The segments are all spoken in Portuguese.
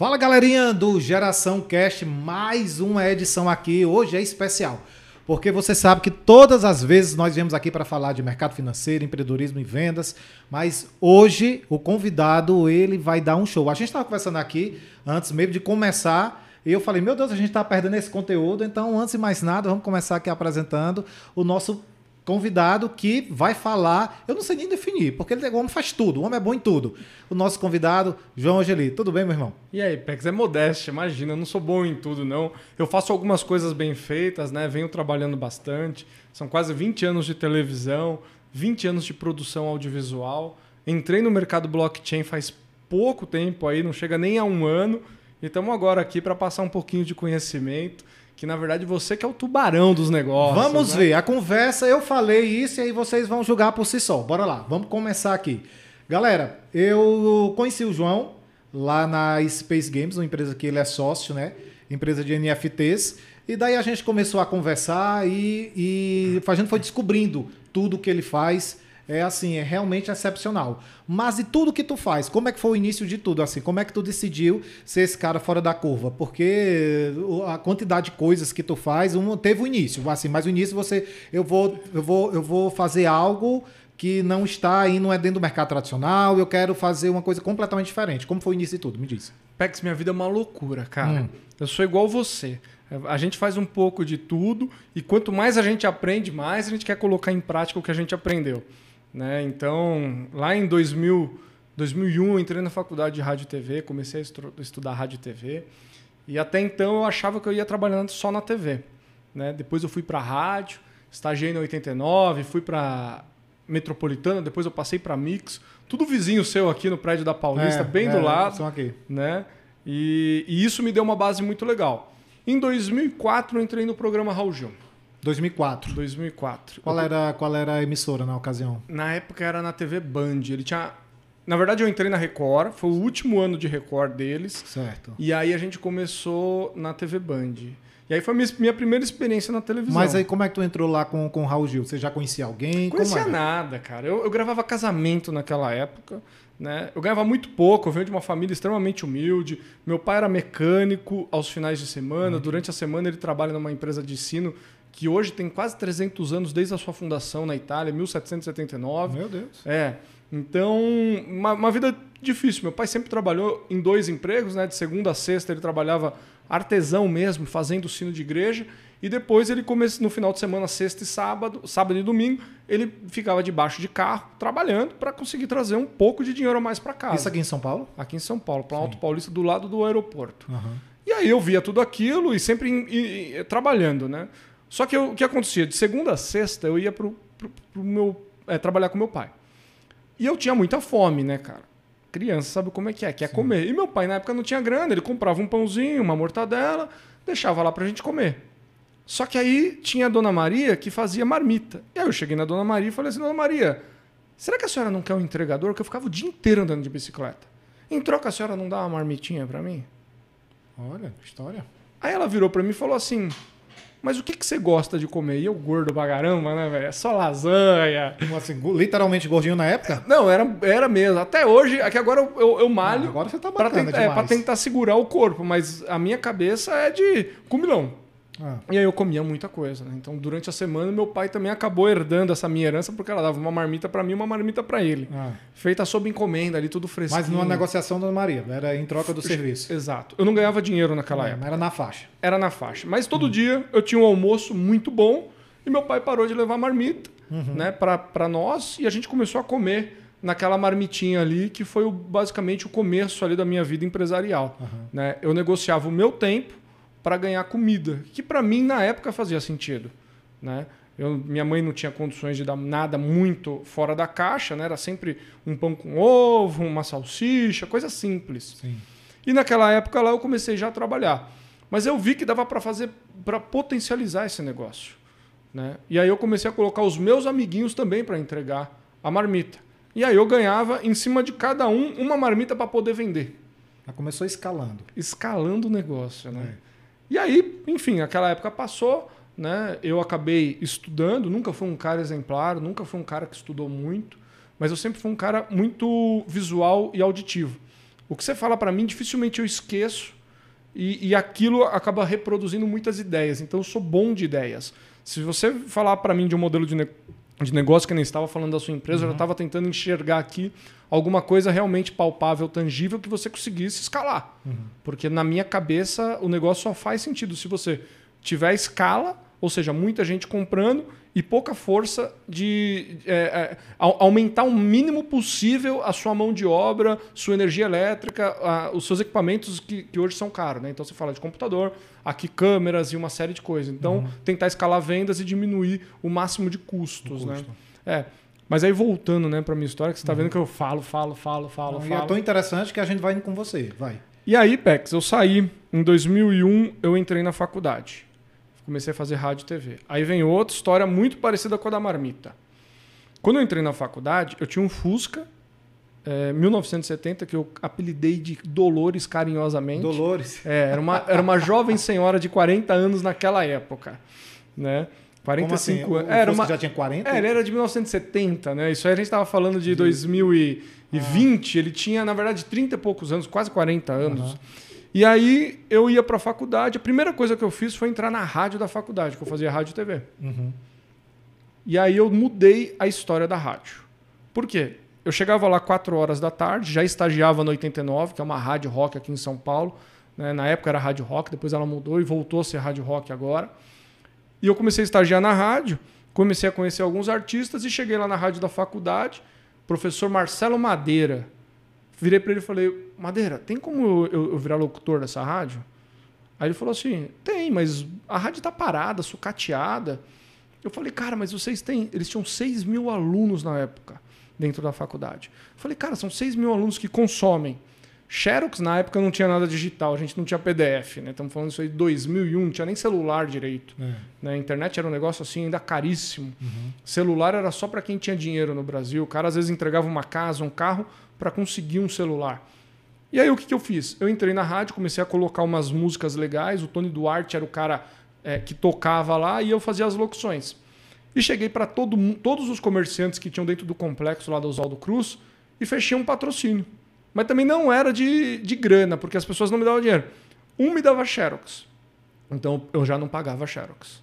Fala galerinha do Geração Cast, mais uma edição aqui. Hoje é especial, porque você sabe que todas as vezes nós viemos aqui para falar de mercado financeiro, empreendedorismo e vendas, mas hoje o convidado ele vai dar um show. A gente estava conversando aqui antes mesmo de começar. E eu falei, meu Deus, a gente está perdendo esse conteúdo, então antes de mais nada, vamos começar aqui apresentando o nosso convidado que vai falar, eu não sei nem definir, porque ele, o homem faz tudo, o homem é bom em tudo. O nosso convidado, João Angeli. Tudo bem, meu irmão? E aí, Pex, é modéstia, imagina, eu não sou bom em tudo, não. Eu faço algumas coisas bem feitas, né? Venho trabalhando bastante. São quase 20 anos de televisão, 20 anos de produção audiovisual. Entrei no mercado blockchain faz pouco tempo aí, não chega nem a um ano. E estamos agora aqui para passar um pouquinho de conhecimento que na verdade você que é o tubarão dos negócios. Vamos né? ver, a conversa, eu falei isso e aí vocês vão julgar por si só. Bora lá, vamos começar aqui. Galera, eu conheci o João lá na Space Games, uma empresa que ele é sócio, né? Empresa de NFTs. E daí a gente começou a conversar e, e a gente foi descobrindo tudo que ele faz é assim, é realmente excepcional. Mas e tudo que tu faz? Como é que foi o início de tudo? Assim, como é que tu decidiu ser esse cara fora da curva? Porque a quantidade de coisas que tu faz, um, teve o início, assim, mas o início você, eu vou, eu vou, eu vou fazer algo que não está aí, não é dentro do mercado tradicional, eu quero fazer uma coisa completamente diferente. Como foi o início de tudo? Me diz. Pex, minha vida é uma loucura, cara. Hum. Eu sou igual você. A gente faz um pouco de tudo e quanto mais a gente aprende, mais a gente quer colocar em prática o que a gente aprendeu. Né? Então, lá em 2000, 2001, eu entrei na faculdade de rádio e TV, comecei a estudar rádio e TV. E até então eu achava que eu ia trabalhando só na TV. Né? Depois eu fui para a rádio, estagiei na 89, fui para Metropolitana, depois eu passei para Mix, tudo vizinho seu aqui no prédio da Paulista, é, bem é, do lado. São aqui. Né? E, e, isso me deu uma base muito legal. Em 2004 eu entrei no programa Raul Gil. 2004. 2004. Qual era, qual era a emissora na ocasião? Na época era na TV Band. Ele tinha. Na verdade, eu entrei na Record, foi o último ano de Record deles. Certo. E aí a gente começou na TV Band. E aí foi minha, minha primeira experiência na televisão. Mas aí como é que tu entrou lá com, com o Raul Gil? Você já conhecia alguém? Conhecia nada, cara. Eu, eu gravava casamento naquela época. Né? Eu ganhava muito pouco, eu venho de uma família extremamente humilde. Meu pai era mecânico aos finais de semana. Uhum. Durante a semana ele trabalha numa empresa de ensino que hoje tem quase 300 anos desde a sua fundação na Itália, 1779. Meu Deus. É. Então, uma, uma, vida difícil. Meu pai sempre trabalhou em dois empregos, né? De segunda a sexta ele trabalhava artesão mesmo, fazendo sino de igreja. E depois ele começou no final de semana, sexta e sábado, sábado e domingo, ele ficava debaixo de carro trabalhando para conseguir trazer um pouco de dinheiro a mais para casa. Isso aqui em São Paulo? Aqui em São Paulo, para Alto Paulista, do lado do aeroporto. Uhum. E aí eu via tudo aquilo e sempre em, em, em, trabalhando, né? Só que eu, o que acontecia? De segunda a sexta eu ia pro, pro, pro meu, é, trabalhar com meu pai. E eu tinha muita fome, né, cara? Criança sabe como é que é, quer Sim. comer. E meu pai na época não tinha grana, ele comprava um pãozinho, uma mortadela, deixava lá pra gente comer. Só que aí tinha a Dona Maria que fazia marmita. E aí eu cheguei na Dona Maria e falei assim: Dona Maria, será que a senhora não quer um entregador? Que eu ficava o dia inteiro andando de bicicleta. Em troca, a senhora não dá uma marmitinha para mim? Olha, história. Aí ela virou para mim e falou assim: mas o que, que você gosta de comer? E eu gordo pra caramba, né, velho? É só lasanha. Assim, literalmente gordinho na época? Não, era, era mesmo. Até hoje, que agora eu, eu, eu malho. agora você tá bacana pra, tentar, é, pra tentar segurar o corpo, mas a minha cabeça é de comilão. Ah. E aí eu comia muita coisa, né? Então, durante a semana, meu pai também acabou herdando essa minha herança, porque ela dava uma marmita para mim e uma marmita para ele. Ah. Feita sob encomenda ali, tudo fresquinho. Mas numa negociação da Maria, era em troca do serviço. Exato. Eu não ganhava dinheiro naquela é, época. Era na faixa. Era na faixa. Mas todo uhum. dia eu tinha um almoço muito bom e meu pai parou de levar marmita uhum. né, para nós e a gente começou a comer naquela marmitinha ali, que foi o, basicamente o começo ali da minha vida empresarial. Uhum. Né? Eu negociava o meu tempo para ganhar comida, que para mim na época fazia sentido, né? Eu, minha mãe não tinha condições de dar nada muito fora da caixa, né? Era sempre um pão com ovo, uma salsicha, coisa simples. Sim. E naquela época lá eu comecei já a trabalhar. Mas eu vi que dava para fazer, para potencializar esse negócio. Né? E aí eu comecei a colocar os meus amiguinhos também para entregar a marmita. E aí eu ganhava em cima de cada um uma marmita para poder vender. Já começou escalando. Escalando o negócio, né? É. E aí, enfim, aquela época passou, né? Eu acabei estudando, nunca fui um cara exemplar, nunca fui um cara que estudou muito, mas eu sempre fui um cara muito visual e auditivo. O que você fala para mim, dificilmente eu esqueço e, e aquilo acaba reproduzindo muitas ideias. Então eu sou bom de ideias. Se você falar para mim de um modelo de, ne de negócio que nem estava falando da sua empresa, uhum. eu já estava tentando enxergar aqui alguma coisa realmente palpável, tangível que você conseguisse escalar. Uhum. Porque na minha cabeça o negócio só faz sentido se você tiver escala, ou seja, muita gente comprando e pouca força de é, é, aumentar o mínimo possível a sua mão de obra, sua energia elétrica, a, os seus equipamentos que, que, hoje são caros. Né? Então você fala de computador, aqui câmeras e uma série de coisas. Então uhum. tentar escalar vendas e diminuir o máximo de custos. Né? É. Mas aí voltando né, para minha história, que você está uhum. vendo que eu falo, falo, falo, falo, Não, falo. E é tão interessante que a gente vai indo com você. Vai. E aí, Pex, eu saí. Em 2001, eu entrei na faculdade comecei a fazer rádio e TV. Aí vem outra história muito parecida com a da marmita. Quando eu entrei na faculdade, eu tinha um Fusca, é, 1970, que eu apelidei de Dolores carinhosamente. Dolores? É, era uma, era uma jovem senhora de 40 anos naquela época. Né? 45 Como assim? anos. Era uma, já tinha 40? É, ele era de 1970, né? Isso aí a gente estava falando de 2020. Ah. Ele tinha, na verdade, 30 e poucos anos, quase 40 anos. Uhum. E aí eu ia para a faculdade. A primeira coisa que eu fiz foi entrar na rádio da faculdade, que eu fazia rádio e TV. Uhum. E aí eu mudei a história da rádio. Por quê? Eu chegava lá 4 horas da tarde, já estagiava no 89, que é uma rádio rock aqui em São Paulo. Né? Na época era rádio rock, depois ela mudou e voltou a ser rádio rock agora. E eu comecei a estagiar na rádio, comecei a conhecer alguns artistas e cheguei lá na rádio da faculdade. Professor Marcelo Madeira, virei para ele e falei: Madeira, tem como eu, eu, virar locutor dessa rádio? Aí ele falou assim: tem, mas a rádio tá parada, sucateada. Eu falei, cara, mas vocês têm. Eles tinham 6 mil alunos na época dentro da faculdade. Eu falei, cara, são 6 mil alunos que consomem. Xerox na época não tinha nada digital, a gente não tinha PDF, né? Estamos falando isso aí de 2001, não tinha nem celular direito. É. Né? A internet era um negócio assim ainda caríssimo. Uhum. Celular era só para quem tinha dinheiro no Brasil. O cara às vezes entregava uma casa, um carro para conseguir um celular. E aí o que, que eu fiz? Eu entrei na rádio, comecei a colocar umas músicas legais. O Tony Duarte era o cara é, que tocava lá e eu fazia as locuções. E cheguei para todo, todos os comerciantes que tinham dentro do complexo lá do Oswaldo Cruz e fechei um patrocínio. Mas também não era de, de grana, porque as pessoas não me davam dinheiro. Um me dava Xerox. Então eu já não pagava Xerox.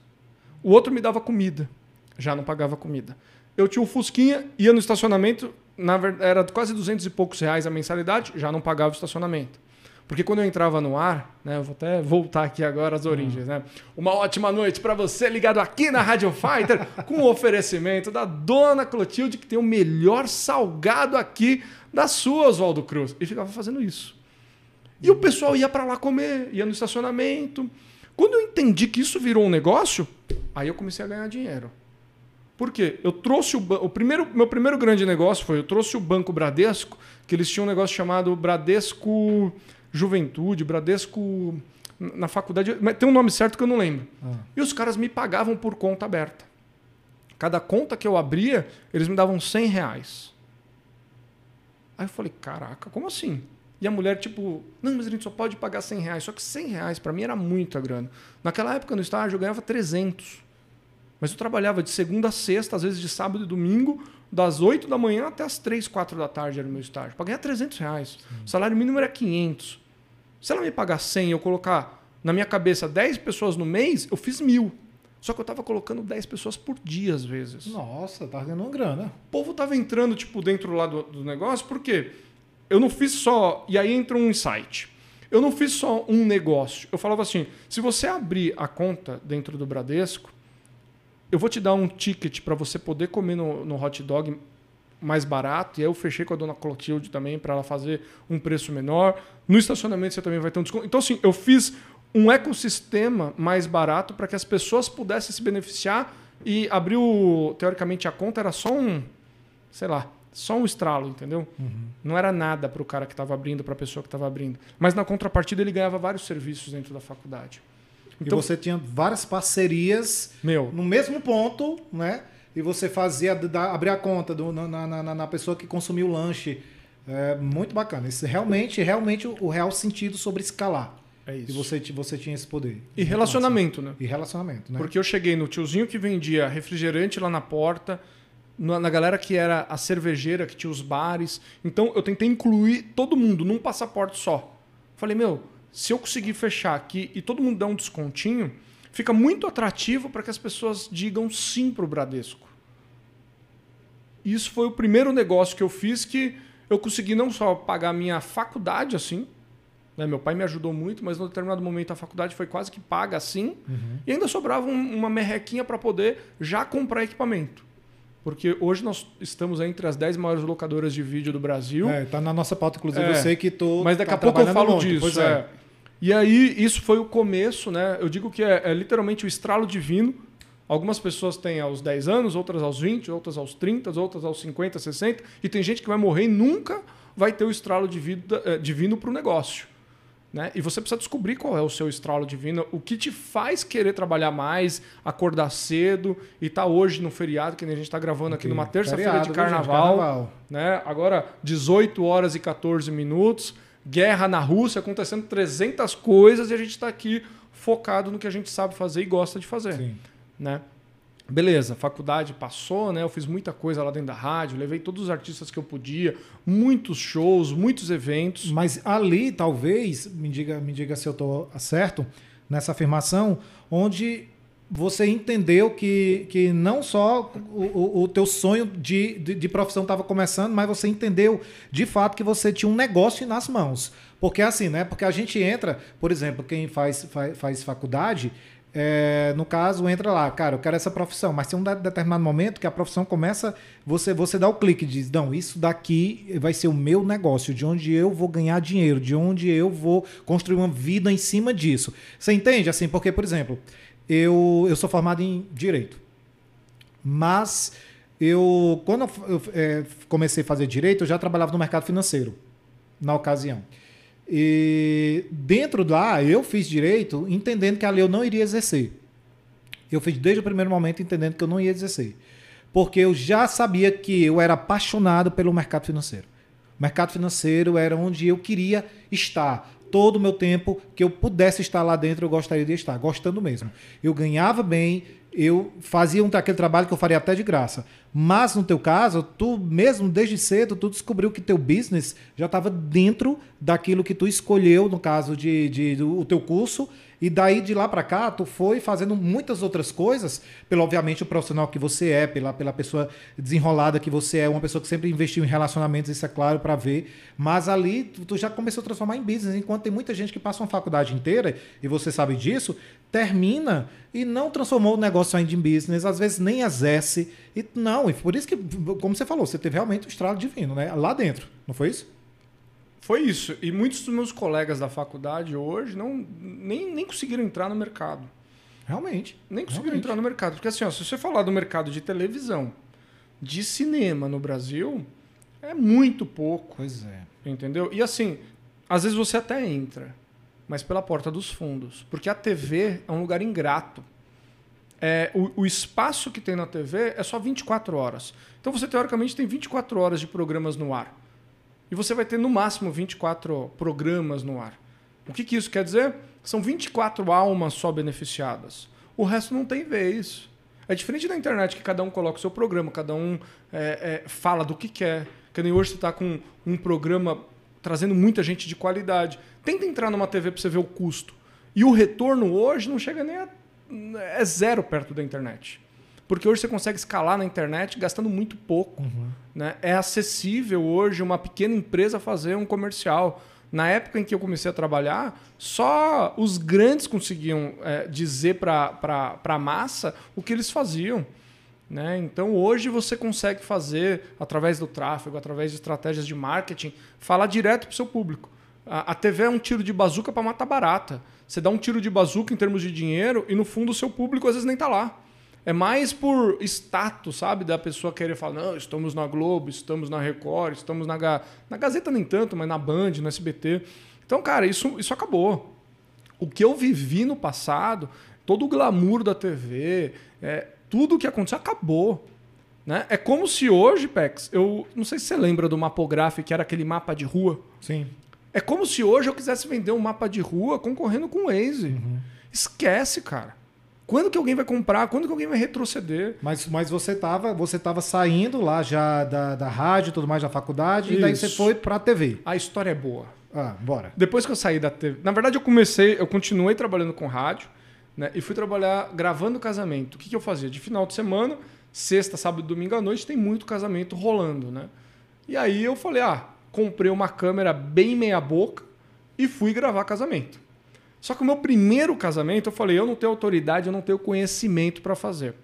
O outro me dava comida. Já não pagava comida. Eu tinha um Fusquinha, ia no estacionamento, na verdade, era quase 200 e poucos reais a mensalidade, já não pagava o estacionamento. Porque quando eu entrava no ar, né, eu vou até voltar aqui agora às origens, uhum. né? Uma ótima noite para você ligado aqui na Rádio Fighter com o oferecimento da Dona Clotilde, que tem o melhor salgado aqui da sua, Oswaldo Cruz. E ficava fazendo isso. E o pessoal ia para lá comer, ia no estacionamento. Quando eu entendi que isso virou um negócio, aí eu comecei a ganhar dinheiro. Por quê? Eu trouxe o, o primeiro, meu primeiro grande negócio foi eu trouxe o Banco Bradesco, que eles tinham um negócio chamado Bradesco Juventude, Bradesco na faculdade, tem um nome certo que eu não lembro. Ah. E os caras me pagavam por conta aberta. Cada conta que eu abria, eles me davam 100 reais. Aí eu falei, caraca, como assim? E a mulher, tipo, não, mas a gente só pode pagar 100 reais. Só que 100 reais para mim era muita grana. Naquela época no estágio eu ganhava 300. Mas eu trabalhava de segunda a sexta, às vezes de sábado e domingo, das 8 da manhã até as 3, 4 da tarde era o meu estágio. Para ganhar 300 reais. O salário mínimo era 500. Se ela me pagar 100 e eu colocar na minha cabeça 10 pessoas no mês, eu fiz mil. Só que eu tava colocando 10 pessoas por dia, às vezes. Nossa, tá ganhando grana. O povo tava entrando, tipo, dentro lá do, do negócio, porque eu não fiz só. E aí entra um insight. Eu não fiz só um negócio. Eu falava assim: se você abrir a conta dentro do Bradesco, eu vou te dar um ticket para você poder comer no, no, hot dog mais barato. E aí eu fechei com a dona Clotilde também para ela fazer um preço menor. No estacionamento você também vai ter um desconto. Então, assim, eu fiz um ecossistema mais barato para que as pessoas pudessem se beneficiar e abriu, teoricamente, a conta era só um, sei lá, só um estralo, entendeu? Uhum. Não era nada para o cara que estava abrindo, para a pessoa que estava abrindo. Mas na contrapartida ele ganhava vários serviços dentro da faculdade. Então, e você tinha várias parcerias meu. no mesmo ponto, né? E você fazia da, abrir a conta do, na, na, na, pessoa que consumiu o lanche. É muito bacana. Isso realmente, realmente o, o real sentido sobre escalar. É isso. E você, você tinha esse poder. E relacionamento, né? E relacionamento, né? Porque eu cheguei no tiozinho que vendia refrigerante lá na porta, na, galera que era a cervejeira, que tinha os bares. Então eu tentei incluir todo mundo num passaporte só. Falei, meu, se eu conseguir fechar aqui e todo mundo der um descontinho, fica muito atrativo para que as pessoas digam sim para o Bradesco. Isso foi o primeiro negócio que eu fiz que eu consegui não só pagar minha faculdade assim, né? Meu pai me ajudou muito, mas num determinado momento a faculdade foi quase que paga assim, uhum. e ainda sobrava um, uma merrequinha para poder já comprar equipamento. Porque hoje nós estamos entre as 10 maiores locadoras de vídeo do Brasil. É, tá na nossa pauta, inclusive, é, eu sei que tô. Mas daqui tá a pouco eu falo disso. É. é. E aí, isso foi o começo, né? Eu digo que é, é literalmente o estralo divino. Algumas pessoas têm aos 10 anos, outras aos 20, outras aos 30, outras aos 50, 60. E tem gente que vai morrer e nunca vai ter o estralo eh, divino para o negócio. Né? E você precisa descobrir qual é o seu estralo divino, o que te faz querer trabalhar mais, acordar cedo e estar tá hoje no feriado, que a gente está gravando aqui numa terça-feira de carnaval, carnaval. Né? Agora, 18 horas e 14 minutos, guerra na Rússia, acontecendo 300 coisas e a gente está aqui focado no que a gente sabe fazer e gosta de fazer. Sim. Né? Beleza, faculdade passou, né? Eu fiz muita coisa lá dentro da rádio, levei todos os artistas que eu podia, muitos shows, muitos eventos. Mas ali, talvez, me diga, me diga se eu estou certo nessa afirmação, onde você entendeu que, que não só o, o teu sonho de, de, de profissão estava começando, mas você entendeu de fato que você tinha um negócio nas mãos. Porque assim, né? Porque a gente entra, por exemplo, quem faz, faz, faz faculdade, é, no caso, entra lá, cara, eu quero essa profissão, mas tem um determinado momento que a profissão começa, você, você dá o clique e diz, não, isso daqui vai ser o meu negócio, de onde eu vou ganhar dinheiro, de onde eu vou construir uma vida em cima disso. Você entende? Assim, porque, por exemplo, eu, eu sou formado em Direito, mas eu, quando eu, eu é, comecei a fazer Direito, eu já trabalhava no mercado financeiro, na ocasião. E dentro lá, eu fiz direito entendendo que a lei eu não iria exercer. Eu fiz desde o primeiro momento entendendo que eu não ia exercer. Porque eu já sabia que eu era apaixonado pelo mercado financeiro. O mercado financeiro era onde eu queria estar. Todo o meu tempo que eu pudesse estar lá dentro, eu gostaria de estar, gostando mesmo. Eu ganhava bem, eu fazia um, aquele trabalho que eu faria até de graça. Mas no teu caso, tu mesmo desde cedo, tu descobriu que teu business já estava dentro daquilo que tu escolheu, no caso de, de, do teu curso, e daí de lá para cá, tu foi fazendo muitas outras coisas, pelo obviamente o profissional que você é, pela, pela pessoa desenrolada que você é, uma pessoa que sempre investiu em relacionamentos, isso é claro para ver. Mas ali tu, tu, já começou a transformar em business, enquanto tem muita gente que passa uma faculdade inteira, e você sabe disso, termina e não transformou o negócio ainda em business, às vezes nem exerce. E não, e por isso que, como você falou, você teve realmente o estralo divino, né? Lá dentro, não foi isso? Foi isso. E muitos dos meus colegas da faculdade hoje não, nem, nem conseguiram entrar no mercado. Realmente. Nem conseguiram Realmente. entrar no mercado. Porque assim, ó, se você falar do mercado de televisão, de cinema no Brasil, é muito pouco. Pois é. Entendeu? E assim, às vezes você até entra, mas pela porta dos fundos. Porque a TV é um lugar ingrato. É, o, o, espaço que tem na TV é só 24 horas. Então você, teoricamente, tem 24 horas de programas no ar. E você vai ter no máximo 24 programas no ar. O que, que isso quer dizer? São 24 almas só beneficiadas. O resto não tem vez. É diferente da internet que cada um coloca o seu programa, cada um é, é, fala do que quer. Que nem hoje você está com um programa trazendo muita gente de qualidade. Tenta entrar numa TV para você ver o custo. E o retorno hoje não chega nem a. é zero perto da internet. Porque hoje você consegue escalar na internet gastando muito pouco. Uhum. Né? É acessível hoje uma pequena empresa fazer um comercial. Na época em que eu comecei a trabalhar, só os grandes conseguiam é, dizer para a massa o que eles faziam. Né? Então hoje você consegue fazer, através do tráfego, através de estratégias de marketing, falar direto para o seu público. A, a TV é um tiro de bazuca para matar barata. Você dá um tiro de bazuca em termos de dinheiro e no fundo o seu público às vezes nem está lá. É mais por status, sabe? Da pessoa querer falar, não, estamos na Globo, estamos na Record, estamos na, na Gazeta nem tanto, mas na Band, no SBT. Então, cara, isso, isso acabou. O que eu vivi no passado, todo o glamour da TV, é, tudo o que aconteceu acabou. Né? É como se hoje, Pex, eu não sei se você lembra do Mapograph, que era aquele mapa de rua. Sim. É como se hoje eu quisesse vender um mapa de rua concorrendo com o Waze. Uhum. Esquece, cara. Quando que alguém vai comprar? Quando que alguém vai retroceder? Mas, mas você estava você tava saindo lá já da, da rádio e tudo mais da faculdade, e daí você Isso. foi pra TV. A história é boa. Ah, bora. Depois que eu saí da TV. Na verdade, eu comecei, eu continuei trabalhando com rádio, né? E fui trabalhar gravando casamento. O que, que eu fazia? De final de semana, sexta, sábado e domingo à noite, tem muito casamento rolando, né? E aí eu falei, ah, comprei uma câmera bem meia-boca e fui gravar casamento. Só que o meu primeiro casamento, eu falei, eu não tenho autoridade, eu não tenho conhecimento para fazer.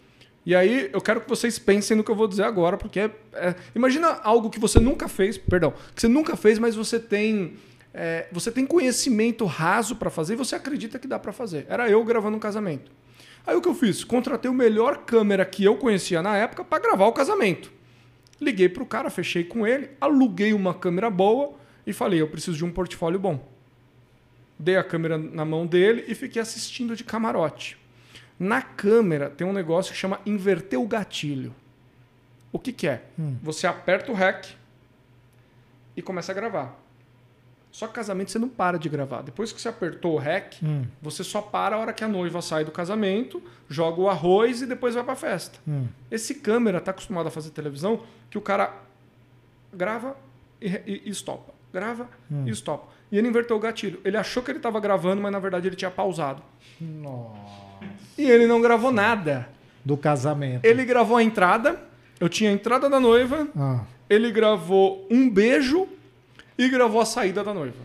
E aí eu quero que vocês pensem no que eu vou dizer agora, porque é, é- imagina algo que você nunca fez, perdão, que você nunca fez, mas você tem é, você tem conhecimento raso para fazer e você acredita que dá para fazer. Era eu gravando um casamento. Aí o que eu fiz? Contratei o melhor câmera que eu conhecia na época para gravar o casamento. Liguei pro cara, fechei com ele, aluguei uma câmera boa e falei, eu preciso de um portfólio bom. Dei a câmera na mão dele e fiquei assistindo de camarote. Na câmera tem um negócio que chama inverter o gatilho. O que, que é? Você aperta o REC e começa a gravar. Só que casamento você não para de gravar. Depois que você apertou o REC, Hum. você só para a hora que a noiva sai do casamento, joga o arroz e depois vai pra festa. Hum. Esse câmera tá acostumado a fazer televisão que o cara grava e, e, e estopa. Grava e estopa. E ele inverteu o gatilho. Ele achou que ele estava gravando, mas na verdade ele tinha pausado. Nossa. E ele não gravou nada. Do casamento. Ele gravou a entrada. Eu tinha a entrada da noiva. Ah. Ele gravou um beijo e gravou a saída da noiva.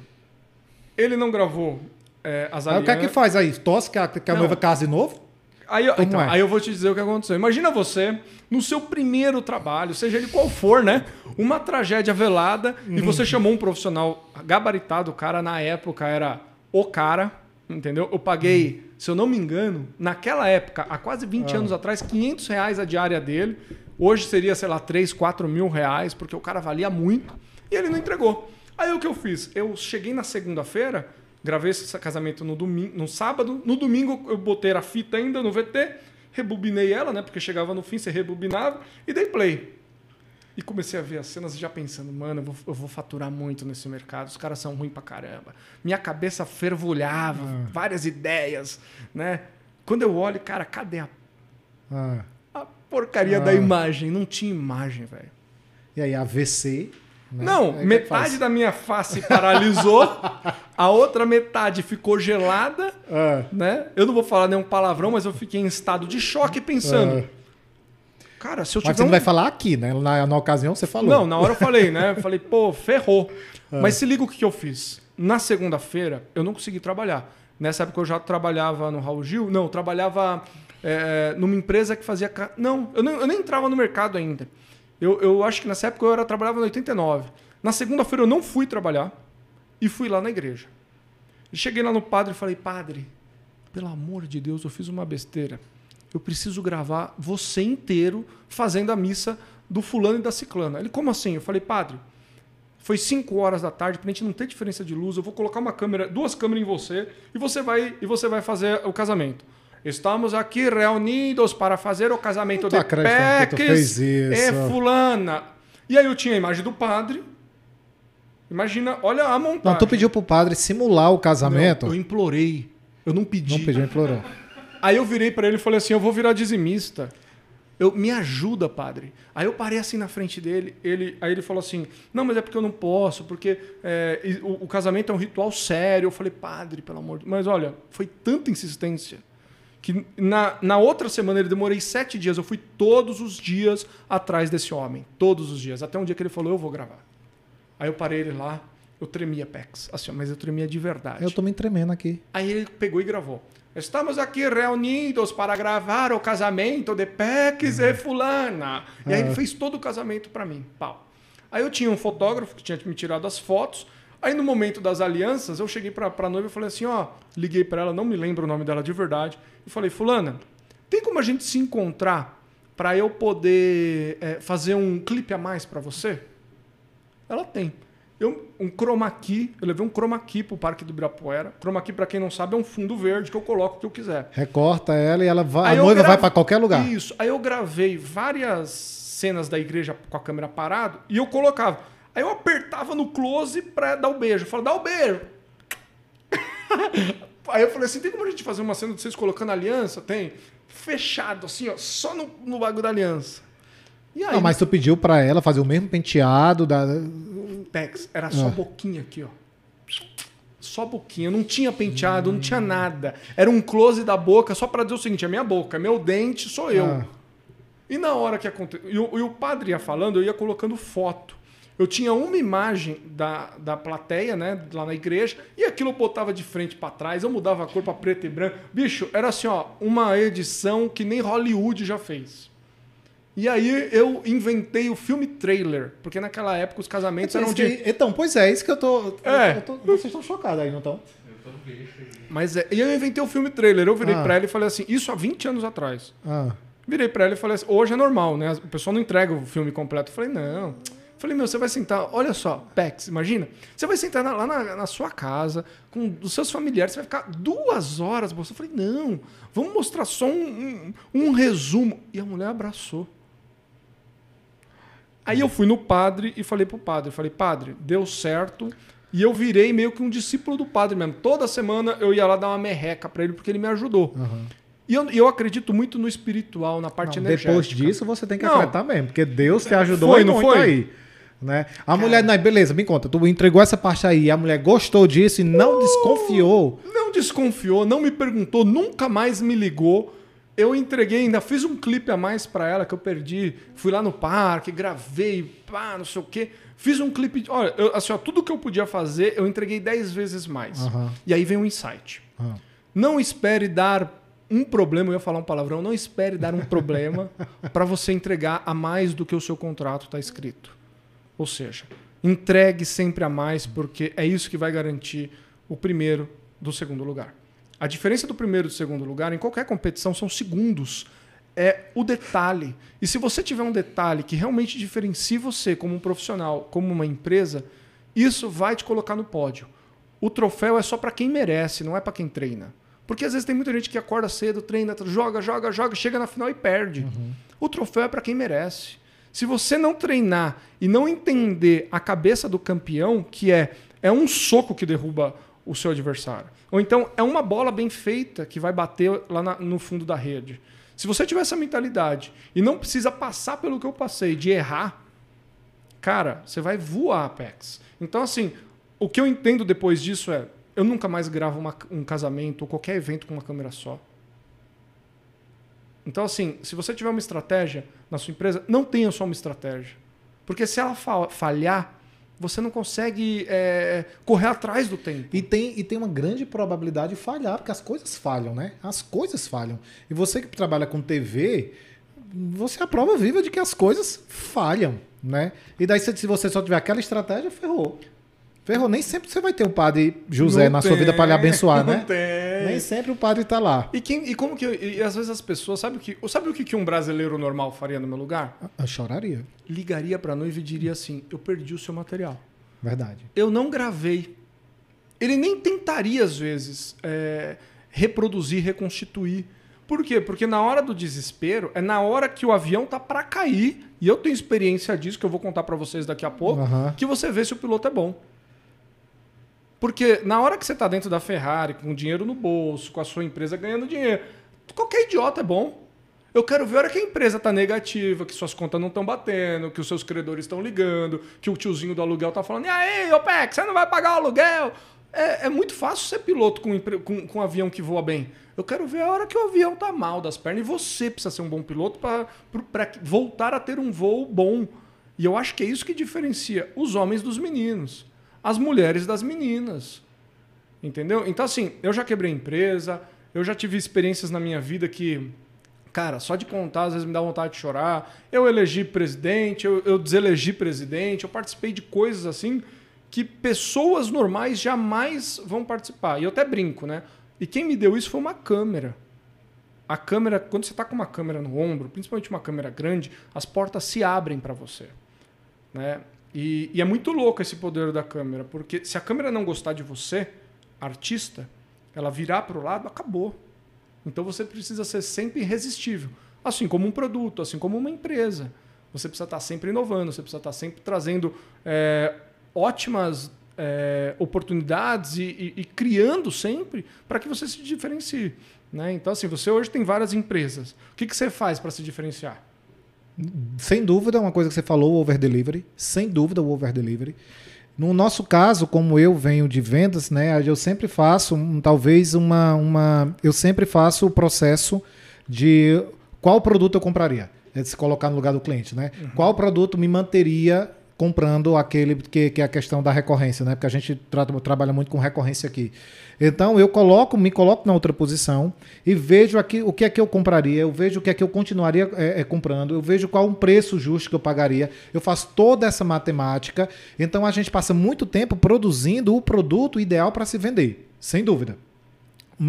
Ele não gravou é, as Aí o que é que alianças. faz aí? Tosse que a, que a noiva case de novo? Aí, então, é? aí eu vou te dizer o que aconteceu. Imagina você, no seu primeiro trabalho, seja ele qual for, né? Uma tragédia velada e você chamou um profissional gabaritado. O cara, na época, era o cara, entendeu? Eu paguei, se eu não me engano, naquela época, há quase 20 anos atrás, 500 reais a diária dele. Hoje seria, sei lá, 3, 4 mil reais, porque o cara valia muito. E ele não entregou. Aí o que eu fiz? Eu cheguei na segunda-feira, gravei esse casamento no, domingo, no sábado. No domingo eu botei a fita ainda no VT, rebobinei ela, né? Porque chegava no fim, você rebobinava, e dei play. E comecei a ver as cenas já pensando, mano, eu vou, eu vou faturar muito nesse mercado, os caras são ruins pra caramba. Minha cabeça fervulhava, várias ideias, né? Quando eu olho, cara, cadê a, Ah. a porcaria Ah. da imagem? Não tinha imagem, velho. E aí, AVC. Né? Não, o que metade da minha face paralisou, a outra metade ficou gelada, Ah. né? Eu não vou falar nenhum palavrão, mas eu fiquei em estado de choque pensando. Ah. Cara, se eu Mas tiver você não um- vai falar aqui, né? Na, na ocasião você falou. Não, na hora eu falei, né? Eu falei, pô, ferrou. Ah. Mas se liga o que eu fiz. Na segunda-feira, eu não consegui trabalhar. Nessa época eu já trabalhava no Raul Gil. Não, eu trabalhava é, numa empresa que fazia. Não, eu, nem- eu nem entrava no mercado ainda. Eu, eu acho que nessa época eu era, trabalhava no 89. Na segunda-feira eu não fui trabalhar e fui lá na igreja. E cheguei lá no padre e falei, padre, pelo amor de Deus, eu fiz uma besteira. Eu preciso gravar você inteiro fazendo a missa do fulano e da ciclana. Ele, como assim? Eu falei, padre, foi 5 horas da tarde, pra gente não ter diferença de luz, eu vou colocar uma câmera, duas câmeras em você e você vai e você vai fazer o casamento. Estamos aqui reunidos para fazer o casamento Não tô de Peques e fulana. E aí eu tinha a imagem do padre. Imagina, olha a montagem. Não, tu pediu pro padre simular o casamento. Não, eu implorei. Eu não pedi. Não pediu, implorou. Aí eu virei pra ele e falei assim: eu vou virar dizimista. Eu, me ajuda, padre. Aí eu parei assim na frente dele, ele, aí ele falou assim: não, mas é porque eu não posso, porque é, o, o casamento é um ritual sério. Eu falei, padre, pelo amor de Deus. Mas olha, foi tanta insistência que na, na outra semana ele demorei sete dias. Eu fui todos os dias atrás desse homem. Todos os dias. Até um dia que ele falou: eu vou gravar. Aí eu parei ele lá, eu tremia, Pex. Assim, mas eu tremia de verdade. Eu tô me tremendo aqui. Aí ele pegou e gravou. Estamos aqui reunidos para gravar o casamento de Pex e fulana. E aí ele fez todo o casamento para mim. Pau. Aí eu tinha um fotógrafo que tinha me tirado as fotos. Aí no momento das alianças, eu cheguei para a noiva e falei assim, ó, liguei para ela, não me lembro o nome dela de verdade, e falei, fulana, tem como a gente se encontrar para eu poder é, fazer um clipe a mais para você? Ela tem. Eu, um chroma key, eu levei um chroma key pro Parque do Ibirapuera. Chroma key, para quem não sabe, é um fundo verde que eu coloco o que eu quiser. Recorta ela e ela vai, Aí a noiva grave- vai pra qualquer lugar. Isso. Aí eu gravei várias cenas da igreja com a câmera parada e eu colocava. Aí eu apertava no close pra dar o beijo. Eu falava, dá o beijo. Aí eu falei assim: tem como a gente fazer uma cena de vocês colocando aliança? Tem. Fechado, assim, ó, só no, no bagulho da aliança. E aí, não, mas tu pediu pra ela fazer o mesmo penteado da. Tex, era só ah. boquinha aqui, ó. Só boquinha, não tinha penteado, hum. não tinha nada. Era um close da boca, só para dizer o seguinte: é minha boca, é meu dente, sou eu. Ah. E na hora que aconteceu. E, e o padre ia falando, eu ia colocando foto. Eu tinha uma imagem da, da plateia, né, lá na igreja, e aquilo eu botava de frente para trás, eu mudava a cor para preto e branco. Bicho, era assim, ó, uma edição que nem Hollywood já fez. E aí eu inventei o filme trailer, porque naquela época os casamentos é eram de. Então, pois é, isso que eu tô. É. Eu tô vocês estão chocados aí, não estão? Mas é, e eu inventei o filme trailer. Eu virei ah. pra ela e falei assim, isso há 20 anos atrás. Ah. Virei pra ela e falei assim, hoje é normal, né? O pessoal não entrega o filme completo. Eu falei, não. Falei, meu, você vai sentar, olha só, Pex, imagina. Você vai sentar na, lá na, na, sua casa, com os seus familiares, você vai ficar duas horas. Eu falei, não, vamos mostrar só um, um, um resumo. E a mulher abraçou. Aí eu fui no padre e falei pro padre, falei, padre, deu certo. E eu virei meio que um discípulo do padre mesmo. Toda semana eu ia lá dar uma merreca para ele, porque ele me ajudou. Uhum. E eu, eu, acredito muito no espiritual, na parte não, energética. Depois disso, você tem que não. acreditar mesmo, porque Deus te ajudou foi, não foi? aí. Né? A Cara. mulher, não, beleza, me conta, tu entregou essa parte aí, a mulher gostou disso e não uh, desconfiou. Não desconfiou, não me perguntou, nunca mais me ligou. Eu entreguei, ainda fiz um clipe a mais para ela que eu perdi. Fui lá no parque, gravei, pá, não sei o quê. Fiz um clipe. Olha, eu, assim, ó, tudo que eu podia fazer, eu entreguei 10 vezes mais. Uhum. E aí vem um insight. Uhum. Não espere dar um problema, eu ia falar um palavrão, não espere dar um problema para você entregar a mais do que o seu contrato está escrito. Ou seja, entregue sempre a mais, porque é isso que vai garantir o primeiro do segundo lugar. A diferença do primeiro e do segundo lugar em qualquer competição são segundos. É o detalhe. E se você tiver um detalhe que realmente diferencie você como um profissional, como uma empresa, isso vai te colocar no pódio. O troféu é só para quem merece, não é para quem treina. Porque às vezes tem muita gente que acorda cedo, treina, joga, joga, joga, chega na final e perde. Uhum. O troféu é para quem merece. Se você não treinar e não entender a cabeça do campeão, que é é um soco que derruba o seu adversário, ou então é uma bola bem feita que vai bater lá na, no fundo da rede. Se você tiver essa mentalidade e não precisa passar pelo que eu passei de errar, cara, você vai voar, Apex. Então, assim, o que eu entendo depois disso é: eu nunca mais gravo uma, um casamento ou qualquer evento com uma câmera só. Então, assim, se você tiver uma estratégia na sua empresa, não tenha só uma estratégia. Porque se ela falhar, você não consegue é, correr atrás do tempo. E tem, e tem uma grande probabilidade de falhar, porque as coisas falham, né? As coisas falham. E você que trabalha com TV, você é a prova viva de que as coisas falham, né? E daí, se você só tiver aquela estratégia, ferrou. Ferrou, nem sempre você vai ter o padre José não na tem, sua vida para lhe abençoar, né? Tem. Nem sempre o padre está lá. E, quem, e como que. E às vezes as pessoas. Sabe o que, sabe o que um brasileiro normal faria no meu lugar? Eu choraria. Ligaria para a noiva e diria assim: Eu perdi o seu material. Verdade. Eu não gravei. Ele nem tentaria, às vezes, é, reproduzir, reconstituir. Por quê? Porque na hora do desespero, é na hora que o avião tá para cair, e eu tenho experiência disso, que eu vou contar para vocês daqui a pouco, uhum. que você vê se o piloto é bom. Porque na hora que você está dentro da Ferrari, com dinheiro no bolso, com a sua empresa ganhando dinheiro, qualquer idiota é bom. Eu quero ver a hora que a empresa está negativa, que suas contas não estão batendo, que os seus credores estão ligando, que o tiozinho do aluguel está falando: e aí, OPEC, você não vai pagar o aluguel? É, é muito fácil ser piloto com, com, com, um avião que voa bem. Eu quero ver a hora que o avião tá mal das pernas e você precisa ser um bom piloto para voltar a ter um voo bom. E eu acho que é isso que diferencia os homens dos meninos as mulheres das meninas. Entendeu? Então, assim, eu já quebrei empresa, eu já tive experiências na minha vida que, cara, só de contar às vezes me dá vontade de chorar. Eu elegi presidente, eu, eu deselegi presidente, eu participei de coisas assim que pessoas normais jamais vão participar. E eu até brinco, né? E quem me deu isso foi uma câmera. A câmera, quando você está com uma câmera no ombro, principalmente uma câmera grande, as portas se abrem para você. Né? E, e, é muito louco esse poder da câmera, porque se a câmera não gostar de você, artista, ela virar para o lado, acabou. Então você precisa ser sempre irresistível. Assim como um produto, assim como uma empresa. Você precisa estar sempre inovando, você precisa estar sempre trazendo é, ótimas é, oportunidades e, e, e, criando sempre para que você se diferencie. Né? Então, assim, você hoje tem várias empresas. O que, que você faz para se diferenciar? Sem dúvida, uma coisa que você falou, o over delivery. Sem dúvida, o over delivery. No nosso caso, como eu venho de vendas, né, eu sempre faço, um, talvez uma, uma, eu sempre faço o processo de qual produto eu compraria, é de se colocar no lugar do cliente, né? Uhum. Qual produto me manteria comprando aquele que, que é a questão da recorrência, né? Porque a gente tra trabalha muito com recorrência aqui. Então eu coloco, me coloco na outra posição e vejo aqui o que é que eu compraria, eu vejo o que é que eu continuaria é, é, comprando, eu vejo qual um preço justo que eu pagaria. Eu faço toda essa matemática. Então a gente passa muito tempo produzindo o produto ideal para se vender, sem dúvida.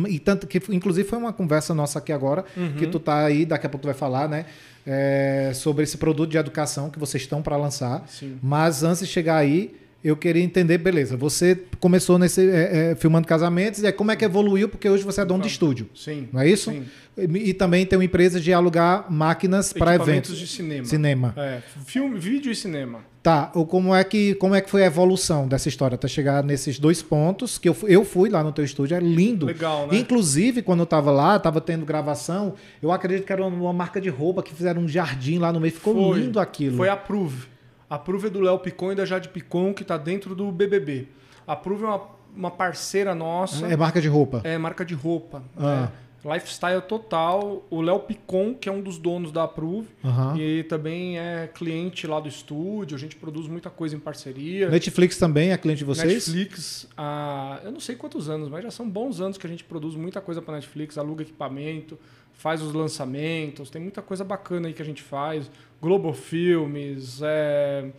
E tanto que, inclusive, foi uma conversa nossa aqui agora, uhum. que tu tá aí, daqui a pouco tu vai falar, né? É, sobre esse produto de educação que vocês estão para lançar. Sim. Mas antes de chegar aí, eu queria entender, beleza, você começou nesse é, é, filmando casamentos, e aí como é que evoluiu, porque hoje você é dono de estúdio. Sim. Não é isso? Sim. E, e também tem uma empresa de alugar máquinas para eventos. de cinema. Cinema. É, filme, vídeo e cinema. Tá, ou como é que como é que foi a evolução dessa história até chegar nesses dois pontos que eu, eu fui lá no teu estúdio, é lindo. Legal, né? Inclusive, quando eu tava lá, tava tendo gravação, eu acredito que era uma, uma marca de roupa que fizeram um jardim lá no meio, ficou foi, lindo aquilo. Foi a Prove. A Prove é do Léo Picon e da Jade Picon, que está dentro do BBB. A Prove é uma, uma parceira nossa. É marca de roupa? É marca de roupa. Ah. É. Lifestyle total. O Léo Picon, que é um dos donos da Approve, uhum. e também é cliente lá do estúdio. A gente produz muita coisa em parceria. Netflix também é cliente de vocês? Netflix, ah, eu não sei quantos anos, mas já são bons anos que a gente produz muita coisa para Netflix, aluga equipamento, faz os lançamentos, tem muita coisa bacana aí que a gente faz. Globo Filmes, é...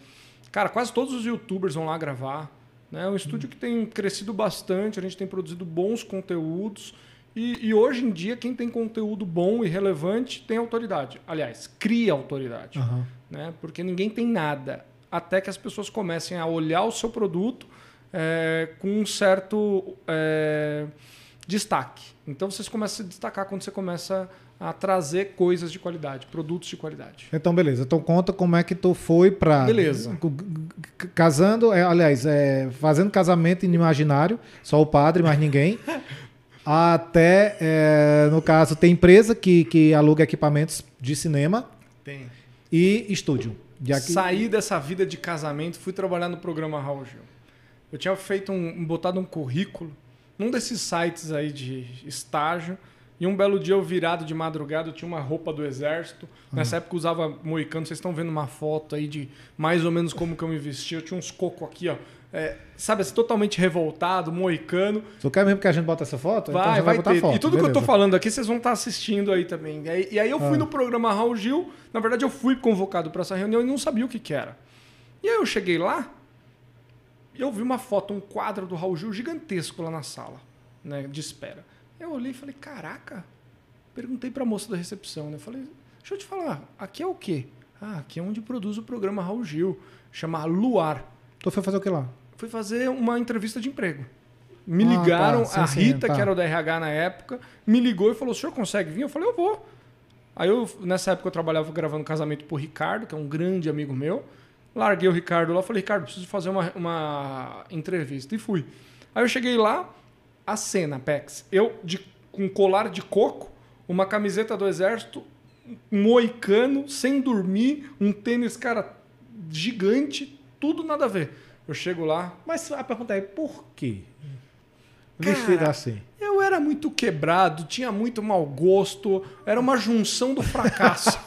cara, quase todos os youtubers vão lá gravar. Né? É um estúdio que tem crescido bastante, a gente tem produzido bons conteúdos. E, e, hoje em dia, quem tem conteúdo bom e relevante tem autoridade. Aliás, cria autoridade. Uhum. Né? Porque ninguém tem nada. Até que as pessoas comecem a olhar o seu produto é, com um certo é, destaque. Então você começa a se destacar quando você começa a trazer coisas de qualidade, produtos de qualidade. Então, beleza. Então, conta como é que tu foi para. Beleza. Casando, é, aliás, é, fazendo casamento imaginário, só o padre, mais ninguém. até, é, no caso, tem empresa que, que aluga equipamentos de cinema. Tem. E estúdio. De aqui... Saí dessa vida de casamento, fui trabalhar no programa Raul Gil. Eu tinha feito um, botado um currículo num desses sites aí de estágio e um belo dia eu virado de madrugada, eu tinha uma roupa do exército. Nessa uhum. época eu usava moicano. Vocês estão vendo uma foto aí de mais ou menos como que eu me vestia. Eu tinha uns cocos aqui, ó. É, sabe assim, totalmente revoltado, moicano. Tu quer mesmo que a gente bota essa foto? Vai, então vai, vai ter. Foto, e tudo beleza. que eu tô falando aqui, vocês vão estar tá assistindo aí também. E aí, e aí eu fui ah. no programa Raul Gil. Na verdade, eu fui convocado para essa reunião e não sabia o que, que era. E aí eu cheguei lá e eu vi uma foto, um quadro do Raul Gil gigantesco lá na sala, né, de espera. Eu olhei e falei, caraca. Perguntei para a moça da recepção, né? Falei, deixa eu te falar, aqui é o quê? Ah, aqui é onde produz o programa Raul Gil, chama Luar. Tu foi fazer o que lá? Fui fazer uma entrevista de emprego. Me ah, ligaram, tá. sim, a Rita, sim, tá. que era o da RH na época, me ligou e falou: o senhor consegue vir? Eu falei, eu vou. Aí eu, nessa época, eu trabalhava gravando casamento pro Ricardo, que é um grande amigo meu. Larguei o Ricardo lá, falei, Ricardo, preciso fazer uma, uma entrevista. E fui. Aí eu cheguei lá, a cena, Pex. Eu de, com colar de coco, uma camiseta do exército, moicano, sem dormir, um tênis, cara, gigante, tudo nada a ver. Eu chego lá. Mas a pergunta é, por quê? Vestido assim. Eu era muito quebrado, tinha muito mau gosto, era uma junção do fracasso.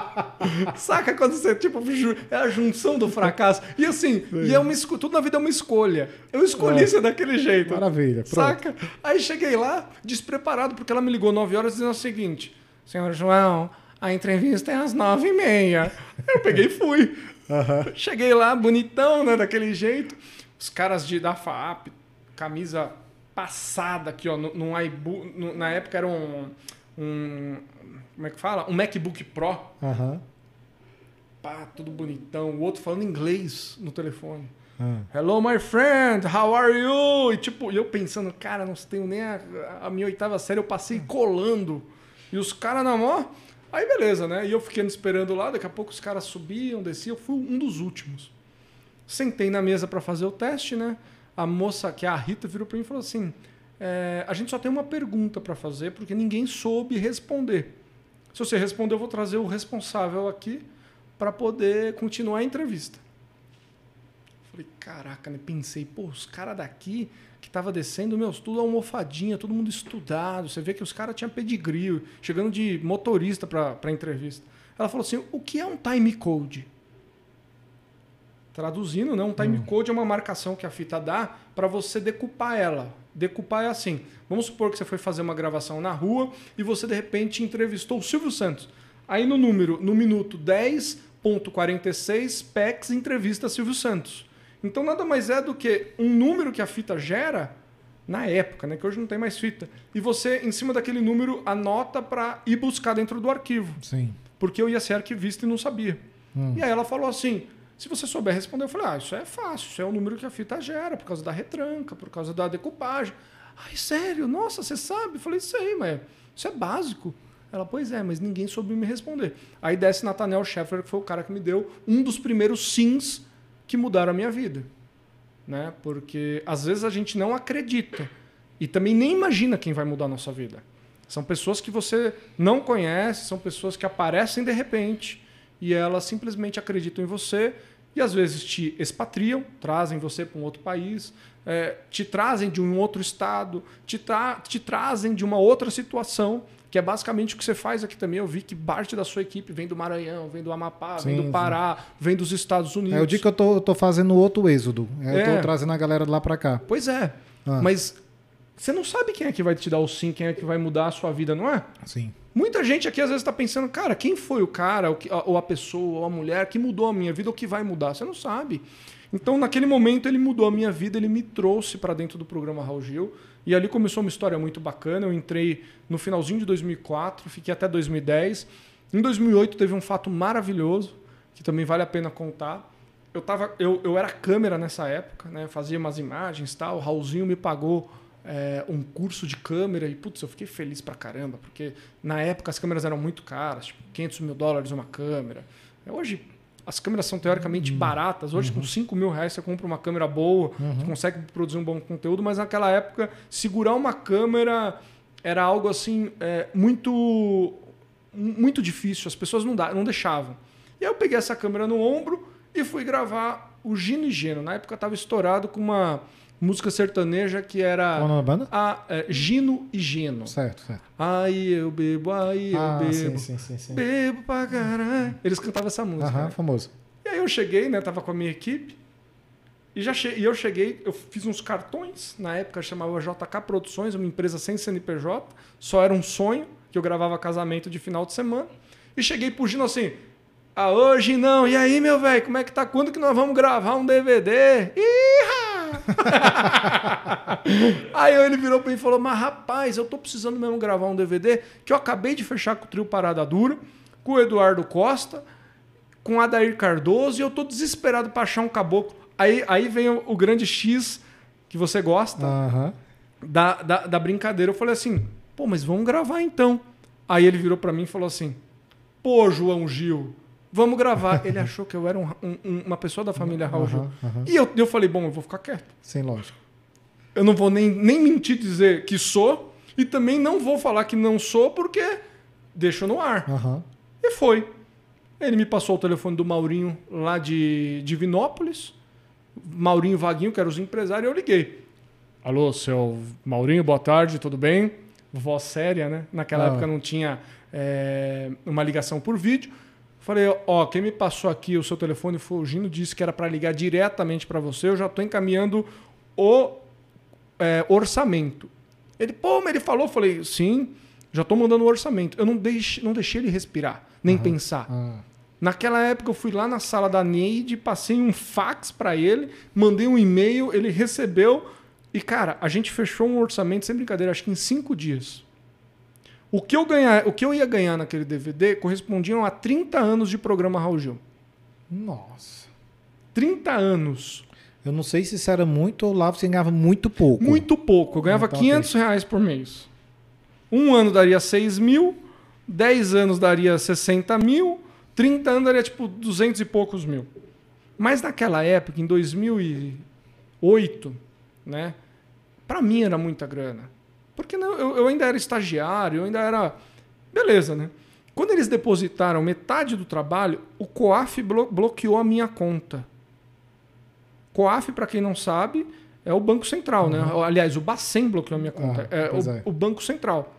Saca quando você, tipo, é a junção do fracasso. E assim, e é uma tudo na vida é uma escolha. Eu escolhi é. ser daquele jeito. Maravilha. Pronto. Saca? Aí cheguei lá, despreparado, porque ela me ligou 9 horas dizendo o seguinte: Senhor João, a entrevista é às 9 e meia. Eu peguei e fui. Uhum. Cheguei lá, bonitão, né? Daquele jeito. Os caras de, da FAP, camisa passada aqui, ó, num iBook. Na época era um, um. Como é que fala? Um MacBook Pro. Uhum. Pá, tudo bonitão. O outro falando inglês no telefone. Uhum. Hello, my friend, how are you? E tipo, eu pensando, cara, não tenho nem a, a minha oitava série, eu passei colando. E os caras na mão. Aí beleza, né? E eu fiquei esperando lá, daqui a pouco os caras subiam, desciam, eu fui um dos últimos. Sentei na mesa para fazer o teste, né? A moça, que é a Rita, virou para mim e falou assim: é, a gente só tem uma pergunta para fazer porque ninguém soube responder. Se você responder, eu vou trazer o responsável aqui para poder continuar a entrevista. Falei, caraca, né? Pensei, pô, os caras daqui que tava descendo, meu, tudo almofadinha, todo mundo estudado. Você vê que os caras tinham pedigree, chegando de motorista para a entrevista. Ela falou assim: o que é um time code? Traduzindo, né? um time hum. code é uma marcação que a fita dá para você decupar ela. Decupar é assim: vamos supor que você foi fazer uma gravação na rua e você de repente entrevistou o Silvio Santos. Aí no número, no minuto 10.46, PEX entrevista Silvio Santos. Então nada mais é do que um número que a fita gera na época, né, que hoje não tem mais fita, e você em cima daquele número anota para ir buscar dentro do arquivo. Sim. Porque eu ia ser arquivista e não sabia. Hum. E aí ela falou assim: se você souber responder, eu falei: ah, isso é fácil, isso é o número que a fita gera, por causa da retranca, por causa da decupagem. Ai, sério? Nossa, você sabe? Eu falei: sei, mas isso é básico. Ela, pois é, mas ninguém soube me responder. Aí desce Nathaniel Scheffler, que foi o cara que me deu um dos primeiros sims que mudaram a minha vida. Né? Porque às vezes a gente não acredita e também nem imagina quem vai mudar a nossa vida. São pessoas que você não conhece, são pessoas que aparecem de repente e elas simplesmente acreditam em você e às vezes te expatriam, trazem você para um outro país, é, te trazem de um outro estado, te, tra te trazem de uma outra situação que é basicamente o que você faz aqui também. Eu vi que parte da sua equipe vem do Maranhão, vem do Amapá, sim, vem do Pará, sim. vem dos Estados Unidos. É o dia que eu tô, tô fazendo outro êxodo. É, eu tô é. trazendo a galera de lá para cá. Pois é. Ah. Mas você não sabe quem é que vai te dar o sim, quem é que vai mudar a sua vida, não é? Sim. Muita gente aqui às vezes está pensando, cara, quem foi o cara, ou a pessoa, ou a mulher que mudou a minha vida, ou que vai mudar? Você não sabe. Então, naquele momento, ele mudou a minha vida, ele me trouxe para dentro do programa Raul Gil. E ali começou uma história muito bacana. Eu entrei no finalzinho de 2004, fiquei até 2010. Em 2008 teve um fato maravilhoso, que também vale a pena contar. Eu, tava, eu, eu era câmera nessa época, né? fazia umas imagens tal. O Raulzinho me pagou é, um curso de câmera e, putz, eu fiquei feliz pra caramba, porque na época as câmeras eram muito caras, tipo 500 mil dólares uma câmera. Hoje as câmeras são teoricamente uhum. baratas. Hoje, uhum. com 5 mil reais, você compra uma câmera boa, uhum. consegue produzir um bom conteúdo, mas naquela época, segurar uma câmera era algo assim é, muito muito difícil. As pessoas não, da, não deixavam. E aí eu peguei essa câmera no ombro e fui gravar o Gino e Geno. Na época estava estourado com uma música sertaneja que era. Qual a banda? A, é, Gino e Geno. Certo, certo. Aí eu bebo, aí eu ah, bebo. Sim, sim, sim, sim. Bebo pra caralho. Eles cantavam essa música. Aham, né? famoso. E aí eu cheguei, né? Tava com a minha equipe. E, já che... e eu cheguei, eu fiz uns cartões, na época chamava JK Produções, uma empresa sem CNPJ, só era um sonho, que eu gravava casamento de final de semana. E cheguei pro Gino assim, ah, hoje não, e aí, meu velho, como é que tá? Quando que nós vamos gravar um DVD? Ih, Aí ele virou para mim e falou: Mas rapaz, eu tô precisando mesmo gravar um DVD que eu acabei de fechar com o trio Parada Dura, com o Eduardo Costa, com o Adair Cardoso, e eu tô desesperado para achar um caboclo. Aí, aí vem o, o grande X que você gosta uhum. da, da, da brincadeira. Eu falei assim: pô, mas vamos gravar então. Aí ele virou para mim e falou assim: pô, João Gil vamos gravar. Ele achou que eu era um, um, uma pessoa da família Raul Gil. Uhum, E eu, eu falei, bom, eu vou ficar quieto. Sim, lógico. Eu não vou nem, nem mentir dizer que sou e também não vou falar que não sou porque deixo no ar. Uhum. E foi. Ele me passou o telefone do Maurinho lá de Divinópolis. Maurinho Vaguinho, que era os empresários, e eu liguei. Alô, seu Maurinho, boa tarde, tudo bem? Voz séria, né? Naquela ah. época não tinha é, uma ligação por vídeo. Falei, ó, quem me passou aqui o seu telefone foi o Gino, disse que era para ligar diretamente para você, eu já estou encaminhando o é, orçamento. Ele, pô, mas ele falou, falei, sim, já estou mandando o orçamento. Eu não deixei, não deixei ele respirar, nem uhum. pensar. Uhum. Naquela época eu fui lá na sala da Neide, passei um fax para ele, mandei um e-mail, ele recebeu e, cara, a gente fechou um orçamento, sem brincadeira, acho que em cinco dias. O que, eu ganhar, o que eu ia ganhar naquele DVD correspondiam a 30 anos de programa Raul Gil. Nossa. 30 anos. Eu não sei se isso era muito ou lá você ganhava muito pouco. Muito pouco. Eu ganhava então, 500 reais por mês. Um ano daria 6 mil, 10 anos daria 60 mil, 30 anos daria tipo 200 e poucos mil. Mas naquela época, em 2008, né? Para mim era muita grana. Porque não, eu, eu ainda era estagiário, eu ainda era. Beleza, né? Quando eles depositaram metade do trabalho, o COAF blo bloqueou a minha conta. COAF, para quem não sabe, é o Banco Central, né? Uhum. Aliás, o Bacen bloqueou a minha conta. Ah, é, o, é. o Banco Central.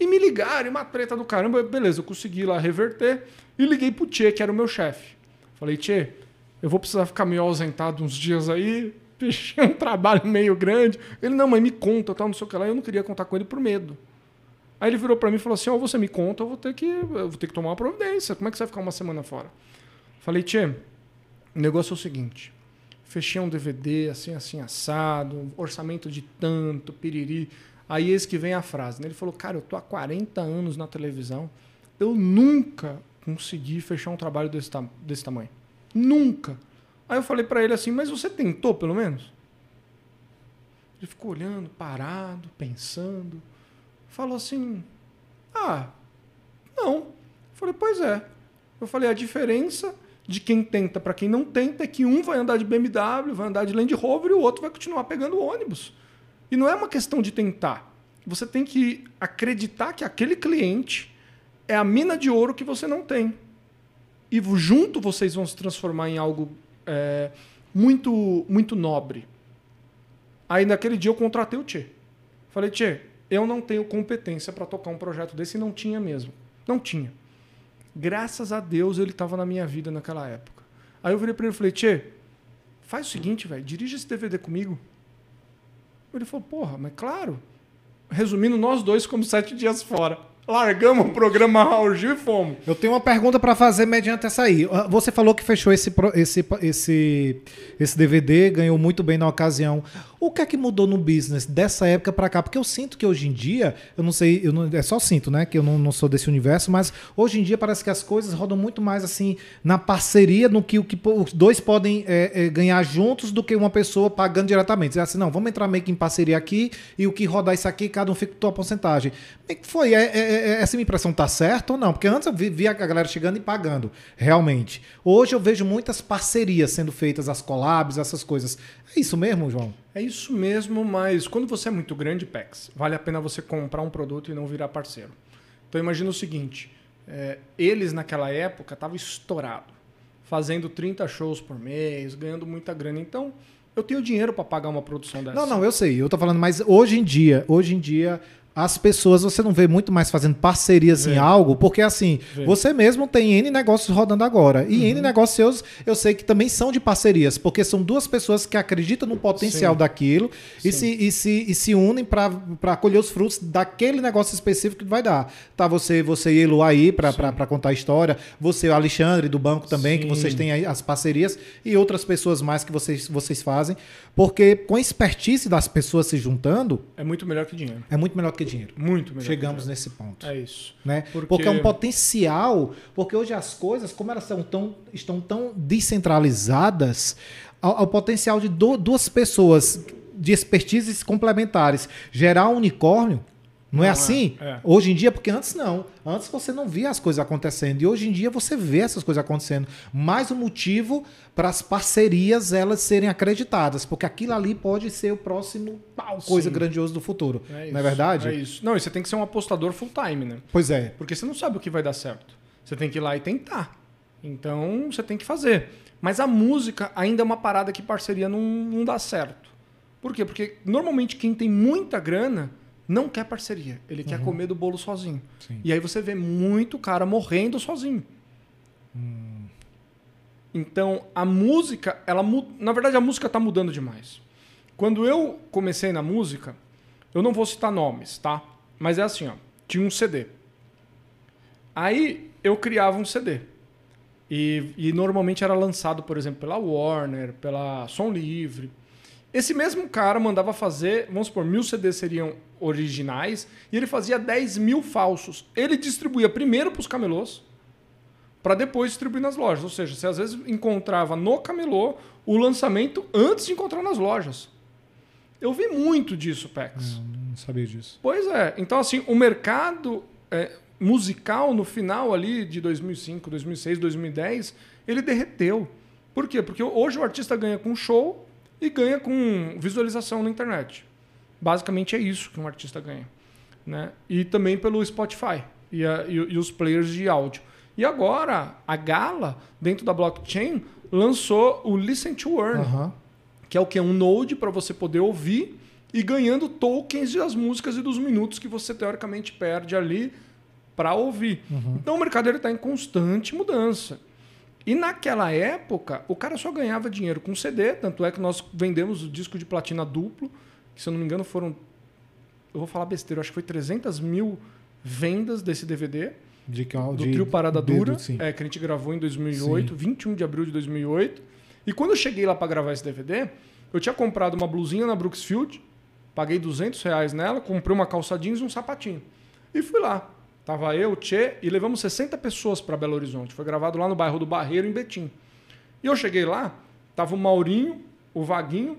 E me ligaram, uma treta do caramba. Beleza, eu consegui lá reverter e liguei pro Tchê, que era o meu chefe. Falei, Tchê, eu vou precisar ficar meio ausentado uns dias aí. Fechei um trabalho meio grande. Ele, não, mas me conta, tal, não sei o que lá. Eu não queria contar com ele por medo. Aí ele virou para mim e falou assim: Ó, você me conta, eu vou ter que eu vou ter que tomar uma providência. Como é que você vai ficar uma semana fora? Falei, Tchê, o negócio é o seguinte: fechei um DVD assim, assim, assado, orçamento de tanto, piriri. Aí eis que vem a frase, né? Ele falou, cara, eu tô há 40 anos na televisão, eu nunca consegui fechar um trabalho desse, ta desse tamanho. Nunca. Aí eu falei para ele assim, mas você tentou pelo menos? Ele ficou olhando, parado, pensando. Falou assim, ah, não. Eu falei, pois é. Eu falei, a diferença de quem tenta para quem não tenta é que um vai andar de BMW, vai andar de Land Rover e o outro vai continuar pegando ônibus. E não é uma questão de tentar. Você tem que acreditar que aquele cliente é a mina de ouro que você não tem. E junto vocês vão se transformar em algo é, muito, muito nobre. Aí naquele dia eu contratei o Tchê. Falei, Tchê, eu não tenho competência para tocar um projeto desse e não tinha mesmo. Não tinha. Graças a Deus ele estava na minha vida naquela época. Aí eu virei para ele e falei, Tchê, faz o seguinte, velho, dirige esse DVD comigo. Ele falou, porra, mas claro. Resumindo, nós dois como sete dias fora. Largamos o programa Raul Gil e fomos. Eu tenho uma pergunta para fazer mediante essa aí. Ah, Você falou que fechou esse, esse, esse, esse DVD, ganhou muito bem na ocasião. O que é que mudou no business dessa época para cá? Porque eu sinto que hoje em dia, eu não sei, eu não, é só sinto, né? Que eu não, não sou desse universo, mas hoje em dia parece que as coisas rodam muito mais assim na parceria, no que, o que os dois podem é, é, ganhar juntos do que uma pessoa pagando diretamente. Dizer assim, não, vamos entrar meio que em parceria aqui e o que rodar isso aqui, cada um fica com a tua porcentagem. É que foi? É, é- é- essa minha impressão tá certa ou não? Porque antes eu vi- via a galera chegando e pagando, realmente. Hoje eu vejo muitas parcerias sendo feitas, as collabs, essas coisas. É isso mesmo, João? É isso mesmo, mas quando você é muito grande, PEX, vale a pena você comprar um produto e não virar parceiro. Então imagina o seguinte: é, eles naquela época estavam estourados, fazendo 30 shows por mês, ganhando muita grana. Então eu tenho dinheiro para pagar uma produção dessa. Não, não, eu sei. Eu tô falando, mas hoje em dia, hoje em dia, as pessoas, você não vê muito mais fazendo parcerias em Vê. algo, porque assim, Vê. você mesmo tem N negócios rodando agora. E N negócios seus, eu sei que também são de parcerias, porque são duas pessoas que acreditam no potencial Sim. daquilo e se, e, se, e se unem para colher os frutos daquele negócio específico que vai dar. Tá você, você e Elu aí para contar a história, você, o Alexandre do banco também, que Sim. vocês têm aí as parcerias e outras pessoas mais que vocês, vocês fazem, porque com a expertise das pessoas se juntando, É muito melhor que dinheiro. é muito melhor que dinheiro. Muito melhor. Chegamos nesse ponto. dinheiro. É isso. Né? Porque- Porque... é um potencial, porque hoje as coisas, como elas são tão, estão tão descentralizadas, ao, ao potencial de du- duas pessoas de expertises complementares gerar um unicórnio, não, é Não, é, assim? é. Hoje em dia, porque antes não. Antes você não via as coisas acontecendo. E hoje em dia você vê essas coisas acontecendo. Mais um motivo para as parcerias elas serem acreditadas. Porque aquilo ali pode ser o próximo pau, coisa Sim. grandiosa do futuro. É isso. não é verdade? É isso. Não, e você tem que ser um apostador full time, né? Pois é. Porque você não sabe o que vai dar certo. Você tem que ir lá e tentar. Então você tem que fazer. Mas a música ainda é uma parada que parceria não, não dá certo. Por quê? Porque normalmente quem tem muita grana não quer parceria. Ele quer comer do bolo sozinho. Sim. E aí você vê muito cara morrendo sozinho. Então a música, ela na verdade a música está mudando demais. Quando eu comecei na música, eu não vou citar nomes, tá? Mas é assim, ó, tinha um CD. Aí eu criava um CD. E, e normalmente era lançado, por exemplo, pela Warner, pela Som Livre. Esse mesmo cara mandava fazer, vamos supor, mil CDs seriam originais, e ele fazia 10 mil falsos. Ele distribuía primeiro para os camelôs, para depois distribuir nas lojas. Ou seja, você às vezes encontrava no camelô o lançamento antes de encontrar nas lojas. Eu vi muito disso, Pex. Não sabia disso. Pois é. Então, assim, o mercado é, musical no final ali de 2005, 2006, 2010, ele derreteu. Por quê? Porque hoje o artista ganha com show e ganha com visualização na internet. Basicamente é isso que um artista ganha. Né? E também pelo Spotify e, a, e, e os players de áudio. E agora, a Gala, dentro da blockchain, lançou o Listen to Earn, Aham. que é o que? Um node para você poder ouvir e ganhando tokens das músicas e dos minutos que você teoricamente perde ali para ouvir. Então o mercado está em constante mudança. E naquela época, o cara só ganhava dinheiro com CD, tanto é que nós vendemos o disco de platina duplo, que se eu não me engano foram, eu vou falar besteira, eu acho que foi 300 mil vendas desse DVD De, que- do de- trio Parada Dura, sim. é, que a gente gravou em 2008, 21 de abril de 2008. E quando eu cheguei lá para gravar esse DVD, eu tinha comprado uma blusinha na Brooksfield, paguei 200 reais nela, comprei uma calça jeans e um sapatinho. E fui lá. Tava eu, o Tchê, e levamos 60 pessoas para Belo Horizonte. Foi gravado lá no bairro do Barreiro, em Betim. E eu cheguei lá, tava o Maurinho, o Vaguinho,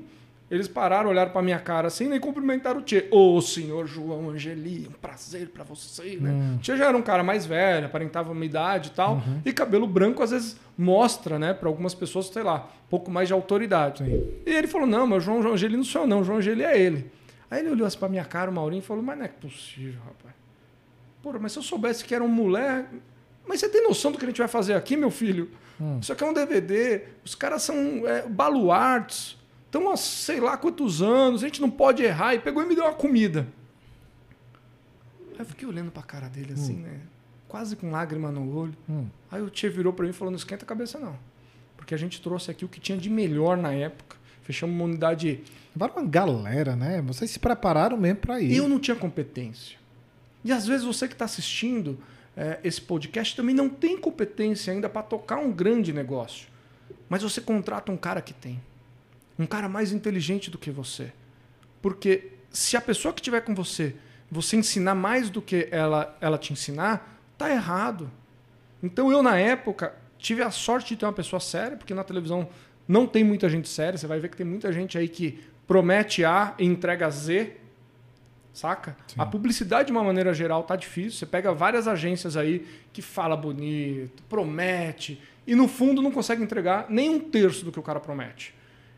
eles pararam, olharam para minha cara assim e cumprimentaram o Tchê. Ô, senhor João Angeli, um prazer para você, né? O Tchê já era um cara mais velho, aparentava uma idade e tal. E cabelo branco, às vezes, mostra, né, para algumas pessoas, sei lá, um pouco mais de autoridade. Sim. E ele falou: não, mas o João Angeli não sou eu, não, o João Angeli é ele. Aí ele olhou assim pra minha cara, o Maurinho, e falou: mas não é possível, rapaz. Porra, mas se eu soubesse que era um mulher. Mas você tem noção do que a gente vai fazer aqui, meu filho? Isso aqui é um DVD, os caras são é, baluartes, estão há sei lá quantos anos, a gente não pode errar. E pegou e me deu uma comida. Aí eu fiquei olhando pra cara dele assim, né? Quase com lágrima no olho. Hum. Aí o Tchê virou pra mim e falou: não esquenta a cabeça, não. Porque a gente trouxe aqui o que tinha de melhor na época. Fechamos uma unidade. Agora uma galera, né? Vocês se prepararam mesmo pra ir. Eu não tinha competência. E às vezes você que está assistindo é, esse podcast também não tem competência ainda para tocar um grande negócio. Mas você contrata um cara que tem. Um cara mais inteligente do que você. Porque se a pessoa que estiver com você, você ensinar mais do que ela, ela te ensinar, tá errado. Então eu, na época, tive a sorte de ter uma pessoa séria, porque na televisão não tem muita gente séria. Você vai ver que tem muita gente aí que promete A e entrega Z. Saca? A publicidade, de uma maneira geral, tá difícil. Você pega várias agências aí que fala bonito, promete, e no fundo não consegue entregar nem um terço do que o cara promete.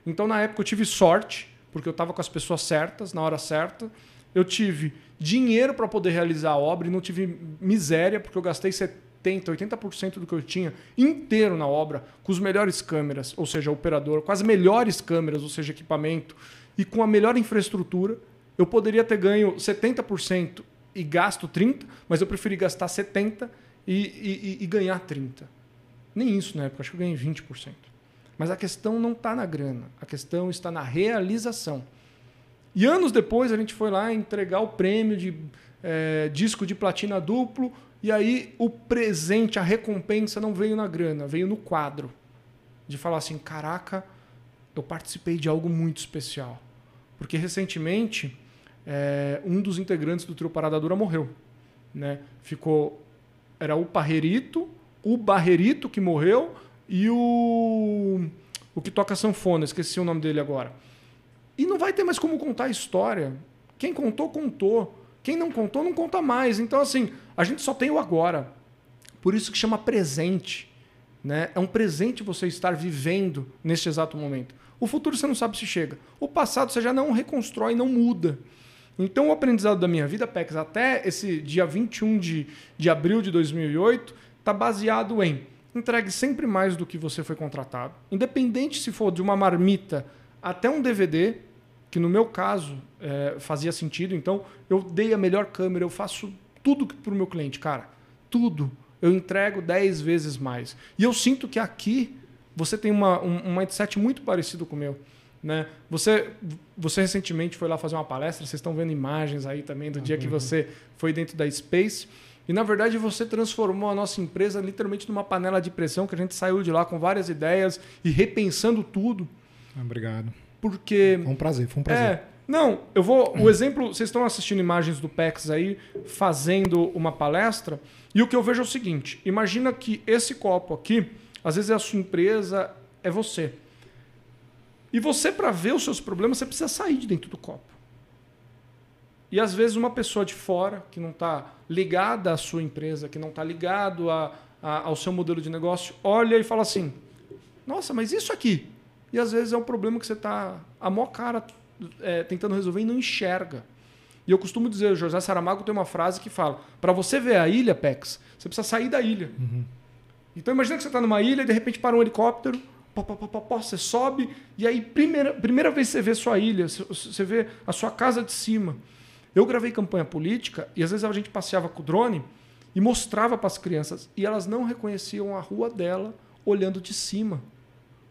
Então, na época, eu tive sorte, porque eu estava com as pessoas certas, na hora certa. Eu tive dinheiro para poder realizar a obra e não tive miséria, porque eu gastei 70, 80% do que eu tinha inteiro na obra, com as melhores câmeras, ou seja, operador, com as melhores câmeras, ou seja, equipamento, e com a melhor infraestrutura. Eu poderia ter ganho 70% e gasto 30%, mas eu preferi gastar 70% e, e, e ganhar 30%. Nem isso na época, acho que eu ganhei 20%. Mas a questão não está na grana, a questão está na realização. E anos depois a gente foi lá entregar o prêmio de é, disco de platina duplo, e aí o presente, a recompensa não veio na grana, veio no quadro. De falar assim: caraca, eu participei de algo muito especial. Porque recentemente é, um dos integrantes do trio Parada Dura morreu. Né? Ficou. Era o Parrerito, o Barrerito que morreu e o. O que toca sanfona, esqueci o nome dele agora. E não vai ter mais como contar a história. Quem contou, contou. Quem não contou, não conta mais. Então, assim, a gente só tem o agora. Por isso que chama presente. Né? É um presente você estar vivendo neste exato momento. O futuro você não sabe se chega. O passado você já não reconstrói, não muda. Então, o aprendizado da minha vida, Pex, até esse dia 21 de, de abril de 2008, está baseado em entregue sempre mais do que você foi contratado. Independente se for de uma marmita até um DVD, que no meu caso é, fazia sentido. Então, eu dei a melhor câmera, eu faço tudo para o meu cliente, cara. Tudo. Eu entrego 10 vezes mais. E eu sinto que aqui você tem uma, um, um mindset muito parecido com o meu. Né? Você, você recentemente foi lá fazer uma palestra, vocês estão vendo imagens aí também do dia que você foi dentro da Space. E na verdade você transformou a nossa empresa literalmente numa panela de pressão que a gente saiu de lá com várias ideias e repensando tudo. Obrigado. Porque. Foi um prazer, foi um prazer. É. Não, eu vou. O exemplo, vocês estão assistindo imagens do PEX aí, fazendo uma palestra, e o que eu vejo é o seguinte: imagina que esse copo aqui, às vezes é a sua empresa, é você. E você, para ver os seus problemas, você precisa sair de dentro do copo. E às vezes uma pessoa de fora, que não está ligada à sua empresa, que não está ligado a, a, ao seu modelo de negócio, olha e fala assim: Nossa, mas isso aqui E às vezes é um problema que você está a maior cara é, tentando resolver e não enxerga. E eu costumo dizer, o José Saramago tem uma frase que fala: para você ver a ilha, Pex, você precisa sair da ilha. Uhum. Então imagina que você está numa ilha e de repente para um helicóptero, pó, pó, pó, você sobe e aí primeira, primeira vez você vê sua ilha, você vê a sua casa de cima. Eu gravei campanha política e às vezes a gente passeava com o drone e mostrava para as crianças e elas não reconheciam a rua dela olhando de cima.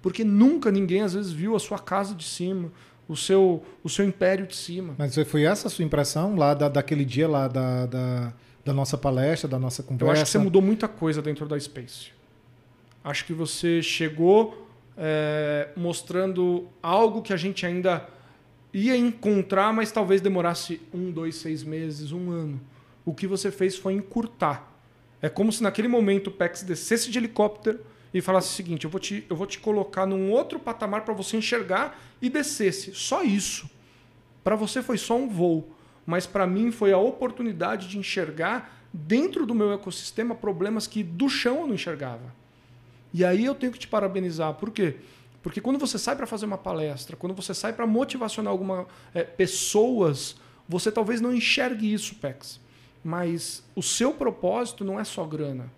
Porque nunca ninguém às vezes viu a sua casa de cima, o seu, o seu império de cima. Mas foi essa a sua impressão lá da, daquele dia lá da, da, da, nossa palestra, da nossa conversa? Eu acho que você mudou muita coisa dentro da Space. Acho que você chegou é, mostrando algo que a gente ainda ia encontrar, mas talvez demorasse um, dois, seis meses, um ano. O que você fez foi encurtar. É como se naquele momento o PEX descesse de helicóptero e falasse o seguinte: eu vou te, eu vou te colocar num outro patamar para você enxergar e descesse. Só isso. Para você foi só um voo, mas para mim foi a oportunidade de enxergar dentro do meu ecossistema problemas que do chão eu não enxergava. E aí eu tenho que te parabenizar. Por quê? Porque quando você sai para fazer uma palestra, quando você sai para motivacionar algumas é, pessoas, você talvez não enxergue isso, Pex. Mas o seu propósito não é só grana.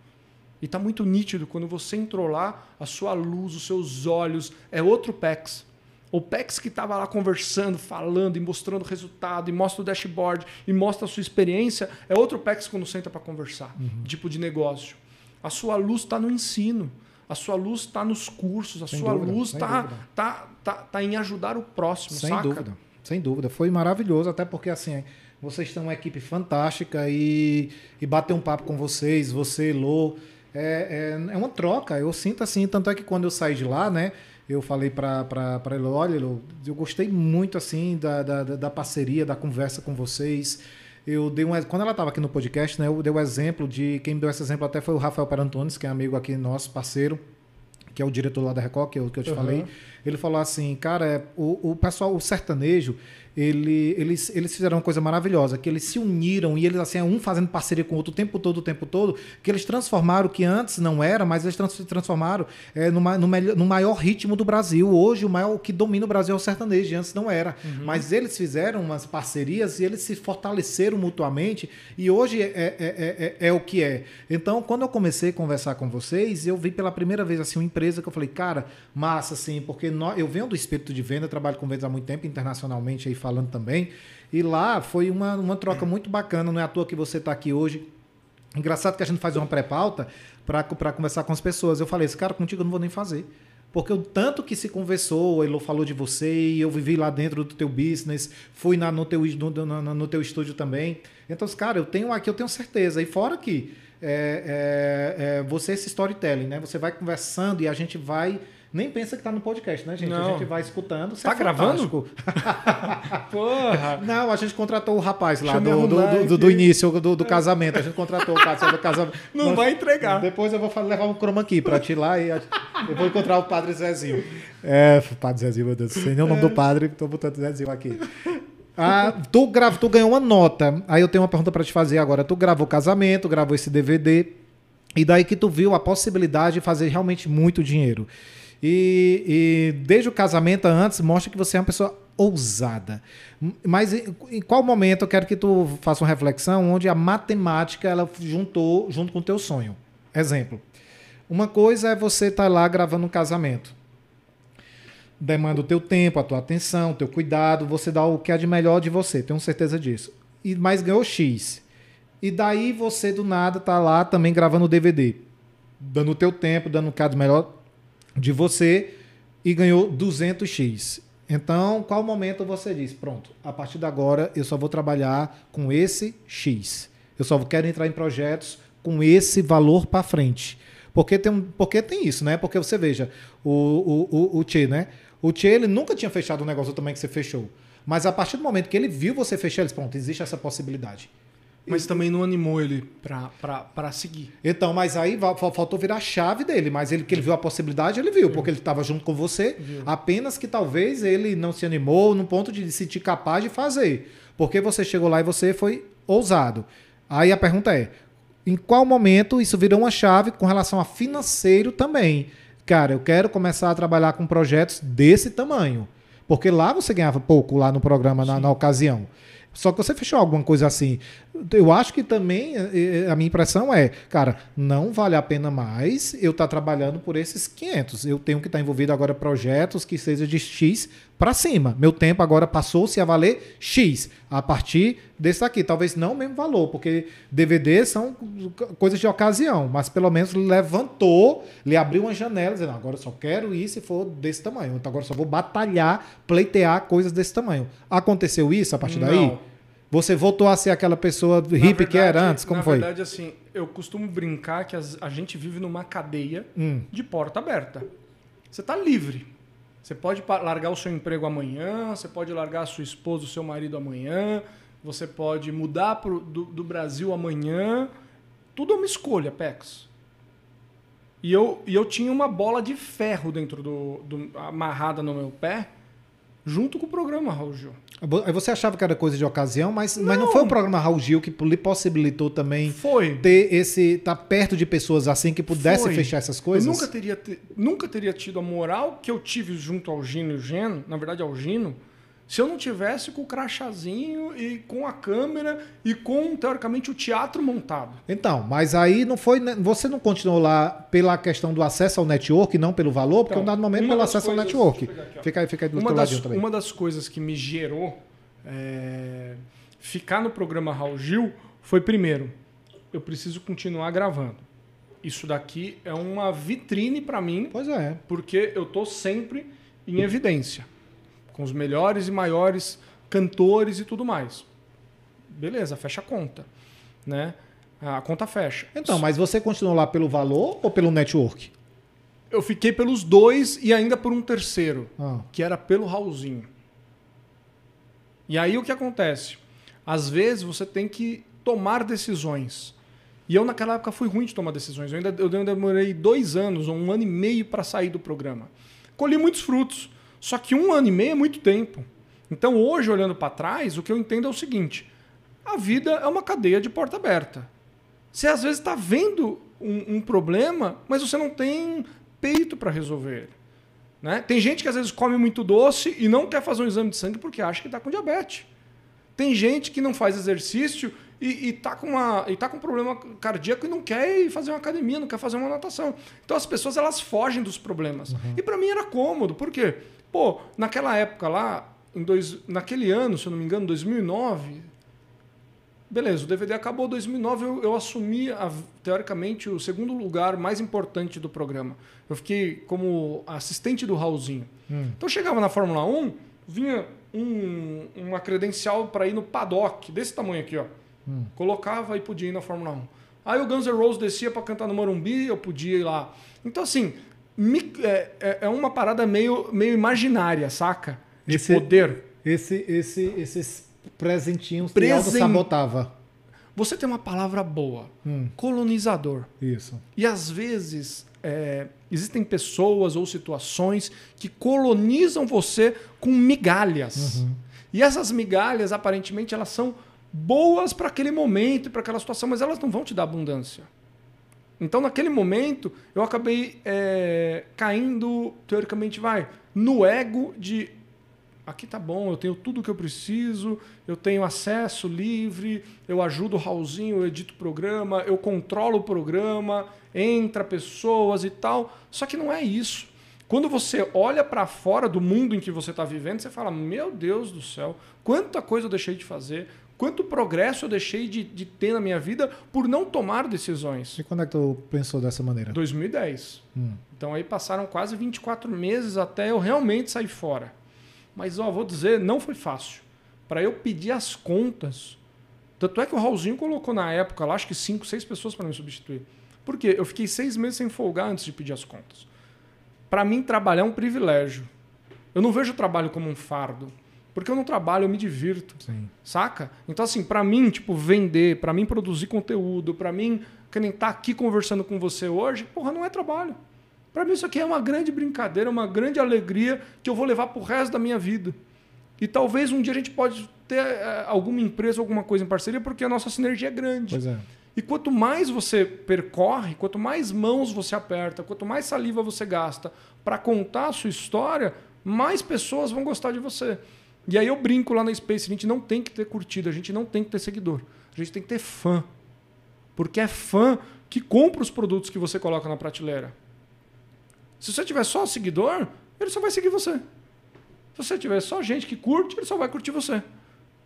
E está muito nítido quando você entrou lá, a sua luz, os seus olhos, é outro PEX. O PEX que estava lá conversando, falando e mostrando o resultado, e mostra o dashboard, e mostra a sua experiência, é outro PEX quando senta para conversar, uhum. tipo de negócio. A sua luz está no ensino, a sua luz está nos cursos, a sem sua dúvida, luz está tá, tá, tá em ajudar o próximo, sem saca? dúvida, sem dúvida. Foi maravilhoso, até porque assim, vocês têm uma equipe fantástica e, e bater um papo com vocês, você, Lô, é, é, é, uma troca. Eu sinto assim, tanto é que quando eu saí de lá, né? Eu falei para ele, olha, eu gostei muito assim da, da, da, parceria, da conversa com vocês. Eu dei um, quando ela estava aqui no podcast, né? Eu dei o um exemplo de quem me deu esse exemplo até foi o Rafael Parantones, que é amigo aqui nosso, parceiro, que é o diretor lá da Record, que eu, que eu te uhum. falei. Ele falou assim, cara, é, o, o pessoal, o sertanejo, ele, eles, eles fizeram uma coisa maravilhosa, que eles se uniram e eles, assim, um fazendo parceria com o outro o tempo todo, o tempo todo, que eles transformaram o que antes não era, mas eles trans, transformaram é, numa, no, melhor, no maior ritmo do Brasil. Hoje, o maior o que domina o Brasil é o sertanejo, antes não era. Uhum. Mas eles fizeram umas parcerias e eles se fortaleceram mutuamente e hoje é, é, é, é, é o que é. Então, quando eu comecei a conversar com vocês, eu vi pela primeira vez assim, uma empresa que eu falei, cara, massa, assim, porque nós, eu venho do espírito de venda, trabalho com vendas há muito tempo, internacionalmente aí falando também. E lá foi uma, uma troca muito bacana, não é à toa que você está aqui hoje. Engraçado que a gente faz uma pré-pauta para conversar com as pessoas. Eu falei, esse cara contigo eu não vou nem fazer. Porque o tanto que se conversou, o Elo falou de você e eu vivi lá dentro do teu business, fui na, no, teu, no, no teu estúdio também. Então, cara, eu tenho aqui, eu tenho certeza. E fora que é, é, é, você é esse storytelling, né? Você vai conversando e a gente vai nem pensa que tá no podcast, né, gente? Não. A gente vai escutando. Tá é gravando? Porra! Não, a gente contratou o rapaz lá do, do, do, do, início do, do casamento. A gente contratou o cara do casamento. Não Nós, vai entregar. Depois eu vou levar um croma aqui pra ti lá e eu vou encontrar o padre Zezinho. É, padre Zezinho, meu Deus. Sem nem o nome do padre, tô botando Zezinho aqui. Ah, tu, grava, tu ganhou uma nota. Aí eu tenho uma pergunta para te fazer agora. Tu gravou casamento, gravou esse DVD. E daí que tu viu a possibilidade de fazer realmente muito dinheiro. E, e, desde o casamento antes mostra que você é uma pessoa ousada. Mas em, qual momento eu quero que tu faça uma reflexão onde a matemática ela juntou junto com o teu sonho? Exemplo. Uma coisa é você estar tá lá gravando um casamento. Demanda o teu tempo, a tua atenção, o teu cuidado, você dá o que é de melhor de você, tenho certeza disso. E mais ganhou X. E daí você do nada tá lá também gravando o DVD, dando o teu tempo, dando o que é de melhor de você e ganhou 200x. Então, qual momento você diz, pronto, a partir de agora eu só vou trabalhar com esse X. Eu só quero entrar em projetos com esse valor para frente. Porque tem, porque tem isso, né? Porque você veja, o, o, o, o Tchê, né? O Tchê, ele nunca tinha fechado um negócio também que você fechou. Mas a partir do momento que ele viu você fechar, ele disse, pronto, existe essa possibilidade. Mas também não animou ele para seguir. Então, mas aí faltou virar a chave dele. Mas ele que ele viu a possibilidade, ele viu, porque ele estava junto com você. Viu. Apenas que talvez ele não se animou no ponto de se sentir capaz de fazer. Porque você chegou lá e você foi ousado. Aí a pergunta é: em qual momento isso virou uma chave com relação a financeiro também? cara, eu quero começar a trabalhar com projetos desse tamanho. Porque lá você ganhava pouco lá no programa, na, na ocasião. Só que você fechou alguma coisa assim. Eu acho que também eh, eh, a minha impressão é, cara, não vale a pena mais eu estar tá trabalhando por esses 500. Eu tenho que estar tá envolvido agora projetos que seja de X para cima. Meu tempo agora passou-se a valer X a partir desse aqui. Talvez não o mesmo valor, porque DVD são coisas de ocasião, mas pelo menos levantou, lhe abriu uma janela, dizendo, agora só quero ir se for desse tamanho. Então agora só vou batalhar, pleitear coisas desse tamanho. Aconteceu isso a partir daí? Você voltou a ser aquela pessoa hippie que era antes? Como na foi? Na verdade, assim, eu costumo brincar que a gente vive numa cadeia hum. de porta aberta. Você está livre. Você pode largar o seu emprego amanhã, você pode largar a sua esposa, o seu marido amanhã, você pode mudar pro, do, do Brasil amanhã. Tudo é uma escolha, Pex. E eu, e eu tinha uma bola de ferro dentro do, do amarrada no meu pé, junto com o programa, Raul Gil. Você achava que era coisa de ocasião, mas não, mas não foi o programa Raul Gil que lhe possibilitou também foi. ter esse. estar tá perto de pessoas assim que pudesse foi. fechar essas coisas? Eu nunca teria, nunca teria tido a moral que eu tive junto ao Gino e o Geno, na verdade ao Gino, se eu não tivesse com o crachazinho e com a câmera e com, teoricamente, o teatro montado. Então, mas aí não foi. Né, você não continuou lá pela questão do acesso ao network, não pelo valor, porque então, um dado momento pelo acesso coisas, ao network. Aqui, fica aí, fica aí do uma das, também. Uma das coisas que me gerou é, ficar no programa Raul Gil foi, primeiro, eu preciso continuar gravando. Isso daqui é uma vitrine para mim. Pois é. Porque eu tô sempre em evidência. Com os melhores e maiores cantores e tudo mais. Beleza, fecha a conta. Né? A conta fecha. Então, mas você continuou lá pelo valor ou pelo network? Eu fiquei pelos dois e ainda por um terceiro, ah. que era pelo Raulzinho. E aí o que acontece? Às vezes você tem que tomar decisões. E eu naquela época fui ruim de tomar decisões. Eu ainda eu demorei dois anos ou um ano e meio para sair do programa. Colhi muitos frutos. Só que um ano e meio é muito tempo. Então hoje, olhando para trás, o que eu entendo é o seguinte: a vida é uma cadeia de porta aberta. Você às vezes está vendo um, um, problema, mas você não tem peito para resolver ele. Né? Tem gente que às vezes come muito doce e não quer fazer um exame de sangue porque acha que está com diabetes. Tem gente que não faz exercício e, está com, uma, e tá com um problema cardíaco e não quer ir fazer uma academia, não quer fazer uma natação. Então as pessoas elas fogem dos problemas. Uhum. E para mim era cômodo. Por quê? Pô, naquela época lá, em dois, naquele ano, se eu não me engano, 2009, Beleza, o DVD acabou em 2009, eu, eu assumi, a, teoricamente, o segundo lugar mais importante do programa. Eu fiquei como assistente do Raulzinho. Hum. Então chegava na Fórmula 1, vinha um, uma credencial para ir no paddock, desse tamanho aqui, ó. Hum. Colocava e podia ir na Fórmula 1. Aí o Guns N' Roses descia para cantar no Morumbi, eu podia ir lá. Então, assim, é, é, é uma parada meio, meio imaginária, saca? De esse, poder. Esse, esse, esses presentinhos Presen... que sabotava. Você tem uma palavra boa, hum. colonizador. Isso. E às vezes é, existem pessoas ou situações que colonizam você com migalhas. Uhum. E essas migalhas, aparentemente, elas são boas para aquele momento, para aquela situação, mas elas não vão te dar abundância. Então, naquele momento, eu acabei é, caindo, teoricamente, vai, no ego de aqui tá bom, eu tenho tudo o que eu preciso, eu tenho acesso livre, eu ajudo o Raulzinho, eu edito o programa, eu controlo o programa, entra pessoas e tal. Só que não é isso. Quando você olha para fora do mundo em que você está vivendo, você fala: Meu Deus do céu, quanta coisa eu deixei de fazer, quanto progresso eu deixei de, de ter na minha vida por não tomar decisões. E quando é que tu pensou dessa maneira? 2010. Hum. Então aí passaram quase 24 meses até eu realmente sair fora. Mas, ó, vou dizer, não foi fácil. Para eu pedir as contas. Tanto é que o Raulzinho colocou na época lá, acho que cinco, seis pessoas para me substituir. Por quê? Eu fiquei seis meses sem folgar antes de pedir as contas. Para mim, trabalhar é um privilégio. Eu não vejo o trabalho como um fardo. Porque eu não trabalho, eu me divirto. Sim. Saca? Então, assim, para mim, tipo, vender, para mim produzir conteúdo, para mim, que nem tá aqui conversando com você hoje, porra, não é trabalho. Para mim, isso aqui é uma grande brincadeira, uma grande alegria que eu vou levar para o resto da minha vida. E talvez um dia a gente pode ter é, alguma empresa, alguma coisa em parceria, porque a nossa sinergia é grande. Pois é. E quanto mais você percorre, quanto mais mãos você aperta, quanto mais saliva você gasta para contar a sua história, mais pessoas vão gostar de você. E aí eu brinco lá na Space, a gente não tem que ter curtida, a gente não tem que ter seguidor. A gente tem que ter fã. Porque é fã que compra os produtos que você coloca na prateleira. Se você tiver só seguidor, ele só vai seguir você. Se você tiver só gente que curte, ele só vai curtir você.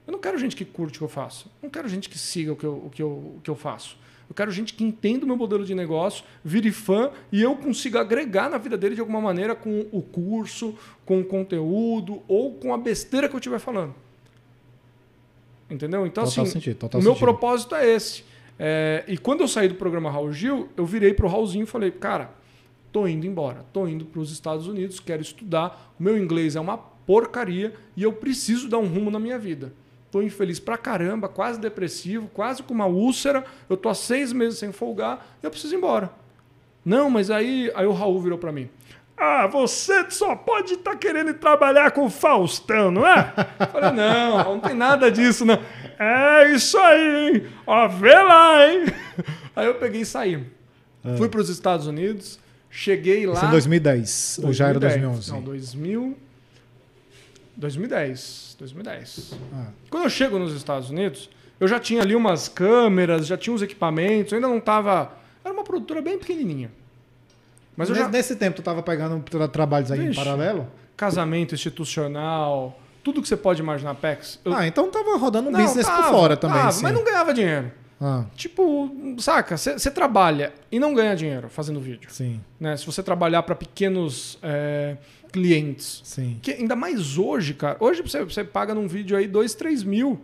Eu não quero gente que curte o que eu faço. Não quero gente que siga o que eu, o que eu, o que eu faço. Eu quero gente que entenda o meu modelo de negócio, vire fã e eu consiga agregar na vida dele de alguma maneira com o curso, com o conteúdo ou com a besteira que eu estiver falando. Entendeu? Então, total assim, sentido, o meu sentido. propósito é esse. É, e quando eu saí do programa Raul Gil, eu virei pro Raulzinho e falei, cara, tô indo embora, tô indo para os Estados Unidos, quero estudar, o meu inglês é uma porcaria e eu preciso dar um rumo na minha vida. Tô infeliz pra caramba, quase depressivo, quase com uma úlcera, eu tô há seis meses sem folgar eu preciso ir embora. Não, mas aí, aí o Raul virou para mim. Ah, você só pode estar tá querendo trabalhar com o Faustão, não é? Eu falei, não, não tem nada disso, não. É isso aí, hein? Ó, vê lá, hein? Aí eu peguei e saí. Ah. Fui para os Estados Unidos, cheguei lá. Isso em 2010, 2010, ou já era 2011? Não, 2000. 2010. 2010. Ah. Quando eu chego nos Estados Unidos, eu já tinha ali umas câmeras, já tinha uns equipamentos, ainda não estava. Era uma produtora bem pequenininha. Mas nesse, já... nesse tempo, tu estava pegando tra trabalhos aí Vixe, em paralelo? Casamento institucional, tudo que você pode imaginar, PEX. Eu... Ah, então tava rodando um não, business tava, por fora também. Tava, mas não ganhava dinheiro. Ah. Tipo, saca, você trabalha e não ganha dinheiro fazendo vídeo. Sim. Né? Se você trabalhar para pequenos é, clientes. Sim. Que ainda mais hoje, cara. Hoje você, você paga num vídeo aí 2, 3 mil.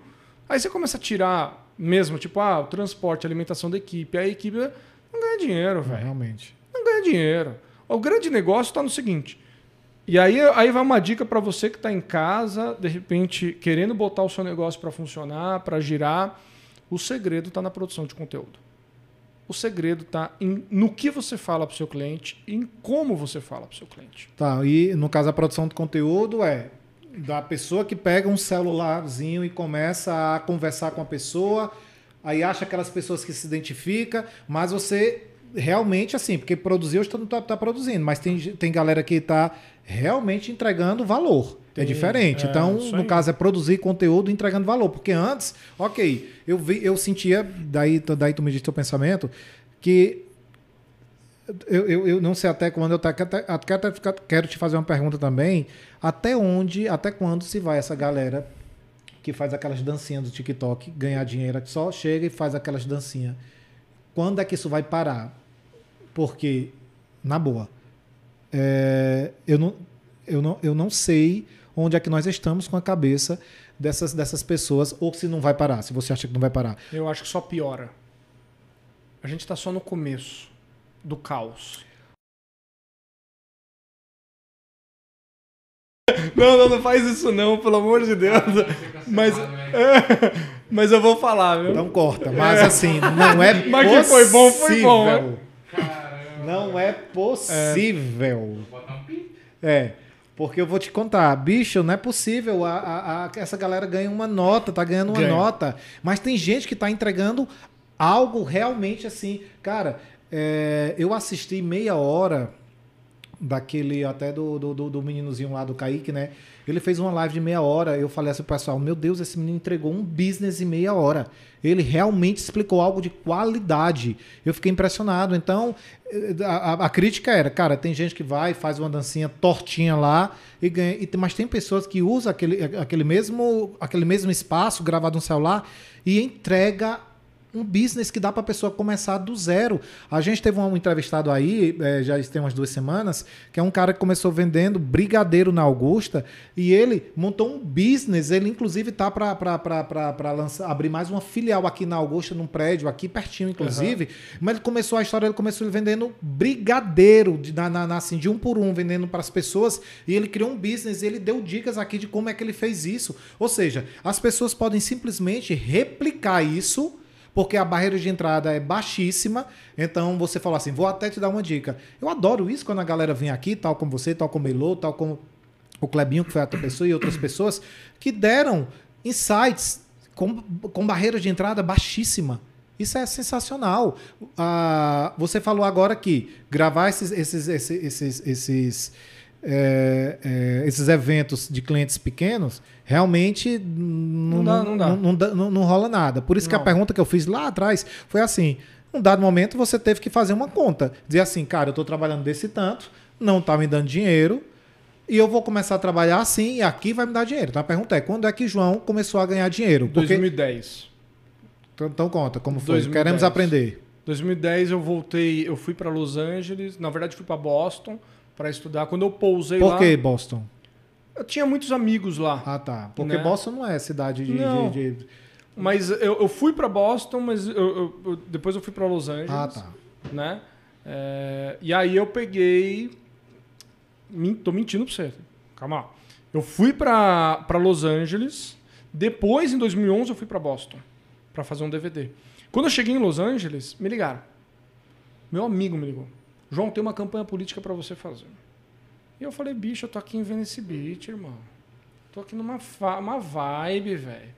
Aí você começa a tirar mesmo, tipo, ah, o transporte, a alimentação da equipe. A equipe não ganha dinheiro, velho. Realmente. Não ganha dinheiro. O grande negócio está no seguinte. E aí, aí vai uma dica para você que está em casa, de repente, querendo botar o seu negócio para funcionar, para girar. O segredo está na produção de conteúdo. O segredo está no que você fala para o seu cliente e em como você fala para o seu cliente. Tá, e no caso a produção de conteúdo é da pessoa que pega um celularzinho e começa a conversar com a pessoa, aí acha aquelas pessoas que se identifica, mas você realmente assim, porque produzir hoje todo mundo está tá produzindo, mas tem, tem galera que está realmente entregando valor. É tem, é diferente. É, então, no caso, é produzir conteúdo entregando valor. Porque antes, ok, eu, vi, eu sentia, daí, daí tu me disse teu pensamento, que eu, eu, eu, não sei até quando eu até, até, até quero te fazer uma pergunta também. Até onde, até quando se vai essa galera que faz aquelas dancinhas do TikTok ganhar dinheiro, que só chega e faz aquelas dancinhas. Quando é que isso vai parar? Porque, na boa, é, eu, não, eu, não, eu não sei onde é que nós estamos com a cabeça dessas, dessas pessoas, ou se não vai parar, se você acha que não vai parar. Eu acho que só piora. A gente está só no começo do caos. Não, não, não faz isso não, pelo amor de Deus. Mas, é, mas eu vou falar, viu? Não corta, mas assim, não é mas possível. Mas que foi bom, foi bom. Né? Não é possível. É. é. Porque eu vou te contar, bicho, não é possível. A, a, a, essa galera ganha uma nota, tá ganhando uma ganha. nota. Mas tem gente que tá entregando algo realmente assim. Cara, é, eu assisti meia hora daquele até do, do, do, meninozinho lá do Kaique, né? Ele fez uma live de meia hora. Eu falei assim pessoal: Meu Deus, esse menino entregou um business em meia hora. Ele realmente explicou algo de qualidade. Eu fiquei impressionado. Então, a, a, crítica era: Cara, tem gente que vai, faz uma dancinha tortinha lá, e ganha, e, mas tem pessoas que usam aquele, aquele, mesmo, aquele mesmo espaço gravado no celular e entrega um business que dá para a pessoa começar do zero. A gente teve um entrevistado aí, é, já tem umas duas semanas, que é um cara que começou vendendo brigadeiro na Augusta e ele montou um business. Ele, inclusive, tá para abrir mais uma filial aqui na Augusta, num prédio, aqui pertinho, inclusive. Uhum. Mas ele começou a história, ele começou vendendo brigadeiro, de, na, na, assim, de um por um, vendendo para as pessoas. E ele criou um business e ele deu dicas aqui de como é que ele fez isso. Ou seja, as pessoas podem simplesmente replicar isso porque a barreira de entrada é baixíssima. Então você fala assim: vou até te dar uma dica. Eu adoro isso quando a galera vem aqui, tal como você, tal como Elô, tal como o Clebinho, que foi a outra pessoa, e outras pessoas, que deram insights com, com barreira de entrada baixíssima. Isso é sensacional. Ah, você falou agora que gravar esses, esses, esses, esses, esses, é, é, esses eventos de clientes pequenos realmente não, Não dá, não dá. Não, não não- não rola nada. Por isso que a pergunta que eu fiz lá atrás foi assim: num dado momento você teve que fazer uma conta. Dizer assim, cara, eu estou trabalhando desse tanto, não está me dando dinheiro. E eu vou começar a trabalhar assim e aqui vai me dar dinheiro. Então a pergunta é: quando é que João começou a ganhar dinheiro? Porque- 2010. Então, então conta, como foi? 2010. Queremos aprender. 2010 eu voltei, eu fui para Los Angeles, na verdade fui para Boston para estudar. Quando eu pousei Por lá, que Boston? eu tinha muitos amigos lá. Ah, tá. Porque Né? Boston não é cidade de. Não. de- de- Mas eu, eu fui para Boston, mas eu- eu- eu- depois eu fui para Los Angeles. Ah, tá. né? É, e aí eu peguei. Tô mentindo pra você. Calma. lá. Eu fui pra Los Angeles. Depois, em 2011, eu fui pra Boston pra fazer um DVD. Quando eu cheguei em Los Angeles, me ligaram. Meu amigo me ligou. João, tem uma campanha política pra você fazer. E eu falei, bicho, eu tô aqui em Venice Beach, irmão. Tô aqui numa uma vibe, velho.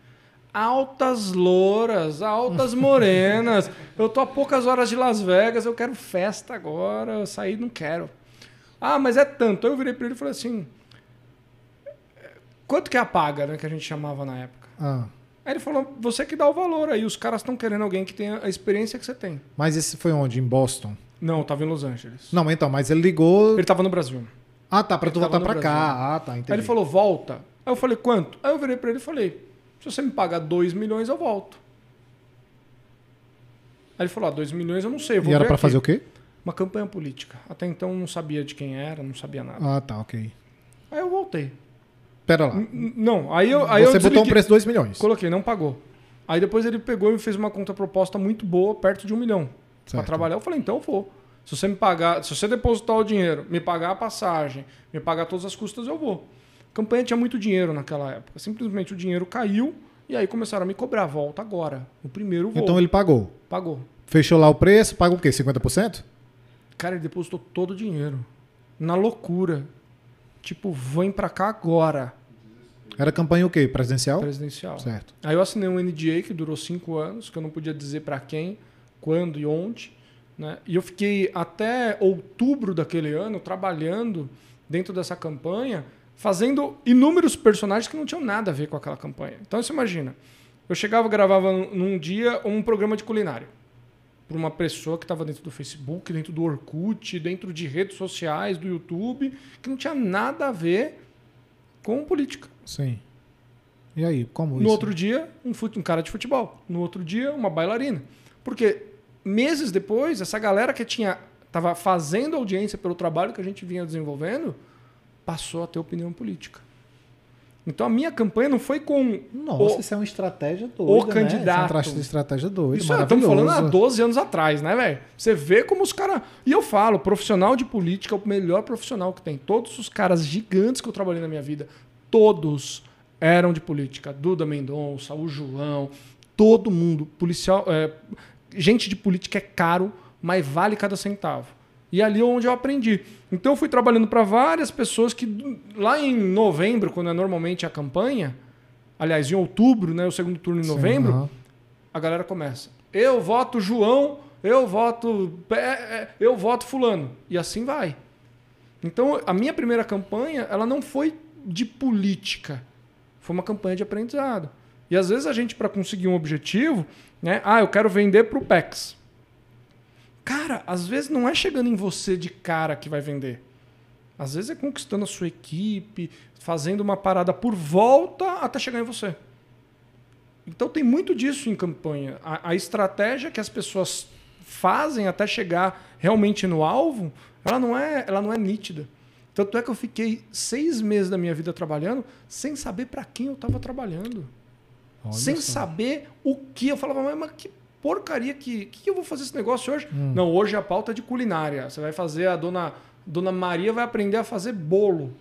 Altas louras, altas morenas. Eu tô a poucas horas de Las Vegas, eu quero festa agora, eu sair não quero. Ah, mas é tanto. Aí eu virei pra ele e falei assim: quanto que é a paga, né? Que a gente chamava na época. Ah, Aí ele falou: você que dá o valor aí, os caras estão querendo alguém que tenha a experiência que você tem. mas esse foi onde? Em Boston? Não, eu tava em Los Angeles. Não, então, mas ele ligou. Ele tava no Brasil. Ah, tá, pra ele tu voltar pra cá. Ah, tá, entendi. Aí ele falou, volta. Aí eu falei, quanto? Aí eu virei pra ele e falei, se você me pagar 2 milhões, eu volto. Aí ele falou, ah, 2 milhões eu não sei, eu vou E era pra aqui." fazer o quê? Uma campanha política. Até então eu não sabia de quem era, não sabia nada. Ah, tá, ok. Aí eu voltei. Pera lá. N- Não, aí eu. Aí Você eu botou um preço de 2 milhões. Coloquei, não pagou. Aí depois ele pegou e fez uma contraproposta muito boa, perto de um milhão. Pra Certo. trabalhar. Eu falei, então eu vou. Se você me pagar, se você depositar o dinheiro, me pagar a passagem, me pagar todas as custas, eu vou. A campanha tinha muito dinheiro naquela época. Simplesmente o dinheiro caiu e aí começaram a me cobrar. Volta agora. O primeiro voo. Então ele pagou. Pagou. Fechou lá o preço, paga o quê? 50%? Cara, ele depositou todo o dinheiro. Na loucura. Tipo, vem pra cá agora. Era campanha o quê? Presidencial? Presidencial. Certo. Aí eu assinei um NDA que durou cinco anos, que eu não podia dizer pra quem, quando e onde. Né? E eu fiquei até outubro daquele ano trabalhando dentro dessa campanha, fazendo inúmeros personagens que não tinham nada a ver com aquela campanha. Então você imagina, eu chegava e gravava num dia um programa de culinária para uma pessoa que estava dentro do Facebook, dentro do Orkut, dentro de redes sociais, do YouTube, que não tinha nada a ver com política. Sim. E aí, como No isso? outro dia, um, um cara de futebol. No outro dia, uma bailarina. Porque meses depois, essa galera que tinha estava fazendo audiência pelo trabalho que a gente vinha desenvolvendo, passou a ter opinião política. Então a minha campanha não foi com. Nossa, o- isso é uma estratégia doida, né? candidato. Isso é uma estratégia doida, Isso estamos falando há 12 anos atrás, né, velho? Você vê como os caras. E eu falo, profissional de política é o melhor profissional que tem. Todos os caras gigantes que eu trabalhei na minha vida, todos eram de política. Duda Mendonça, o João, todo mundo. Policial. é, gente de política é caro, mas vale cada centavo. E ali é onde eu aprendi. Então eu fui trabalhando para várias pessoas que lá em novembro, quando é normalmente a campanha, aliás, em outubro, né, o segundo turno em Sim, novembro, aham. a galera começa. Eu voto João, eu voto, é, é, eu voto fulano e assim vai. Então a minha primeira campanha, ela não foi de política, foi uma campanha de aprendizado. E às vezes a gente para conseguir um objetivo, né? Ah, eu quero vender para o Pex. Cara, às vezes não é chegando em você de cara que vai vender. Às vezes é conquistando a sua equipe, fazendo uma parada por volta até chegar em você. Então tem muito disso em campanha. A, a estratégia que as pessoas fazem até chegar realmente no alvo, ela não é, ela não é nítida. Tanto é que eu fiquei seis meses da minha vida trabalhando sem saber para quem eu estava trabalhando. Olha sem só. saber o que. Eu falava, mas, mas que porcaria que, que eu vou fazer esse negócio hoje? Hum. Não, hoje a pauta é de culinária. Você vai fazer, a dona, dona Maria vai aprender a fazer bolo.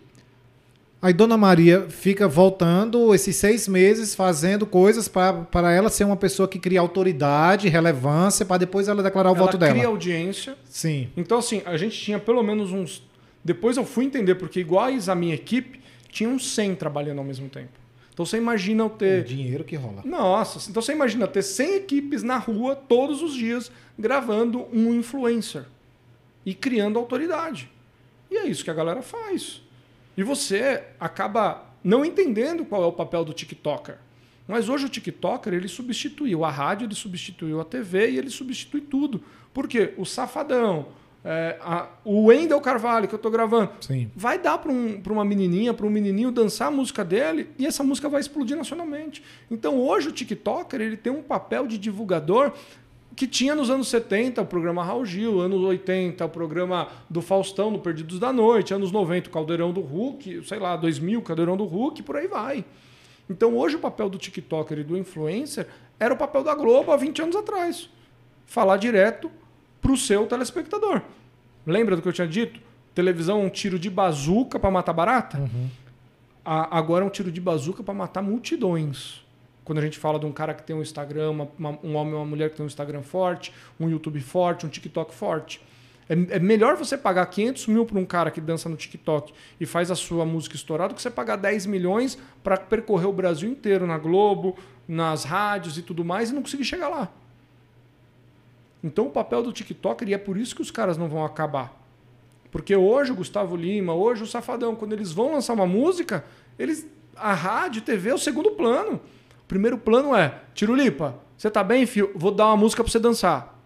Aí Dona Maria fica voltando esses seis meses fazendo coisas para ela ser uma pessoa que cria autoridade, relevância, para depois ela declarar o Ela voto dela. cria audiência. Sim. Então, assim, a gente tinha pelo menos uns. Depois eu fui entender, porque iguais a minha equipe, tinham 100 trabalhando ao mesmo tempo. Então você imagina eu ter. O dinheiro que rola. Nossa, então você imagina ter 100 equipes na rua todos os dias gravando um influencer e criando autoridade. E é isso que a galera faz. E você acaba não entendendo qual é o papel do TikToker. Mas hoje o TikToker ele substituiu a rádio, ele substituiu a TV e ele substitui tudo. Por quê? O Safadão, é, a, o Wendel Carvalho que eu estou gravando, Sim. vai dar para um, uma menininha, para um menininho dançar a música dele e essa música vai explodir nacionalmente. Então hoje o TikToker ele tem um papel de divulgador que tinha nos anos 70 o programa Raul Gil, anos 80 o programa do Faustão no Perdidos da Noite, anos 90 o Caldeirão do Hulk, sei lá, 2000 Caldeirão do Hulk, por aí vai. Então hoje o papel do TikToker e do influencer era o papel da Globo há 20 anos atrás. Falar direto para o seu telespectador. Lembra do que eu tinha dito? Televisão é um tiro de bazuca para matar barata? Uhum. A, agora é um tiro de bazuca para matar multidões. Quando a gente fala de um cara que tem um Instagram, uma, uma, um homem ou uma mulher que tem um Instagram forte, um YouTube forte, um TikTok forte. É, é melhor você pagar 500 mil para um cara que dança no TikTok e faz a sua música estourar do que você pagar 10 milhões para percorrer o Brasil inteiro na Globo, nas rádios e tudo mais e não conseguir chegar lá. Então o papel do TikToker, e é por isso que os caras não vão acabar. Porque hoje o Gustavo Lima, hoje o Safadão, quando eles vão lançar uma música, eles a rádio, TV é o segundo plano. O primeiro plano é: Tirulipa, você tá bem, filho? Vou dar uma música para você dançar.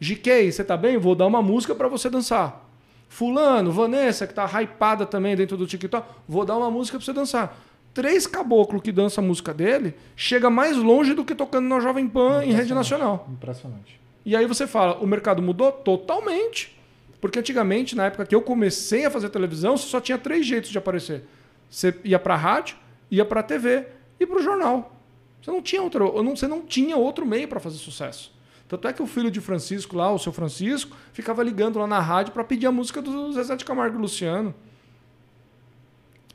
GK, você tá bem? Vou dar uma música para você dançar. Fulano, Vanessa, que tá hypada também dentro do TikTok, vou dar uma música para você dançar. Três caboclos que dançam a música dele chega mais longe do que tocando na Jovem Pan em rede nacional. Impressionante. E aí você fala, o mercado mudou totalmente. Porque antigamente, na época que eu comecei a fazer televisão, você só tinha três jeitos de aparecer. Você ia para rádio, ia para TV e para o jornal. Você não tinha outro, você não tinha outro meio para fazer sucesso. Tanto é que o filho de Francisco lá, o seu Francisco, ficava ligando lá na rádio para pedir a música do Zezé de Camargo e Luciano.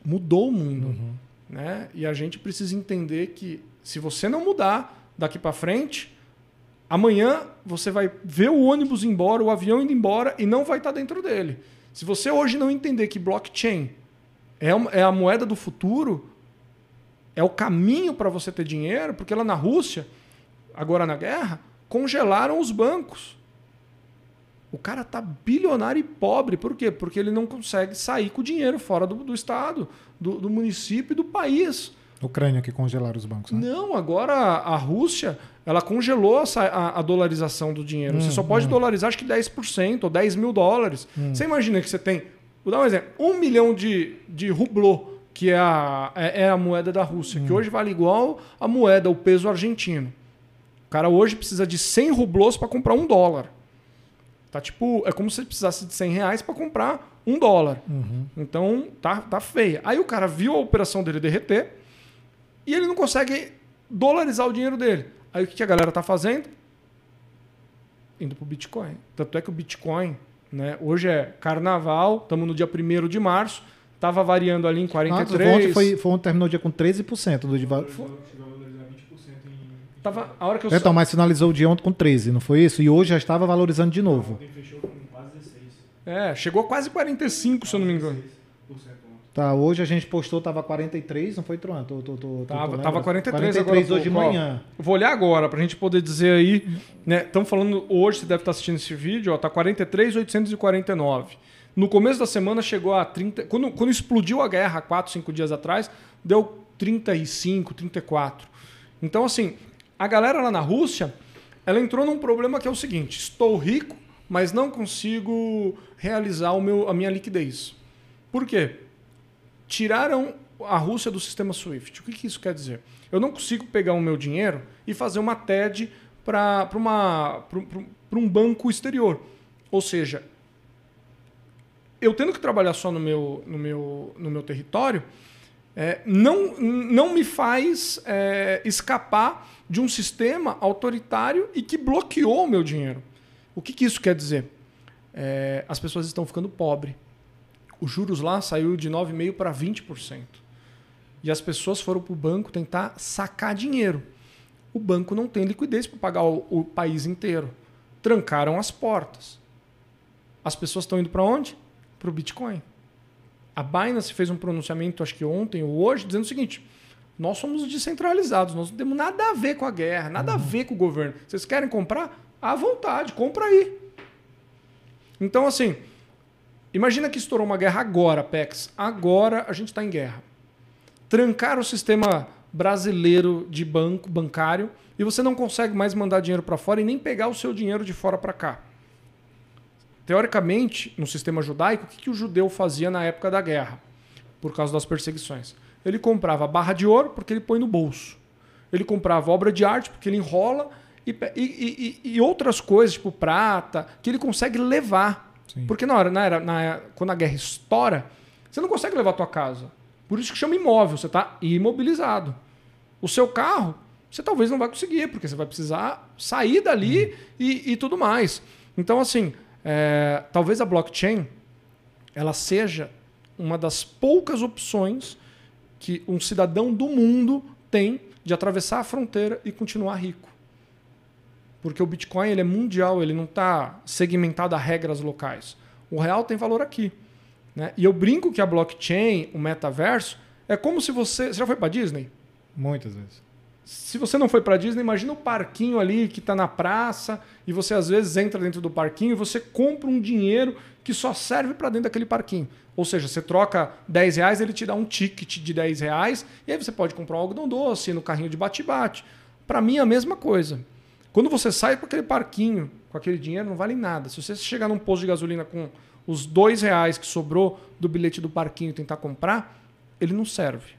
Mudou o mundo. Uhum. Né? E a gente precisa entender que se você não mudar daqui para frente, amanhã você vai ver o ônibus embora, o avião indo embora e não vai estar dentro dele. Se você hoje não entender que blockchain é, é a moeda do futuro, é o caminho para você ter dinheiro, porque lá na Rússia, agora na guerra, congelaram os bancos. O cara tá bilionário e pobre. Por quê? Porque ele não consegue sair com o dinheiro fora do, do estado, do, do, município e do país. Ucrânia que congelaram os bancos, né? Não, agora a Rússia ela congelou a, a, a dolarização do dinheiro. Hum, você só pode hum. dolarizar acho que 10% ou 10 mil dólares. Hum. Você imagina que você tem, vou dar um exemplo, um milhão de, de rublô, que é a, é, é a moeda da Rússia, que hum. hoje vale igual a moeda, o peso argentino. O cara hoje precisa de 100 rublôs para comprar um dólar. Tá tipo, é como se ele precisasse de 100 reais para comprar um dólar. Uhum. Então tá, tá feia. Aí o cara viu a operação dele derreter e ele não consegue dolarizar o dinheiro dele. Aí o que a galera tá fazendo? Indo pro Bitcoin. Tanto é que o Bitcoin, né, hoje é carnaval, estamos no dia 1 de março, tava variando ali em 43. Ah, ontem, foi, foi, ontem terminou o dia com 13% do de Tava, a hora que eu então, mas finalizou o dia ontem com 13, não foi isso? E hoje já estava valorizando de novo. Ontem fechou com quase 16. É, chegou a quase 45, se eu não me engano. Tá, hoje a gente postou, tava 43, não foi, Truan? Tô, tô, tô, tava, tava 43, 43 agora, hoje de manhã. Vou olhar agora pra gente poder dizer aí, né? Estamos falando hoje, você deve estar assistindo esse vídeo, ó, tá 43,849. No começo da semana chegou a 30. Quando, quando explodiu a guerra, 4, 5 dias atrás, deu 35, 34. Então, assim, a galera lá na Rússia, ela entrou num problema que é o seguinte: estou rico, mas não consigo realizar o meu, a minha liquidez. Por quê? Tiraram a Rússia do sistema SWIFT. O que, que isso quer dizer? Eu não consigo pegar o meu dinheiro e fazer uma TED para um banco exterior. Ou seja, eu tendo que trabalhar só no meu, no meu, no meu território, é, não, não me faz é, escapar de um sistema autoritário e que bloqueou o meu dinheiro. O que, que isso quer dizer? É, as pessoas estão ficando pobres. Os juros lá saiu de 9,5% para 20%. E as pessoas foram para o banco tentar sacar dinheiro. O banco não tem liquidez para pagar o, o país inteiro. Trancaram as portas. As pessoas estão indo para onde? Para o Bitcoin. A Binance fez um pronunciamento, acho que ontem ou hoje, dizendo o seguinte: Nós somos descentralizados, nós não temos nada a ver com a guerra, nada a ver com o governo. Vocês querem comprar? À vontade, compra aí. Então, assim, imagina que estourou uma guerra agora, PEX. Agora a gente está em guerra. Trancar o sistema brasileiro de banco bancário e você não consegue mais mandar dinheiro para fora e nem pegar o seu dinheiro de fora para cá. Teoricamente, no sistema judaico, o que, que o judeu fazia na época da guerra? Por causa das perseguições. Ele comprava barra de ouro porque ele põe no bolso. Ele comprava obra de arte porque ele enrola e, e, e, e outras coisas, tipo prata, que ele consegue levar. Sim. Porque na hora, na era, na, quando a guerra estoura, você não consegue levar a tua casa. Por isso que chama imóvel, você está imobilizado. O seu carro, você talvez não vai conseguir, porque você vai precisar sair dali hum. e, e, tudo mais. Então, assim, é, talvez a blockchain ela seja uma das poucas opções que um cidadão do mundo tem de atravessar a fronteira e continuar rico. Porque o Bitcoin ele é mundial, ele não está segmentado a regras locais. O real tem valor aqui. Né? E eu brinco que a blockchain, o metaverso, é como se você. Você já foi para Disney? Muitas vezes. Se você não foi para Disney, imagina o parquinho ali que está na praça e você às vezes entra dentro do parquinho e você compra um dinheiro que só serve para dentro daquele parquinho. Ou seja, você troca 10 reais, ele te dá um ticket de 10 reais e aí você pode comprar um algodão doce no carrinho de bate-bate. Para mim é a mesma coisa. Quando você sai para aquele parquinho com aquele dinheiro, não vale nada. Se você chegar num posto de gasolina com os dois reais que sobrou do bilhete do parquinho e tentar comprar, ele não serve.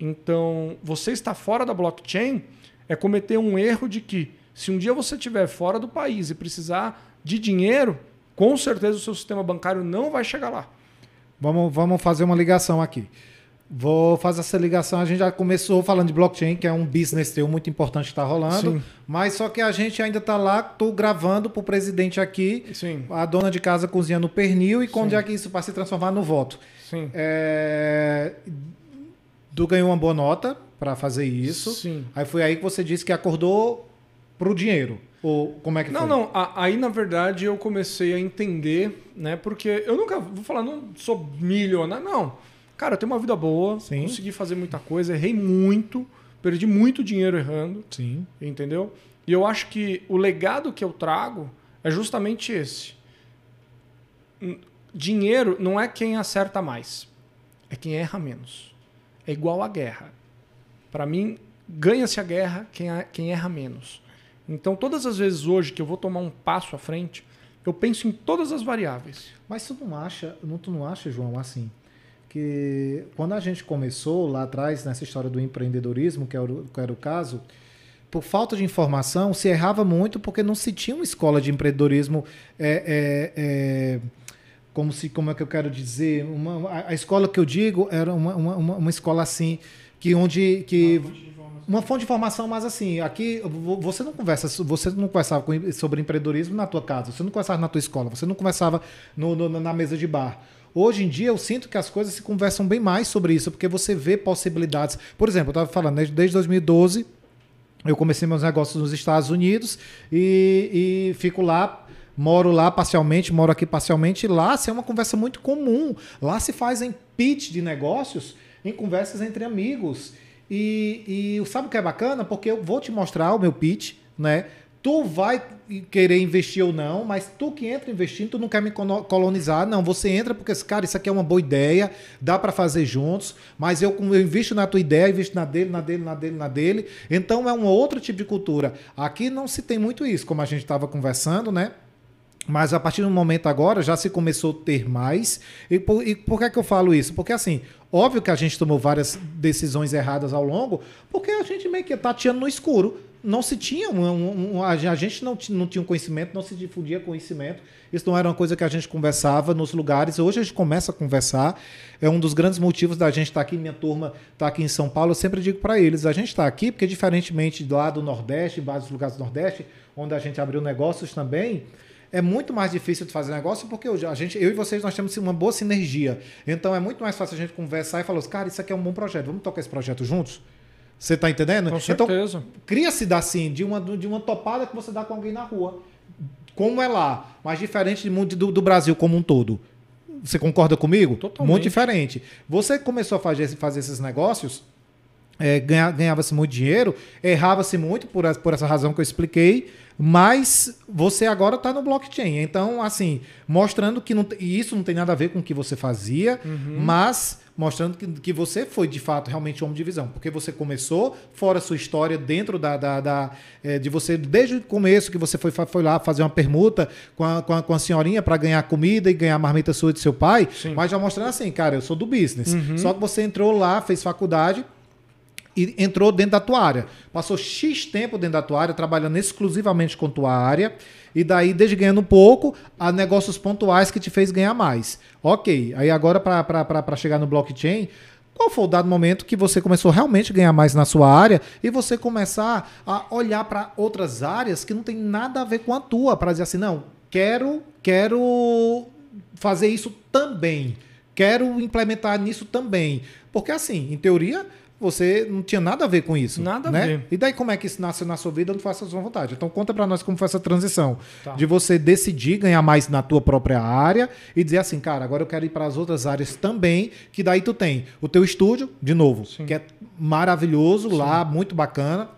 Então, você estar fora da blockchain é cometer um erro de que, se um dia você estiver fora do país e precisar de dinheiro, com certeza o seu sistema bancário não vai chegar lá. Vamos, vamos fazer uma ligação aqui. Vou fazer essa ligação. A gente já começou falando de blockchain, que é um business teu muito importante que está rolando. Sim. Mas só que a gente ainda está lá, estou gravando para o presidente aqui, Sim. a dona de casa cozinhando pernil e quando é que isso vai se transformar no voto. Sim. É... Tu ganhou uma boa nota para fazer isso. Sim. Aí foi aí que você disse que acordou para o dinheiro. Ou como é que não, foi? Não, não. Aí, na verdade, eu comecei a entender, né? Porque eu nunca vou falar, não sou milionário, não. Cara, eu tenho uma vida boa, Sim. consegui fazer muita coisa, errei muito, perdi muito dinheiro errando. Sim. Entendeu? E eu acho que o legado que eu trago é justamente esse. Dinheiro não é quem acerta mais, é quem erra menos. É igual a guerra. Para mim, ganha-se a guerra quem, quem erra menos. Então, todas as vezes hoje que eu vou tomar um passo à frente, eu penso em todas as variáveis. Mas tu não acha, não, tu não acha, João, assim, que quando a gente começou lá atrás, nessa história do empreendedorismo, que era o, que era o caso, por falta de informação, se errava muito porque não se tinha uma escola de empreendedorismo. É, é, é, como se como é que eu quero dizer uma, a, a escola que eu digo era uma, uma, uma escola assim que onde que uma fonte de informação mas assim aqui você não conversa você não conversava sobre empreendedorismo na tua casa você não conversava na tua escola você não conversava no, no, na mesa de bar Hoje em dia eu sinto que as coisas se conversam bem mais sobre isso, porque você vê possibilidades. Por exemplo, eu estava falando, né, desde 2012 eu comecei meus negócios nos Estados Unidos e, e fico lá moro lá parcialmente, moro aqui parcialmente. Lá se é uma conversa muito comum. Lá se fazem pitch de negócios em conversas entre amigos. E, e sabe o que é bacana? Porque eu vou te mostrar o meu pitch, né? tu vai querer investir ou não, mas tu que entra investindo, tu não quer me colonizar, não, você entra porque, cara, isso aqui é uma boa ideia, dá para fazer juntos, mas eu, eu invisto na tua ideia, invisto na dele, na dele, na dele, na dele, então é um outro tipo de cultura. Aqui não se tem muito isso, como a gente estava conversando, né? Mas a partir do momento agora já se começou a ter mais. E por, e por que, é que eu falo isso? Porque assim, óbvio que a gente tomou várias decisões erradas ao longo, porque a gente meio que tateando no escuro não se tinha, um, um, a gente não, não tinha um conhecimento, não se difundia conhecimento. Isso não era uma coisa que a gente conversava nos lugares. Hoje a gente começa a conversar. É um dos grandes motivos da gente estar aqui, minha turma está aqui em São Paulo. Eu sempre digo para eles: a gente está aqui porque, diferentemente lá do Nordeste, vários lugares do Nordeste, onde a gente abriu negócios também, é muito mais difícil de fazer negócio porque a gente, eu e vocês, nós temos uma boa sinergia. Então é muito mais fácil a gente conversar e falar: cara, isso aqui é um bom projeto, vamos tocar esse projeto juntos? Você está entendendo? Com então, certeza. Então, cria-se assim, de uma, de uma topada que você dá com alguém na rua. Como é lá, mas diferente do, do Brasil como um todo. Você concorda comigo? Totalmente. Muito diferente. Você começou a fazer, fazer esses negócios é, ganha, ganhava-se muito dinheiro, errava-se muito por, por essa razão que eu expliquei, mas você agora está no blockchain. Então, assim, mostrando que não, e isso não tem nada a ver com o que você fazia, uhum. mas mostrando que, que você foi de fato realmente homem de visão, porque você começou fora a sua história dentro da, da, da é, de você desde o começo que você foi, foi lá fazer uma permuta com a, com a, com a senhorinha para ganhar comida e ganhar a marmita sua de seu pai, Sim. mas já mostrando assim, cara, eu sou do business. Uhum. Só que você entrou lá, fez faculdade e entrou dentro da tua área. Passou X tempo dentro da tua área, trabalhando exclusivamente com tua área, e daí, desde ganhando pouco, a negócios pontuais que te fez ganhar mais. Ok, aí agora para chegar no blockchain, qual foi o dado momento que você começou realmente a ganhar mais na sua área e você começar a olhar para outras áreas que não tem nada a ver com a tua, para dizer assim, não, quero, quero fazer isso também. Quero implementar nisso também. Porque assim, em teoria, você não tinha nada a ver com isso. Nada né? a ver. E daí como é que isso nasceu na sua vida onde faça a sua vontade? Então conta para nós como foi essa transição tá. de você decidir ganhar mais na tua própria área e dizer assim, cara, agora eu quero ir para as outras áreas também, que daí tu tem o teu estúdio, de novo, Sim. que é maravilhoso Sim. lá, muito bacana.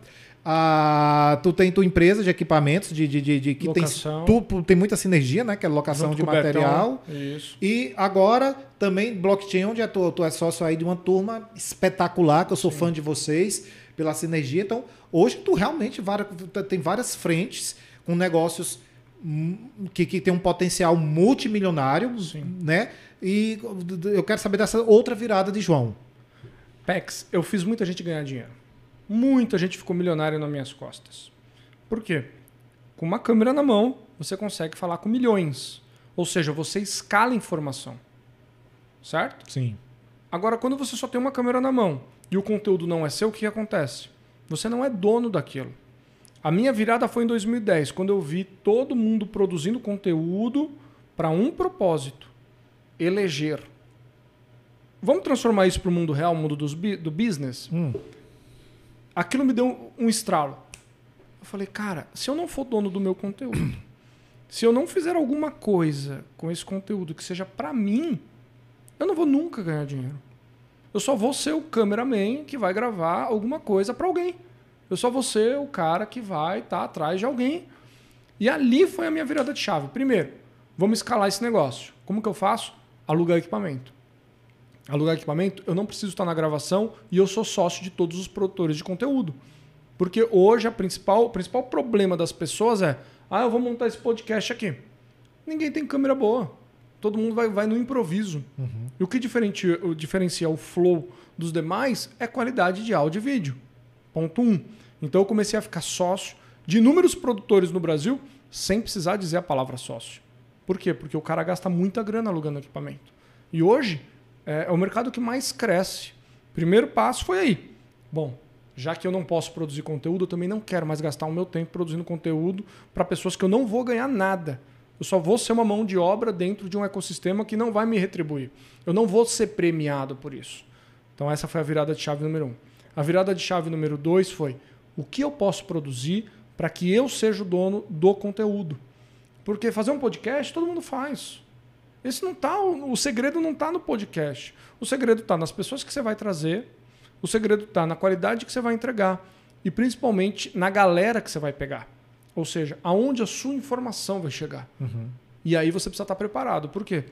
Ah, tu tem tua empresa de equipamentos de, de, de, de que locação. tem, tu, tem muita sinergia, né? Que é locação Junto de material. Isso. E agora também blockchain, onde é tu, tu é sócio aí de uma turma espetacular, que eu sou Sim. fã de vocês, pela sinergia. Então, hoje tu realmente tem várias frentes com negócios que, que tem um potencial multimilionário, Sim. né? E eu quero saber dessa outra virada de João. Pex, eu fiz muita gente ganhar dinheiro. Muita gente ficou milionária nas minhas costas. Por quê? Com uma câmera na mão, você consegue falar com milhões. Ou seja, você escala informação. Certo? Sim. Agora, quando você só tem uma câmera na mão e o conteúdo não é seu, o que acontece? Você não é dono daquilo. A minha virada foi em 2010, quando eu vi todo mundo produzindo conteúdo para um propósito: eleger. Vamos transformar isso para o mundo real, o mundo dos, do business? Hum aquilo me deu um estralo. Eu falei, cara, se eu não for dono do meu conteúdo, se eu não fizer alguma coisa com esse conteúdo que seja para mim, eu não vou nunca ganhar dinheiro. Eu só vou ser o cameraman que vai gravar alguma coisa para alguém. Eu só vou ser o cara que vai estar tá atrás de alguém. E ali foi a minha virada de chave. Primeiro, vamos escalar esse negócio. Como que eu faço? Alugar equipamento alugar equipamento, eu não preciso estar na gravação e eu sou sócio de todos os produtores de conteúdo. Porque hoje a principal, o principal problema das pessoas é: ah, eu vou montar esse podcast aqui. Ninguém tem câmera boa. Todo mundo vai, vai no improviso. Uhum. E o que diferencia, diferencia o flow dos demais é qualidade de áudio e vídeo. Ponto um. Então eu comecei a ficar sócio de inúmeros produtores no Brasil sem precisar dizer a palavra sócio. Por quê? Porque o cara gasta muita grana alugando equipamento. E hoje é, é o mercado que mais cresce. Primeiro passo foi aí. Bom, já que eu não posso produzir conteúdo, eu também não quero mais gastar o meu tempo produzindo conteúdo para pessoas que eu não vou ganhar nada. Eu só vou ser uma mão de obra dentro de um ecossistema que não vai me retribuir. Eu não vou ser premiado por isso. Então essa foi a virada de chave número um. A virada de chave número dois foi o que eu posso produzir para que eu seja o dono do conteúdo. Porque fazer um podcast todo mundo faz. Esse não tá, o segredo não está no podcast. O segredo está nas pessoas que você vai trazer. O segredo está na qualidade que você vai entregar e principalmente na galera que você vai pegar. Ou seja, aonde a sua informação vai chegar. Uhum. E aí você precisa estar preparado. Por quê?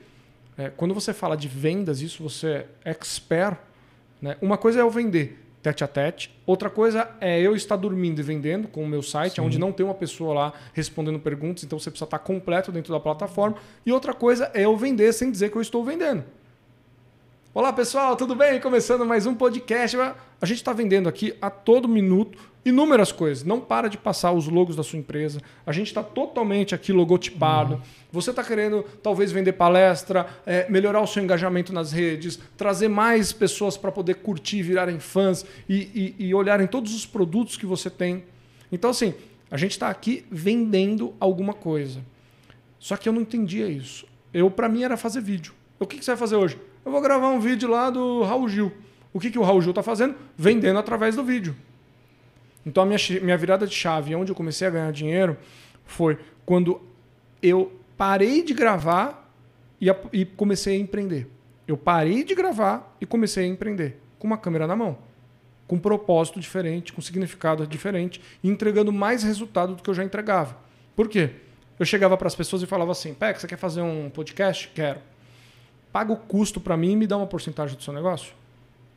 É, quando você fala de vendas, isso você é expert. Né? Uma coisa é eu vender tete a tete. Outra coisa é eu estar dormindo e vendendo com o meu site, Sim. onde não tem uma pessoa lá respondendo perguntas, então você precisa estar completo dentro da plataforma. E outra coisa é eu vender sem dizer que eu estou vendendo. Olá pessoal, tudo bem? Começando mais um podcast. A gente está vendendo aqui a todo minuto inúmeras coisas. Não para de passar os logos da sua empresa. A gente está totalmente aqui logotipado. Uhum. Você está querendo talvez vender palestra, é, melhorar o seu engajamento nas redes, trazer mais pessoas para poder curtir, virarem fãs e, e, e olharem todos os produtos que você tem. Então, assim, a gente está aqui vendendo alguma coisa. Só que eu não entendia isso. Eu, para mim, era fazer vídeo. O que, que você vai fazer hoje? Eu vou gravar um vídeo lá do Raul Gil. O que, que o Raul Gil está fazendo? Vendendo através do vídeo. Então a minha, minha virada de chave, onde eu comecei a ganhar dinheiro, foi quando eu parei de gravar e, a, e comecei a empreender. Eu parei de gravar e comecei a empreender com uma câmera na mão. com propósito diferente, com significado diferente e entregando mais resultado do que eu já entregava. Por quê? Eu chegava para as pessoas e falava assim: Peck, você quer fazer um podcast? Quero. Paga o custo para mim e me dá uma porcentagem do seu negócio?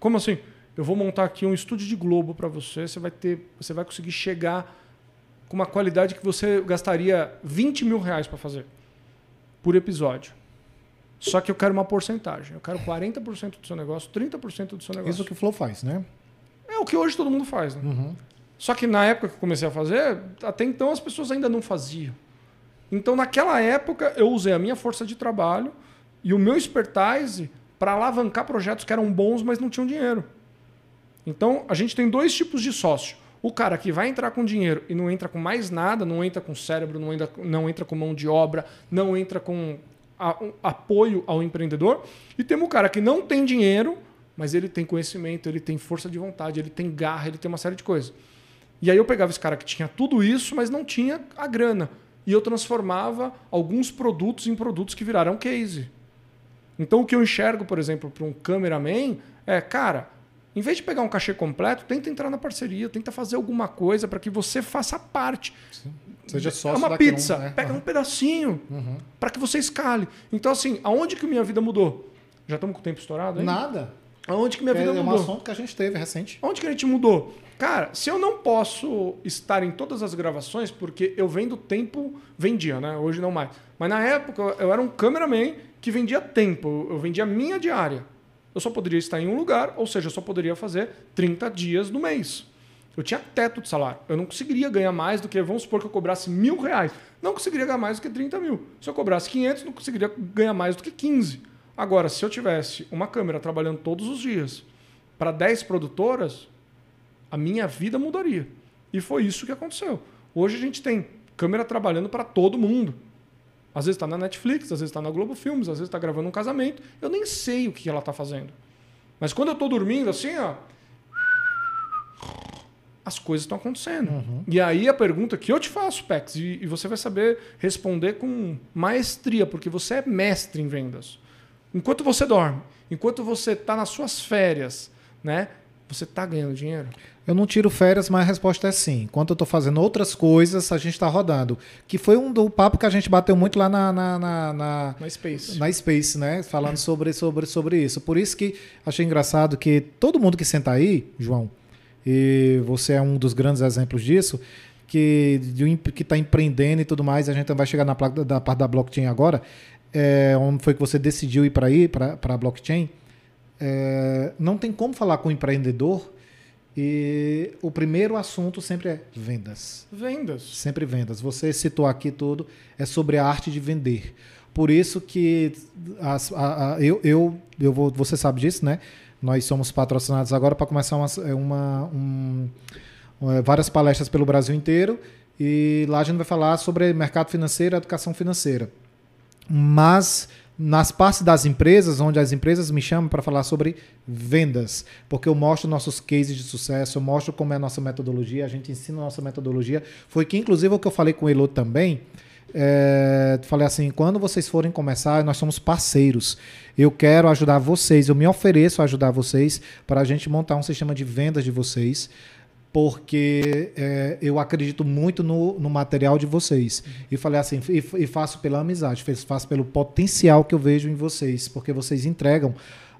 Como assim? Eu vou montar aqui um estúdio de Globo para você, você vai ter, você vai conseguir chegar com uma qualidade que você gastaria 20 mil reais para fazer por episódio. Só que eu quero uma porcentagem. Eu quero 40% do seu negócio, 30% do seu negócio. Isso que o Flow faz, né? É o que hoje todo mundo faz, né? Uhum. Só que na época que eu comecei a fazer, até então as pessoas ainda não faziam. Então, naquela época, eu usei a minha força de trabalho e o meu expertise para alavancar projetos que eram bons, mas não tinham dinheiro. Então, a gente tem dois tipos de sócio. O cara que vai entrar com dinheiro e não entra com mais nada, não entra com cérebro, não entra, não entra com mão de obra, não entra com a, um apoio ao empreendedor. E temos o cara que não tem dinheiro, mas ele tem conhecimento, ele tem força de vontade, ele tem garra, ele tem uma série de coisas. E aí eu pegava esse cara que tinha tudo isso, mas não tinha a grana. E eu transformava alguns produtos em produtos que viraram case. Então o que eu enxergo, por exemplo, para um cameraman é, cara, em vez de pegar um cachê completo, tenta entrar na parceria, tenta fazer alguma coisa para que você faça parte. Sim. Seja sócio É uma pizza, né? pega uhum. um pedacinho uhum. para que você escale. Então, assim, aonde que minha vida mudou? Já estamos com o tempo estourado? Hein? Nada. Aonde que minha é, vida é mudou? É um assunto que a gente teve recente. Aonde que a gente mudou? Cara, se eu não posso estar em todas as gravações, porque eu vendo tempo, vendia, né? Hoje não mais. Mas na época eu era um cameraman que vendia tempo, eu vendia minha diária eu só poderia estar em um lugar, ou seja, eu só poderia fazer 30 dias no mês. Eu tinha teto de salário. Eu não conseguiria ganhar mais do que, vamos supor que eu cobrasse mil reais. Não conseguiria ganhar mais do que 30 mil. Se eu cobrasse 500, não conseguiria ganhar mais do que 15. Agora, se eu tivesse uma câmera trabalhando todos os dias para 10 produtoras, a minha vida mudaria. E foi isso que aconteceu. Hoje a gente tem câmera trabalhando para todo mundo. Às vezes está na Netflix, às vezes está na Globo Filmes, às vezes está gravando um casamento. Eu nem sei o que ela está fazendo. Mas quando eu estou dormindo assim, ó, as coisas estão acontecendo. Uhum. E aí a pergunta que eu te faço, Pex, e, e, você vai saber responder com maestria, porque você é mestre em vendas. Enquanto você dorme, enquanto você está nas suas férias, né? Você está ganhando dinheiro? Eu não tiro férias, mas a resposta é sim. Enquanto eu estou fazendo outras coisas, a gente está rodando. Que foi um do papo que a gente bateu muito lá na, na, na, na, na Space. Na Space, né? Falando sobre, sobre, sobre isso. Por isso que achei engraçado que todo mundo que senta aí, João, e você é um dos grandes exemplos disso, que está empreendendo e tudo mais, a gente vai chegar na da, da parte da blockchain agora, é, onde foi que você decidiu ir para aí, para a blockchain. É, não tem como falar com o empreendedor e o primeiro assunto sempre é vendas. Vendas. Sempre vendas. Você citou aqui tudo, é sobre a arte de vender. Por isso que as, a, a, eu, eu, eu vou, você sabe disso, né? Nós somos patrocinados agora para começar uma, é uma um, é, várias palestras pelo Brasil inteiro. E lá a gente vai falar sobre mercado financeiro e educação financeira. Mas nas partes das empresas, onde as empresas me chamam para falar sobre vendas, porque eu mostro nossos cases de sucesso, eu mostro como é a nossa metodologia, a gente ensina a nossa metodologia. Foi que, inclusive, o que eu falei com o Elo também. É, falei assim: quando vocês forem começar, nós somos parceiros. Eu quero ajudar vocês, eu me ofereço a ajudar vocês para a gente montar um sistema de vendas de vocês porque é, eu acredito muito no, no material de vocês. E falei assim, e, e, faço pela amizade, faço pelo potencial que eu vejo em vocês, porque vocês entregam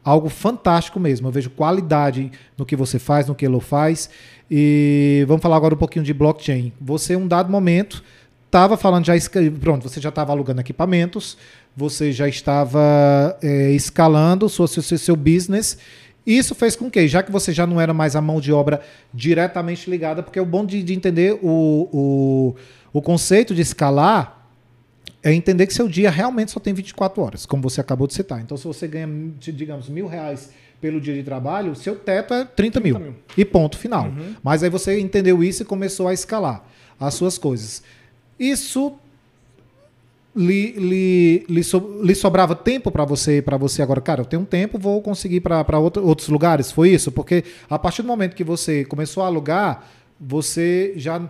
algo fantástico mesmo. Eu vejo qualidade no que você faz, no que ele faz. E vamos falar agora um pouquinho de blockchain. Você, um dado momento, estava falando já, pronto, você já estava alugando equipamentos, você já estava é, escalando seu, seu, seu isso fez com que, já que você já não era mais a mão de obra diretamente ligada, porque o bom de, de entender o, o, o conceito de escalar é entender que seu dia realmente só tem 24 horas, como você acabou de citar. Então, se você ganha, digamos, mil reais pelo dia de trabalho, seu teto é 30, 30 mil. mil. E ponto final. Uhum. Mas aí você entendeu isso e começou a escalar as suas coisas. Isso lhe, lhe, lhe, so, lhe sobrava tempo para você para você agora, cara, eu tenho um tempo, vou conseguir para outro, outros lugares? Foi isso? Porque a partir do momento que você começou a alugar, você já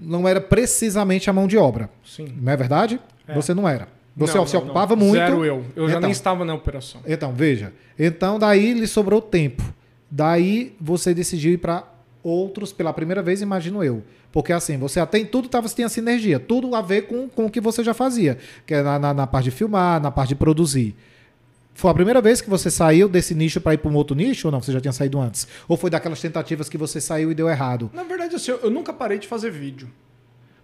não era precisamente a mão de obra. Sim. Não é verdade? É. Você não era. Você não, se não, ocupava não. muito. Zero eu. Eu então, já nem estava na operação. Então, veja. Então, daí lhe sobrou tempo. Daí você decidiu ir para outros pela primeira vez, imagino eu. Porque assim, você até tudo tava, você tinha sinergia, tudo a ver com, com o que você já fazia, que é na, na, na parte de filmar, na parte de produzir. Foi a primeira vez que você saiu desse nicho para ir para um outro nicho ou não? Você já tinha saído antes? Ou foi daquelas tentativas que você saiu e deu errado? Na verdade, assim, eu nunca parei de fazer vídeo.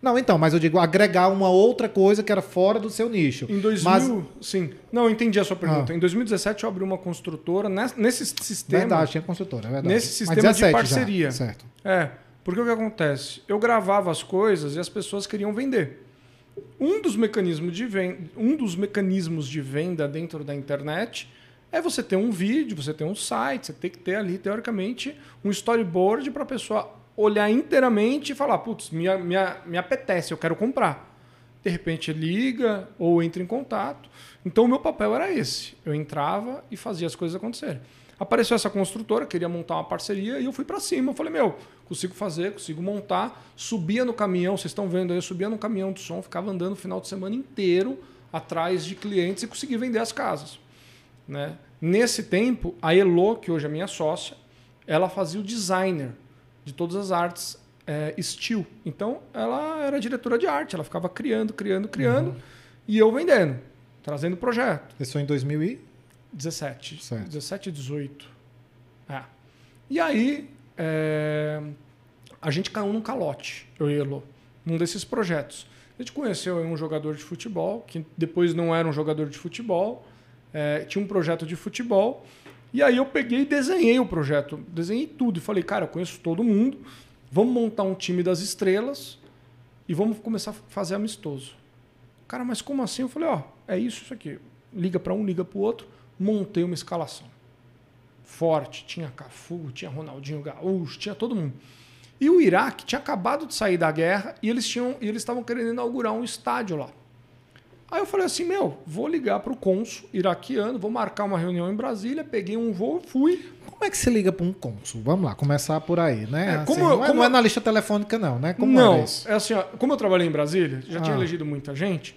Não, então, mas eu digo agregar uma outra coisa que era fora do seu nicho. Em 2000, mas... sim. Não, eu entendi a sua pergunta. Ah. Em 2017 eu abri uma construtora nesse sistema. Verdade, tinha construtora, é verdade. Nesse sistema de parceria. Já, certo. É. Porque o que acontece? Eu gravava as coisas e as pessoas queriam vender. Um dos mecanismos de venda, um dos mecanismos de venda dentro da internet é você ter um vídeo, você ter um site, você tem que ter ali, teoricamente, um storyboard para a pessoa olhar inteiramente e falar, putz, me, me, me apetece, eu quero comprar. De repente liga ou entra em contato. Então o meu papel era esse. Eu entrava e fazia as coisas acontecerem. Apareceu essa construtora, queria montar uma parceria e eu fui para cima. Eu falei, meu, consigo fazer, consigo montar. Subia no caminhão, vocês estão vendo aí, eu subia no caminhão de som, ficava andando o final de semana inteiro atrás de clientes e consegui vender as casas. Né? Nesse tempo, a Elo, que hoje é minha sócia, ela fazia o designer de todas as artes é, estilo. Então, ela era diretora de arte, ela ficava criando, criando, criando, uhum. e eu vendendo, trazendo projeto. Isso em 2017. Certo. 17 e 18. É. E aí, é, a gente caiu num calote, eu e Elo, num desses projetos. A gente conheceu um jogador de futebol, que depois não era um jogador de futebol, é, tinha um projeto de futebol, e aí eu peguei e desenhei o projeto, desenhei tudo e falei, cara, eu conheço todo mundo, vamos montar um time das estrelas e vamos começar a fazer amistoso. Cara, mas como assim? Eu falei, ó, é isso, isso aqui. Liga para um, liga para o outro. Montei uma escalação. Forte, tinha Cafu, tinha Ronaldinho Gaúcho, tinha todo mundo. E o Iraque tinha acabado de sair da guerra e eles tinham e eles estavam querendo inaugurar um estádio lá. Aí eu falei assim, meu, vou ligar para o cônsul iraquiano, vou marcar uma reunião em Brasília, peguei um voo, fui. Como é que se liga para um cônsul? Vamos lá, começar por aí, né? É, como, assim, não, é, como, não, é, na lista telefônica não, né? Como não, é assim, ó, como eu trabalhei em Brasília, já ah. tinha elegido muita gente,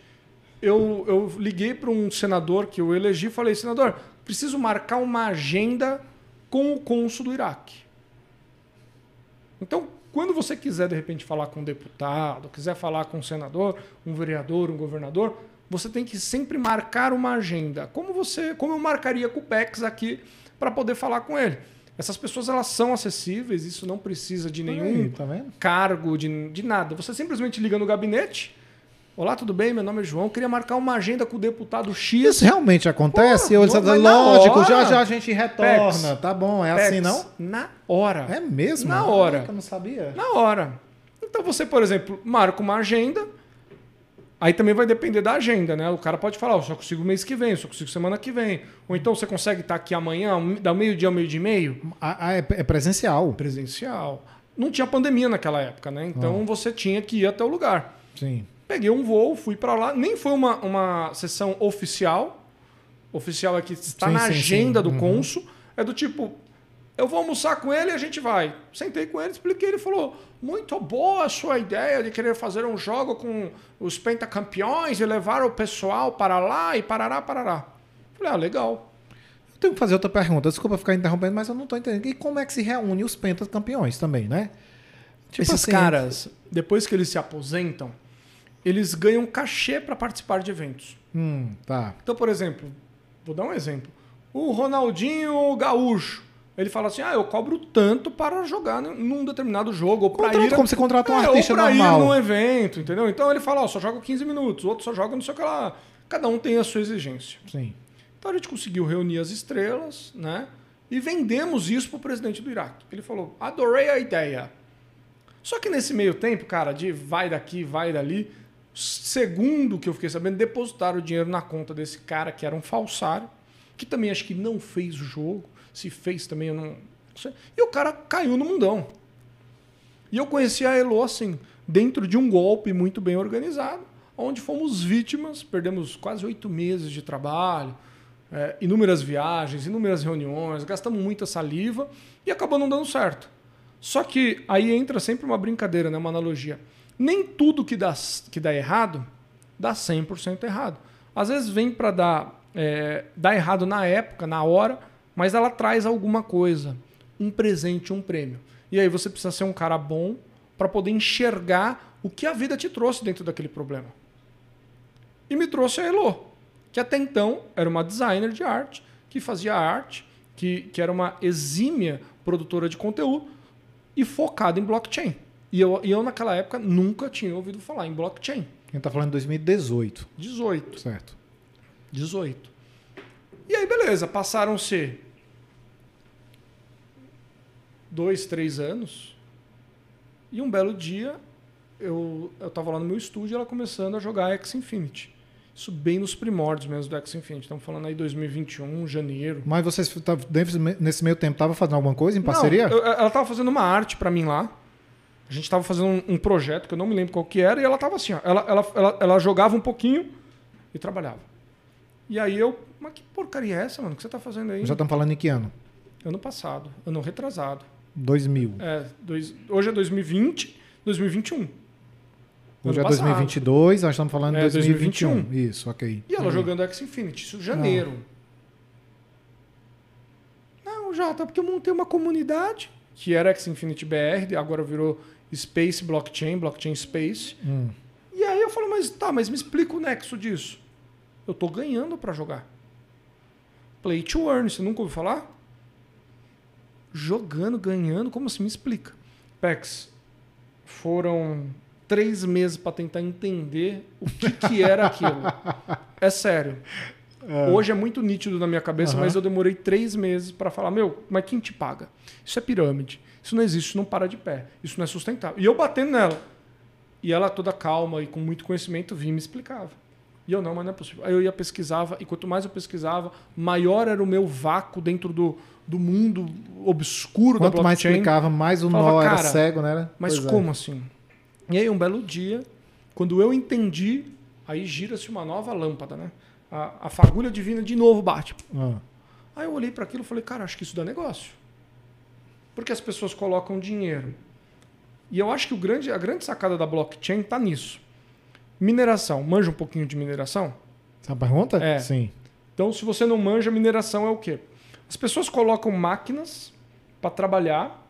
eu, eu liguei para um senador que eu elegi e falei, senador, preciso marcar uma agenda com o cônsul do Iraque. Então, quando você quiser, de repente, falar com um deputado, quiser falar com um senador, um vereador, um governador, você tem que sempre marcar uma agenda. Como você, como eu marcaria com o PEX aqui para poder falar com ele. Essas pessoas elas são acessíveis, isso não precisa de nenhum aí, tá cargo, de, de nada. Você simplesmente liga no gabinete. Olá, tudo bem? Meu nome é João. Queria marcar uma agenda com o deputado X. Isso realmente acontece? Pô, eu lógico, já já a gente retorna. Pex, tá bom, é Pex, assim, não? Na hora. É mesmo? Na hora. eu não sabia. Na hora. Então você, por exemplo, marca uma agenda Aí também vai depender da agenda, né? O cara pode falar, eu só consigo mês que vem, eu só consigo semana que vem. Ou então você consegue estar aqui amanhã, da meio-dia ao meio-dia e meio? Ah, é, é presencial. Presencial. Não tinha pandemia naquela época, né? Então ah. você tinha que ir até o lugar. Sim. Peguei um voo, fui para lá. Nem foi uma, uma sessão oficial. Oficial é que está sim, na sim, agenda sim. do uhum. cônsul. É do tipo, eu vou almoçar com ele e a gente vai. Sentei com ele, expliquei, ele falou: muito boa a sua ideia de querer fazer um jogo com os pentacampeões e levar o pessoal para lá e parará, parará. Falei, ah, legal. Eu tenho que fazer outra pergunta, desculpa ficar interrompendo, mas eu não estou entendendo. E como é que se reúne os pentacampeões também, né? Tipo Esses assim, caras, depois que eles se aposentam, eles ganham cachê para participar de eventos. Hum, tá. Então, por exemplo, vou dar um exemplo. O Ronaldinho Gaúcho ele fala assim: ah, eu cobro tanto para jogar num determinado jogo. Ou para ir. Como você contrata um é, artista ou pra normal. ir num evento, entendeu? Então ele fala: ó, só joga 15 minutos, o outro só joga não sei o que lá. Cada um tem a sua exigência. Sim. Então a gente conseguiu reunir as estrelas, né? E vendemos isso para o presidente do Iraque. Ele falou: adorei a ideia. Só que nesse meio tempo, cara, de vai daqui, vai dali, segundo que eu fiquei sabendo, depositaram o dinheiro na conta desse cara que era um falsário, que também acho que não fez o jogo se fez também, eu não sei. E o cara caiu no mundão. E eu conheci a Elo assim, dentro de um golpe muito bem organizado, onde fomos vítimas, perdemos quase oito meses de trabalho, é, inúmeras viagens, inúmeras reuniões, gastamos muita saliva e acabou não dando certo. Só que aí entra sempre uma brincadeira, né, uma analogia. Nem tudo que dá, que dá errado dá 100% errado. Às vezes vem para dar, é, dar errado na época, na hora, mas ela traz alguma coisa, um presente, um prêmio. E aí você precisa ser um cara bom para poder enxergar o que a vida te trouxe dentro daquele problema. E me trouxe a Elo, que até então era uma designer de arte, que fazia arte, que, que era uma exímia produtora de conteúdo e focada em blockchain. E eu, e eu, naquela época, nunca tinha ouvido falar em blockchain. A gente está falando de 2018. 18. Certo. 18. E aí, beleza, passaram-se dois, três anos. E um belo dia, eu, eu tava lá no meu estúdio e ela começando a jogar X Infinity. Isso bem nos primórdios mesmo do X Infinity. Estamos falando aí 2021, janeiro. Mas você nesse meio tempo estava fazendo alguma coisa em parceria? Não, eu, ela estava fazendo uma arte para mim lá. A gente estava fazendo um, um, projeto que eu não me lembro qual que era e ela estava assim, ó, ela, ela, ela, ela jogava um pouquinho e trabalhava. E aí eu, mas que porcaria é essa, mano? O que você está fazendo aí? Já estamos falando em que ano? Ano passado, ano retrasado. 2000. É, dois, hoje é 2020, 2021. Hoje é 2022, nós estamos falando de é, 2021. 2021. Isso, ok. E ela uhum. jogando X Infinity, isso em janeiro. Não, Não Jota, porque eu montei uma comunidade que era X Infinity BR, agora virou Space Blockchain, Blockchain Space. Hum. E aí eu falo, mas tá, mas me explica o nexo disso. Eu tô ganhando para jogar. Play to earn, você nunca ouviu falar? Jogando, ganhando, como assim? Me explica. Pex, foram três meses para tentar entender o que, que era aquilo. é sério. É. Hoje é muito nítido na minha cabeça, uhum. mas eu demorei três meses para falar: meu, mas quem te paga? Isso é pirâmide. Isso não existe, isso não para de pé. Isso não é sustentável. E eu batendo nela. E ela toda calma e com muito conhecimento vinha e me explicava. E eu não, mas não é possível. Aí eu ia pesquisava, e quanto mais eu pesquisava, maior era o meu vácuo dentro do, do mundo obscuro quanto da blockchain. mais explicava, mais o nó era cego, né? Mas pois é. como é. assim? E aí um belo dia, quando eu entendi, aí gira-se uma nova lâmpada, né? A, a fagulha divina de novo bate. Ah. Aí eu olhei para aquilo e falei, cara, acho que isso dá negócio. Porque as pessoas colocam dinheiro. E eu acho que o grande, a grande sacada da blockchain está nisso. Mineração. Manja um pouquinho de mineração? Essa pergunta? É. Sim. Então, se você não manja, mineração é o quê? As pessoas colocam máquinas para trabalhar,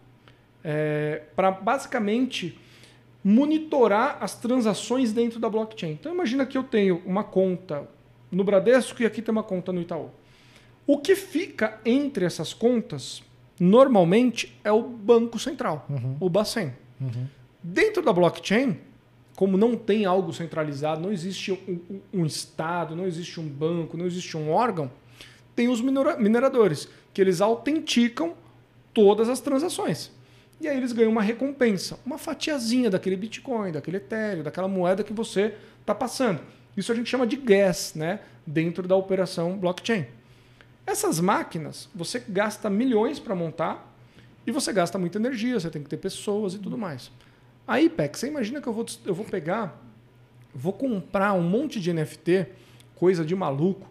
é, para basicamente monitorar as transações dentro da blockchain. Então, imagina que eu tenho uma conta no Bradesco e aqui tem uma conta no Itaú. O que fica entre essas contas normalmente é o Banco Central, uhum. o Bacen. Uhum. Dentro da blockchain, como não tem algo centralizado, não existe um, um, Estado, não existe um banco, não existe um órgão, tem os mineradores, que eles autenticam todas as transações. E aí eles ganham uma recompensa, uma fatiazinha daquele Bitcoin, daquele Ethereum, daquela moeda que você está passando. Isso a gente chama de gas, né? Dentro da operação blockchain. Essas máquinas, você gasta milhões para montar e você gasta muita energia, você tem que ter pessoas e tudo mais. Aí, Peck, você imagina que eu vou, eu vou pegar, vou comprar um monte de NFT, coisa de maluco,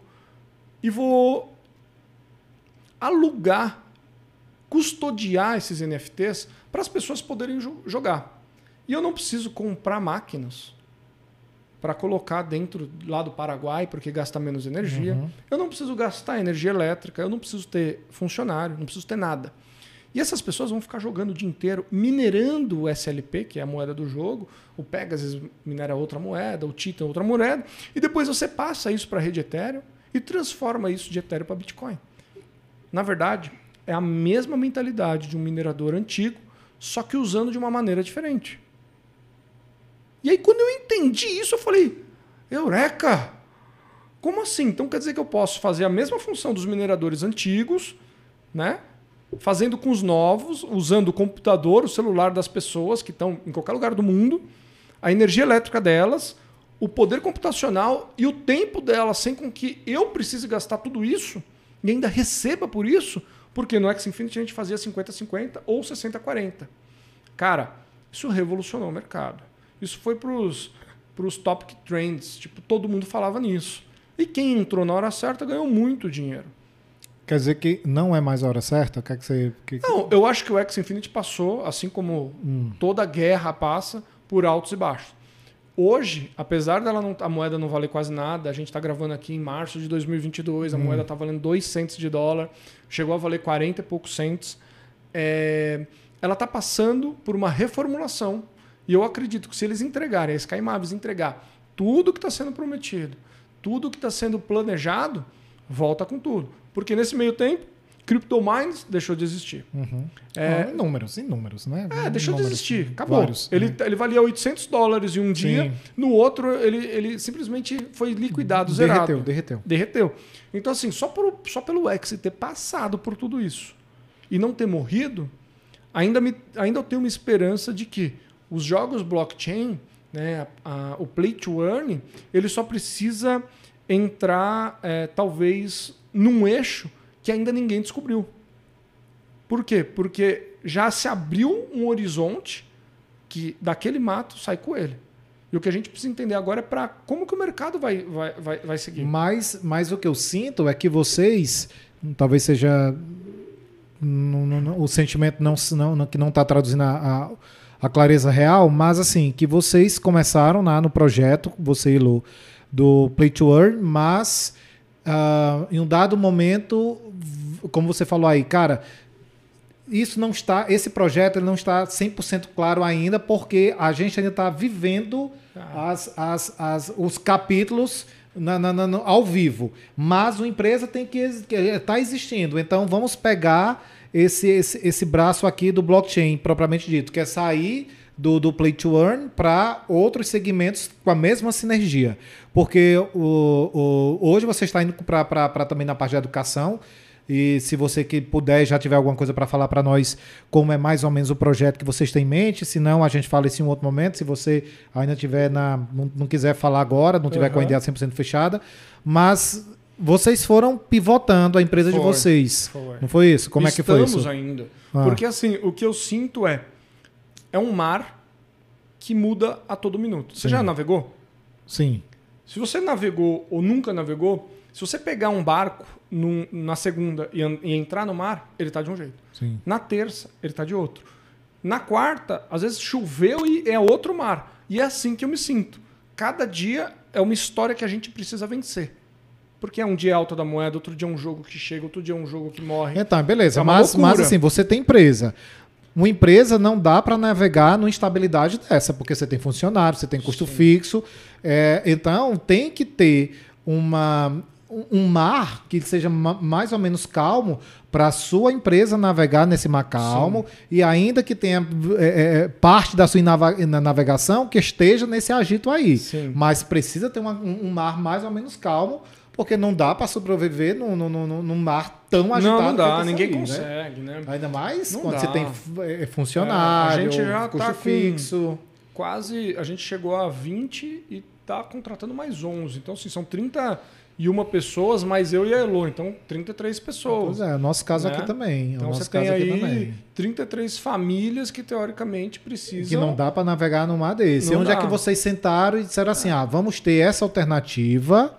e vou alugar, custodiar esses NFTs para as pessoas poderem jogar. E eu não preciso comprar máquinas para colocar dentro lá do Paraguai, porque gasta menos energia. Uhum. Eu não preciso gastar energia elétrica, eu não preciso ter funcionário, não preciso ter nada. E essas pessoas vão ficar jogando o dia inteiro, minerando o SLP, que é a moeda do jogo. O Pegasus minera outra moeda, o Titan outra moeda. E depois você passa isso para a rede Ethereum e transforma isso de Ethereum para Bitcoin. Na verdade, é a mesma mentalidade de um minerador antigo, só que usando de uma maneira diferente. E aí, quando eu entendi isso, eu falei: Eureka! Como assim? Então quer dizer que eu posso fazer a mesma função dos mineradores antigos, né? Fazendo com os novos, usando o computador, o celular das pessoas que estão em qualquer lugar do mundo, a energia elétrica delas, o poder computacional e o tempo delas, sem com que eu precise gastar tudo isso e ainda receba por isso, porque no X Infinity a gente fazia 50-50 ou 60-40. Cara, isso revolucionou o mercado. Isso foi para os topic trends. Tipo, todo mundo falava nisso. E quem entrou na hora certa ganhou muito dinheiro. Quer dizer que não é mais a hora certa? Quer que você, que... Não, eu acho que o X Infinity passou, assim como hum. toda guerra passa, por altos e baixos. Hoje, apesar dela não, a moeda não valer quase nada, a gente está gravando aqui em março de 2022, a hum. moeda está valendo 2 centos de dólar, chegou a valer 40 e poucos centos. É, ela está passando por uma reformulação. E eu acredito que se eles entregarem, a Sky Mavis entregar tudo que está sendo prometido, tudo que está sendo planejado, volta com tudo. Porque nesse meio tempo, CryptoMines deixou de existir. Uhum. É, Não, inúmeros, inúmeros, né? É, deixou Inúmeros, de existir. Acabou. vários, ele, né? ele valia 800 dólares em um dia, Sim. no outro ele, ele simplesmente foi liquidado, zerado. Derreteu, derreteu. Derreteu. Então, assim, só, por, só pelo X ter passado por tudo isso e não ter morrido, ainda, me, ainda eu tenho uma esperança de que os jogos blockchain, né, a- a- o play to earn, ele só precisa entrar, é, talvez, num eixo que ainda ninguém descobriu. Por quê? Porque já se abriu um horizonte que daquele mato sai coelho. E o que a gente precisa entender agora é para como que o mercado vai, vai, vai, vai seguir. Mas, mas o que eu sinto é que vocês, talvez seja o sentimento não, não, que não está traduzindo a, a, a clareza real, mas assim, que vocês começaram lá no projeto, você e Lu, do Play to Earn, mas ah, em um dado momento, como você falou aí, cara, isso não está, esse projeto ele não está 100% claro ainda, porque a gente ainda está vivendo as, as, as, os capítulos na, na- na- ao vivo. Mas a empresa tem que estar existindo. Então vamos pegar esse, esse, esse braço aqui do blockchain, propriamente dito, que é sair do, do Play to Earn para outros segmentos com a mesma sinergia. Porque o, o, hoje você está indo para também na parte da educação. E se você que puder já tiver alguma coisa para falar para nós, como é mais ou menos o projeto que vocês têm em mente, se não, a gente fala isso em um outro momento. Se você ainda tiver na, não, não quiser falar agora, não tiver com a Uhum. ideia 100% fechada, mas vocês foram pivotando a empresa de Foi, vocês. foi. Não foi isso? Como é que foi Estamos isso? ainda. Ah. Porque assim, o que eu sinto é é um mar que muda a todo minuto. Você Sim. já navegou? Sim. Se você navegou ou nunca navegou, se você pegar um barco num- na segunda e, e entrar no mar, ele está de um jeito. Sim. Na terça, ele está de outro. Na quarta, às vezes choveu e é outro mar. E é assim que eu me sinto. Cada dia é uma história que a gente precisa vencer. Porque é um dia alto da moeda, outro dia é um jogo que chega, outro dia é um jogo que morre. Então, beleza. É mas, loucura. mas assim, você tem empresa. Uma empresa não dá para navegar numa instabilidade dessa, porque você tem funcionário, você tem custo fixo. É, então, tem que ter uma, um- mar que seja ma- mais ou menos calmo para a sua empresa navegar nesse mar calmo e ainda que tenha é, é, parte da sua navegação que esteja nesse agito aí. Sim. Mas precisa ter uma- um, mar mais ou menos calmo, porque não dá para sobreviver num, num, num- num mar tão agitado. Não, não dá, ninguém aí, né? consegue, né? Ainda mais Não quando dá. você tem é, funcionário, É, a gente já custo tá com- fixo. Quase, a gente chegou a 20 e tá contratando mais 11. Então, assim, são 31 pessoas, mais eu e a Elo. Então, 33 pessoas. Pois é, nosso caso né? aqui também. Então, você tem caso aqui aí também. 33 famílias que, teoricamente, Que precisam... não dá para navegar num mar desse. Não Onde é dá. que vocês sentaram e disseram assim: ah, vamos ter essa alternativa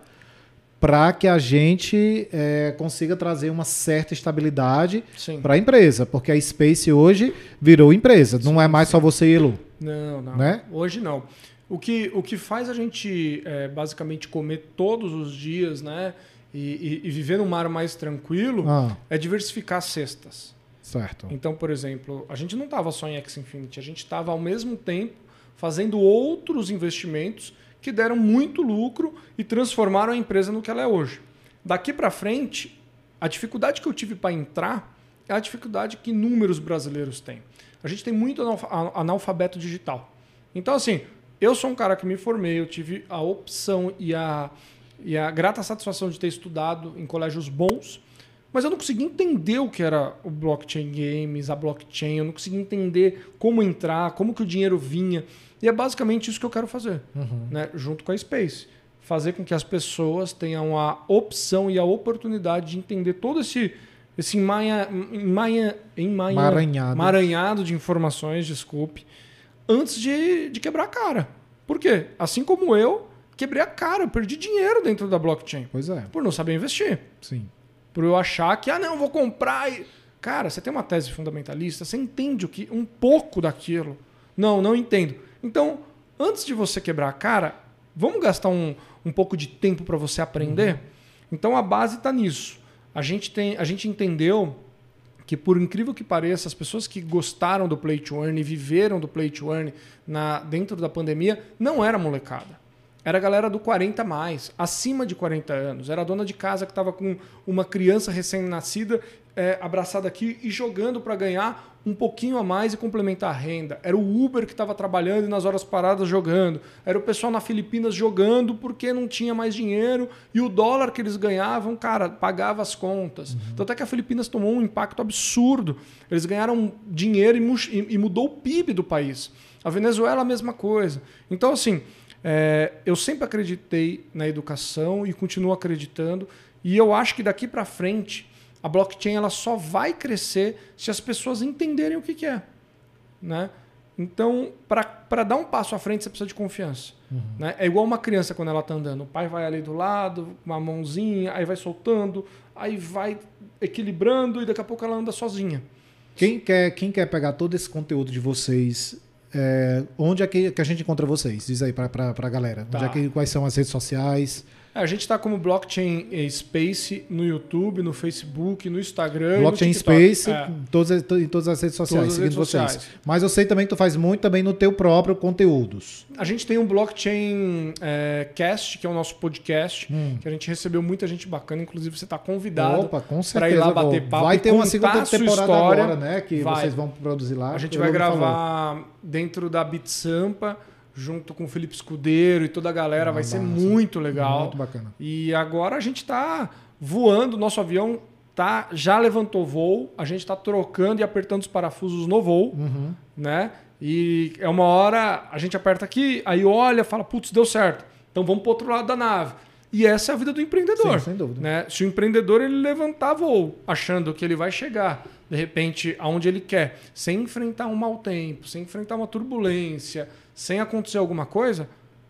para que a gente é, consiga trazer uma certa estabilidade Sim. para a empresa? Porque a Space hoje virou empresa, não é mais só você e Elu. Não, não. Né? Hoje não. O que, o que faz a gente é, basicamente comer todos os dias, né? E, e- e viver num mar mais tranquilo Ah, é diversificar as cestas. certo. Então, por exemplo, a gente não estava só em X Infinity, a gente estava ao mesmo tempo fazendo outros investimentos que deram muito lucro e transformaram a empresa no que ela é hoje. Daqui para frente, a dificuldade que eu tive para entrar é a dificuldade que inúmeros brasileiros têm. A gente tem muito analfabeto digital. Então, assim, eu sou um cara que me formei, eu tive a opção e a, e a grata satisfação de ter estudado em colégios bons, mas eu não conseguia entender o que era o blockchain games, a blockchain, eu não conseguia entender como entrar, como que o dinheiro vinha. E é basicamente isso que eu quero fazer, né? junto com a Space. Fazer com que as pessoas tenham a opção e a oportunidade de entender todo esse, esse emaia, emaia, Emaranhado. emaranhado de informações, desculpe, antes de, de quebrar a cara. Por quê? Assim como eu, quebrei a cara, eu perdi dinheiro dentro da blockchain Pois é, por não saber investir sim. por eu achar que, ah, não, vou comprar. E... Cara, você tem uma tese fundamentalista, você entende o que um pouco daquilo. Não, não entendo. Então, antes de você quebrar a cara, vamos gastar um, um pouco de tempo para você aprender? Então, a base está nisso. A gente, tem, a gente entendeu que, por incrível que pareça, as pessoas que gostaram do Play to Earn e viveram do Play to Earn na, dentro da pandemia não era molecada. Era a galera do 40 mais, acima de 40 anos. Era a dona de casa que estava com uma criança recém-nascida é, abraçada aqui e jogando para ganhar um pouquinho a mais e complementar a renda. Era o Uber que estava trabalhando e nas horas paradas jogando. Era o pessoal na Filipinas jogando porque não tinha mais dinheiro e o dólar que eles ganhavam, cara, pagava as contas. Uhum. Tanto é que a Filipinas tomou um impacto absurdo. Eles ganharam dinheiro e, mudou o PIB do país. A Venezuela, a mesma coisa. Então, assim, é, eu sempre acreditei na educação e continuo acreditando. E eu acho que daqui para frente a blockchain ela só vai crescer se as pessoas entenderem o que, que é. Né? Então, para dar um passo à frente, você precisa de confiança. Uhum. Né? É igual uma criança quando ela está andando. O pai vai ali do lado, uma mãozinha, aí vai soltando, aí vai equilibrando e daqui a pouco ela anda sozinha. Quem quer, quem quer pegar todo esse conteúdo de vocês é, onde é que, que, a gente encontra vocês? Diz aí para a galera. Tá. Onde é que, quais são as redes sociais? É, a gente está como Blockchain Space no YouTube, no Facebook, no Instagram. Blockchain no Space é. em, todas, em todas as redes sociais, todas seguindo redes vocês. Sociais. Mas eu sei também que tu faz muito também no teu próprio conteúdos. A gente tem um Blockchain é, Cast, que é o nosso podcast, hum. que a gente recebeu muita gente bacana. Inclusive, você está convidado para ir lá bater papo. Vai ter uma segunda temporada história. agora, né? Que vai. vocês vão produzir lá. A gente vai gravar dentro da Bit Sampa junto com o Felipe Escudeiro e toda a galera. Ah, vai ser muito legal. Muito bacana. E agora a gente está voando, nosso avião tá, já levantou voo, a gente está trocando e apertando os parafusos no voo, uhum. né? E é uma hora, a gente aperta aqui, aí olha, fala, putz, deu certo. Então vamos para outro lado da nave. E essa é a vida do empreendedor. Sim, sem dúvida. Né? Se o empreendedor ele levantar voo, achando que ele vai chegar, de repente, aonde ele quer, sem enfrentar um mau tempo, sem enfrentar uma turbulência, sem acontecer alguma coisa,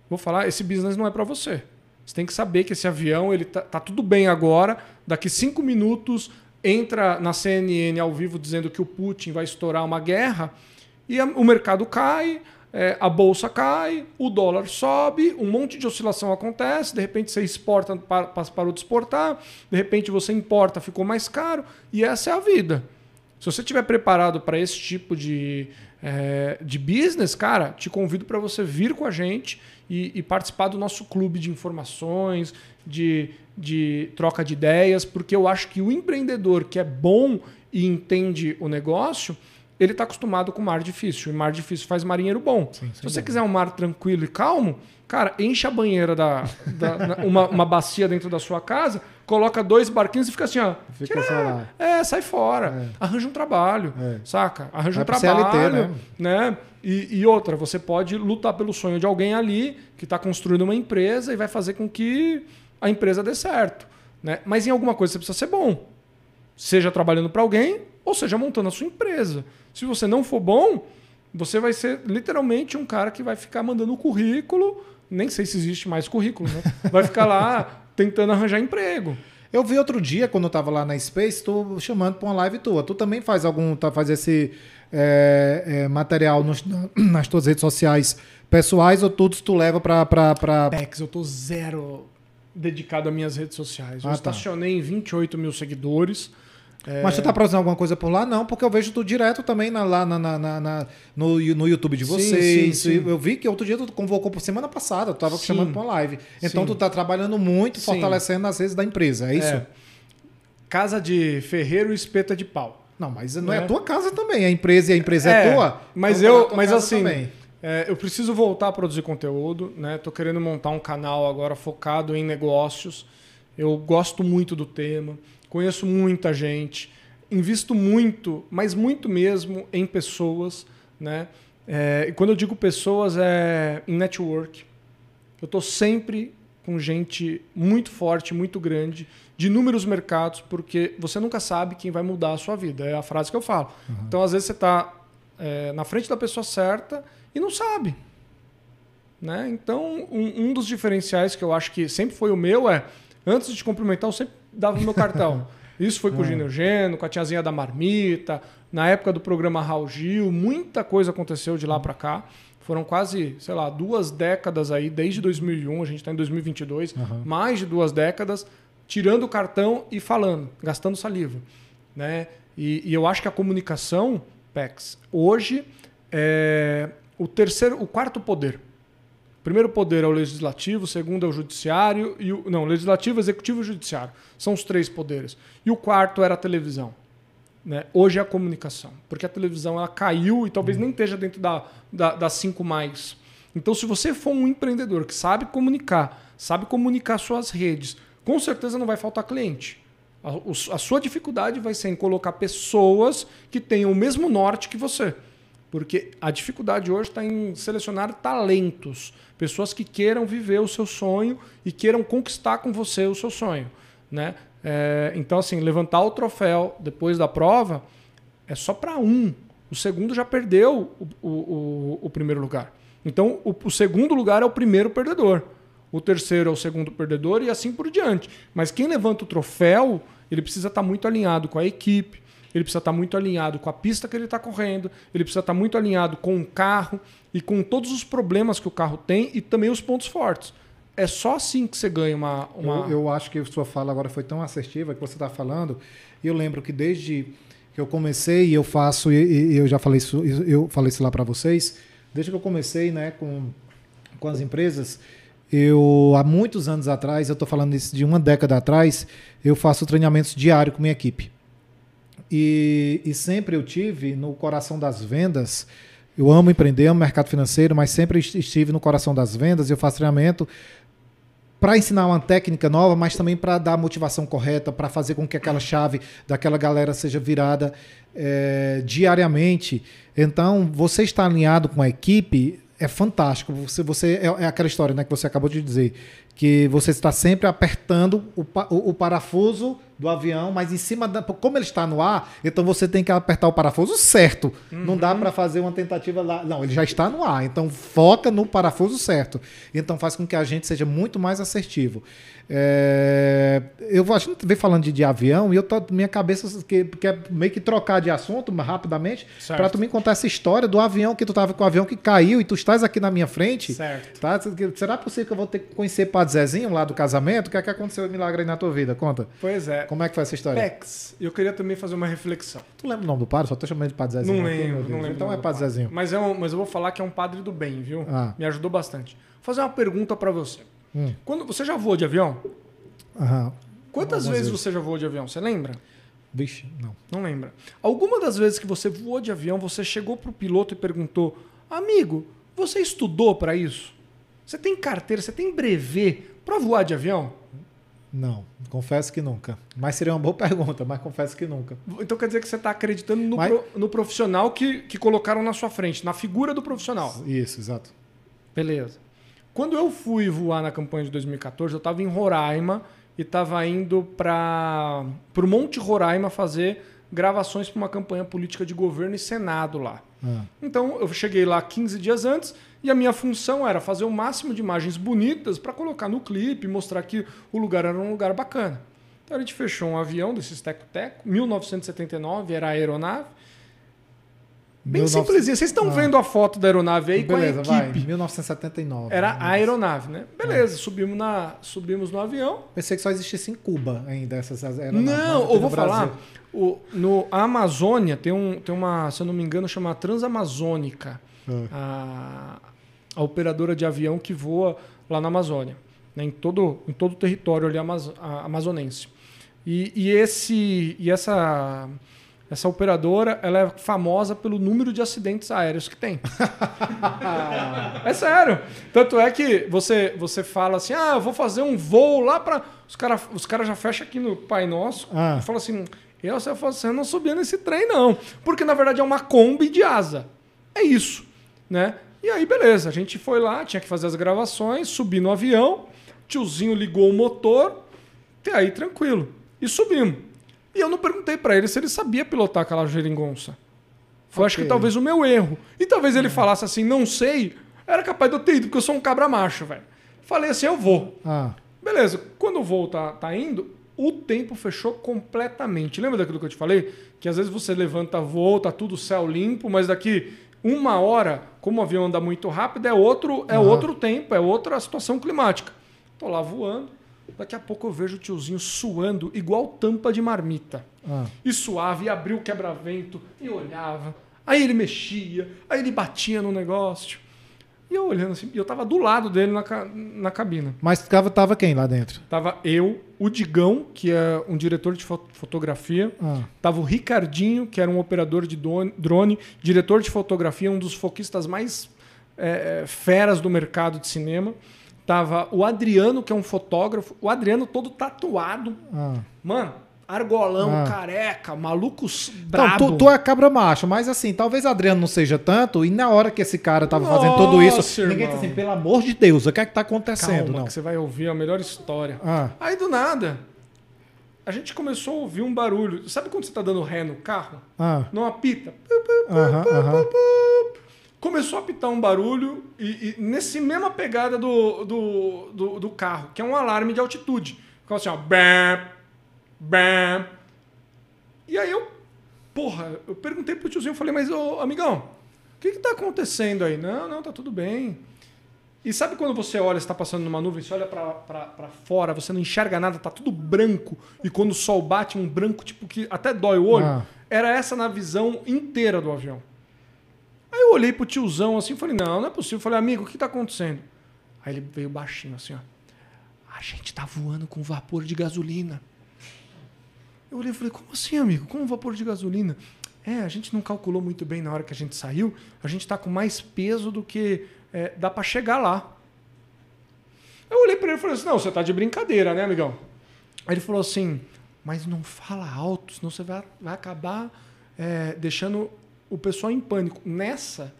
vou falar, esse business não é para você. Você tem que saber que esse avião ele tá, tá tudo bem agora. Daqui cinco minutos entra na CNN ao vivo dizendo que o Putin vai estourar uma guerra e a, o mercado cai, é, a bolsa cai, o dólar sobe, um monte de oscilação acontece, de repente você exporta, para, parou de exportar, de repente você importa, ficou mais caro, e essa é a vida. Se você estiver preparado para esse tipo de, é, de business, cara, te convido para você vir com a gente e, e, participar do nosso clube de informações, de, de troca de ideias, porque eu acho que o empreendedor que é bom e entende o negócio, ele está acostumado com mar difícil. E mar difícil faz marinheiro bom. Sim, Se você bom. quiser um mar tranquilo e calmo, cara, enche a banheira da, da uma, uma bacia dentro da sua casa coloca dois barquinhos e fica assim, ó. Fica tira, lá. É, sai fora. É. Arranja um trabalho, é. saca? Arranja um trabalho. CLT, né? né? E, e, outra, você pode lutar pelo sonho de alguém ali que está construindo uma empresa e vai fazer com que a empresa dê certo. Né? Mas em alguma coisa você precisa ser bom. Seja trabalhando para alguém ou seja montando a sua empresa. Se você não for bom, você vai ser literalmente um cara que vai ficar mandando currículo. Nem sei se existe mais currículo, né? Vai ficar lá tentando arranjar emprego. Eu vi outro dia, quando eu tava lá na Space, tu chamando para uma live tua. Tu também faz algum, tá, faz esse é, é, material nos, nas tuas redes sociais pessoais ou todos tu leva para pra, pra... Pex, eu tô zero dedicado às minhas redes sociais. Eu ah, tá. estacionei em 28 mil seguidores. É... Mas você tá produzindo alguma coisa por lá? Não, porque eu vejo tu direto também na, lá na, na, na, no, no YouTube de vocês. Sim, sim, sim. Eu vi que outro dia tu convocou por semana passada, tu tava chamando para uma live. Então tu tá trabalhando muito, fortalecendo as redes da empresa, é isso? É. Casa de ferreiro e espeta de pau. Não, mas não é, é a tua casa também, a empresa e a empresa é, é tua. Mas então eu, mas assim, é, eu preciso voltar a produzir conteúdo, né? Tô querendo montar um canal agora focado em negócios. Eu gosto muito do tema conheço muita gente, invisto muito, mas muito mesmo em pessoas, né? É, e quando eu digo pessoas é em network. Eu estou sempre com gente muito forte, muito grande, de inúmeros mercados, porque você nunca sabe quem vai mudar a sua vida. É a frase que eu falo. Uhum. Então, às vezes, você está é, na frente da pessoa certa e não sabe. Né? Então, um, um dos diferenciais que eu acho que sempre foi o meu é, antes de cumprimentar, eu sempre dava o meu cartão. Isso foi com o é. Gino Eugênio, com a tiazinha da marmita, na época do programa Raul Gil, muita coisa aconteceu de lá para cá. Foram quase, sei lá, duas décadas aí, desde 2001, a gente está em 2022, uhum. mais de duas décadas, tirando o cartão e falando, gastando saliva. Né? E, e eu acho que a comunicação, PEX, hoje é o terceiro, o quarto poder. Primeiro poder é o legislativo, o segundo é o judiciário e o não, legislativo, executivo e judiciário. São os três poderes. E o quarto era a televisão. Né? Hoje é a comunicação, porque a televisão ela caiu e talvez nem esteja dentro da, da, das cinco mais. Então, se você for um empreendedor que sabe comunicar, sabe comunicar suas redes, com certeza não vai faltar cliente. A, a sua dificuldade vai ser em colocar pessoas que tenham o mesmo norte que você. Porque a dificuldade hoje está em selecionar talentos, pessoas que queiram viver o seu sonho e queiram conquistar com você o seu sonho. Né? É, então, assim, levantar o troféu depois da prova é só para um. O segundo já perdeu o, o, o, o primeiro lugar. Então, o, segundo lugar é o primeiro perdedor. O terceiro é o segundo perdedor e assim por diante. Mas quem levanta o troféu, ele precisa estar tá muito alinhado com a equipe, ele precisa estar muito alinhado com a pista que ele está correndo, ele precisa estar muito alinhado com o carro e com todos os problemas que o carro tem e também os pontos fortes. É só assim que você ganha uma. uma... Eu, eu acho que a sua fala agora foi tão assertiva que você está falando. E eu lembro que desde que eu comecei, e eu faço, e, e eu já falei isso, eu falei isso lá para vocês, desde que eu comecei né, com, com as empresas, eu há muitos anos atrás, eu estou falando isso de uma década atrás, eu faço treinamentos diários com minha equipe. E, e sempre eu tive no coração das vendas. Eu amo empreender, amo mercado financeiro, mas sempre estive no coração das vendas. Eu faço treinamento para ensinar uma técnica nova, mas também para dar a motivação correta, para fazer com que aquela chave daquela galera seja virada é, diariamente. Então, você está alinhado com a equipe é fantástico. Você, você é, é, aquela história né, que você acabou de dizer, que você está sempre apertando o, o, o parafuso do avião, mas em cima da. Como ele está no ar, então você tem que apertar o parafuso certo. Uhum. Não dá para fazer uma tentativa lá. Não, ele já está no ar. Então foca no parafuso certo. Então faz com que a gente seja muito mais assertivo. É, eu a gente vem falando de, de, avião e eu tô minha cabeça que quer meio que trocar de assunto rapidamente para tu me contar essa história do avião que tu tava com o avião que caiu e tu estás aqui na minha frente. Certo. Tá? Será possível que eu vou ter que conhecer Padre Zezinho lá do casamento? O que é que aconteceu milagre aí na tua vida? Conta. Pois é. Como é que foi essa história? Pex. Eu queria também fazer uma reflexão. Tu lembra o nome do padre? Só tô chamando de Padre Zezinho. Não lembro, aqui, não lembro. Então é Padre Zezinho. Mas, é um, mas eu vou falar que é um padre do bem, viu? Ah. Me ajudou bastante. Vou fazer uma pergunta para você. Hum. Quando você já voou de avião? Aham. Quantas vezes, vezes, você já voou de avião? Você lembra? Vixe, não. Não lembra. Alguma das vezes que você voou de avião, você chegou pro piloto e perguntou: Amigo, você estudou para isso? Você tem carteira, você tem brevet para voar de avião? Não, confesso que nunca. Mas seria uma boa pergunta, mas confesso que nunca. Então quer dizer que você está acreditando no, mas... pro, no profissional que, que colocaram na sua frente, na figura do profissional. Isso, exato. Beleza. Quando eu fui voar na campanha de 2014, eu estava em Roraima e estava indo para o Monte Roraima fazer gravações para uma campanha política de governo e Senado lá. Ah. Então eu cheguei lá 15 dias antes e a minha função era fazer o máximo de imagens bonitas para colocar no clipe, mostrar que o lugar era um lugar bacana. Então a gente fechou um avião desses teco-teco, 1979, era a aeronave. Bem 19... simplesinho. Vocês estão ah. vendo a foto da aeronave aí Beleza, com a equipe. Vai. 1979. Era a aeronave, né? Beleza, subimos, na, subimos no avião. Pensei que só existisse em Cuba ainda essas aeronaves. Não, eu vou falar. O, no a Amazônia tem, um, tem uma, se eu não me engano, chama Transamazônica. Ah. A, a operadora de avião que voa lá na Amazônia. Né? Em, todo, em todo o território ali amazonense. E, e, esse, e essa essa operadora ela é famosa pelo número de acidentes aéreos que tem. é sério. Tanto é que você, você fala assim: ah, eu vou fazer um voo lá para. Os caras os cara já fecham aqui no Pai Nosso ah. e falam assim: eu, se eu fosse, eu não subia nesse trem, não. Porque na verdade é uma Kombi de asa. É isso. Né? E aí, beleza, a gente foi lá, tinha que fazer as gravações, subi no avião, tiozinho ligou o motor, e aí tranquilo. E subimos. E eu não perguntei para ele se ele sabia pilotar aquela geringonça. Foi okay. acho que talvez o meu erro. E talvez ele falasse assim, não sei, era capaz de eu ter ido, porque eu sou um cabra macho, velho. Falei assim, eu vou. Ah. Beleza, quando o voo tá, tá indo, o tempo fechou completamente. Lembra daquilo que eu te falei? Que às vezes você levanta voo, tá tudo céu limpo, mas daqui uma hora, como o avião anda muito rápido, é outro, é uhum. outro tempo, é outra situação climática. Tô lá voando, Daqui a pouco eu vejo o tiozinho suando igual tampa de marmita. Ah. E suave, e abriu o quebra-vento, e olhava. Aí ele mexia, aí ele batia no negócio. E eu olhando assim, e eu tava do lado dele na, na cabina. Mas tava, tava quem lá dentro? Tava eu, o Digão, que é um diretor de fo- fotografia. Ah. Tava o Ricardinho, que era um operador de drone, diretor de fotografia, um dos foquistas mais é, feras do mercado de cinema. Tava o Adriano, que é um fotógrafo. O Adriano todo tatuado. Ah. Mano, argolão, Ah. careca, maluco s- Então, brabo. tu, tu é cabra macho, mas assim, talvez Adriano não seja tanto, e na hora que esse cara tava fazendo tudo Nossa, isso, ninguém irmão. disse assim, pelo amor de Deus, o que é que tá acontecendo? Calma, não. que você vai ouvir a melhor história. Ah. Aí do nada, a gente começou a ouvir um barulho. Sabe quando você tá dando ré no carro? Ah. Não apita. Aham, aham. Começou a apitar um barulho e, e nesse mesma pegada do, do, do, do carro, que é um alarme de altitude. Ficava assim, ó. Bam, bam. E aí eu, porra, eu perguntei pro tiozinho, eu falei, mas ô, amigão, o que que tá acontecendo aí? Não, não, tá tudo bem. E sabe quando você olha, você tá passando numa nuvem, você olha pra fora, você não enxerga nada, tá tudo branco, e quando o sol bate, um branco tipo que até dói o olho? Ah. Era essa na visão inteira do avião. Aí eu olhei pro tiozão assim e falei, não, não é possível. Eu falei, amigo, o que tá acontecendo? Aí ele veio baixinho assim, ó. A gente tá voando com vapor de gasolina. Eu olhei e falei, como assim, amigo? Como vapor de gasolina? É, a gente não calculou muito bem na hora que a gente saiu. A gente tá com mais peso do que é, dá para chegar lá. Eu olhei para ele e falei assim, não, você tá de brincadeira, né, amigão? Aí ele falou assim, mas não fala alto, senão você vai, vai acabar é, deixando o pessoal em pânico. Nessa,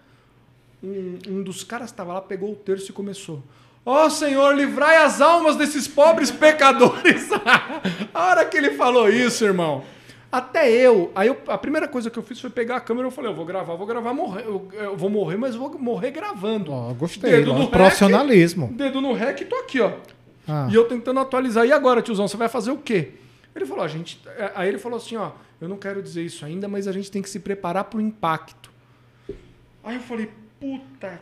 um, um dos caras estava lá pegou o terço e começou. Ó Senhor, livrai as almas desses pobres pecadores. a hora que ele falou isso, irmão. Até eu, aí eu- a primeira coisa que eu fiz foi pegar a câmera e eu falei, eu vou gravar, vou gravar, morrer, eu, eu vou morrer, mas vou morrer gravando. Ó, gostei, Dedo ó, no rec, profissionalismo. Dedo no rec tô aqui, ó. Ah. E eu tentando atualizar. E agora, tiozão, você vai fazer o quê? Ele falou, a gente. Aí ele falou assim, ó, eu não quero dizer isso ainda, mas a gente tem que se preparar pro impacto. Aí eu falei, puta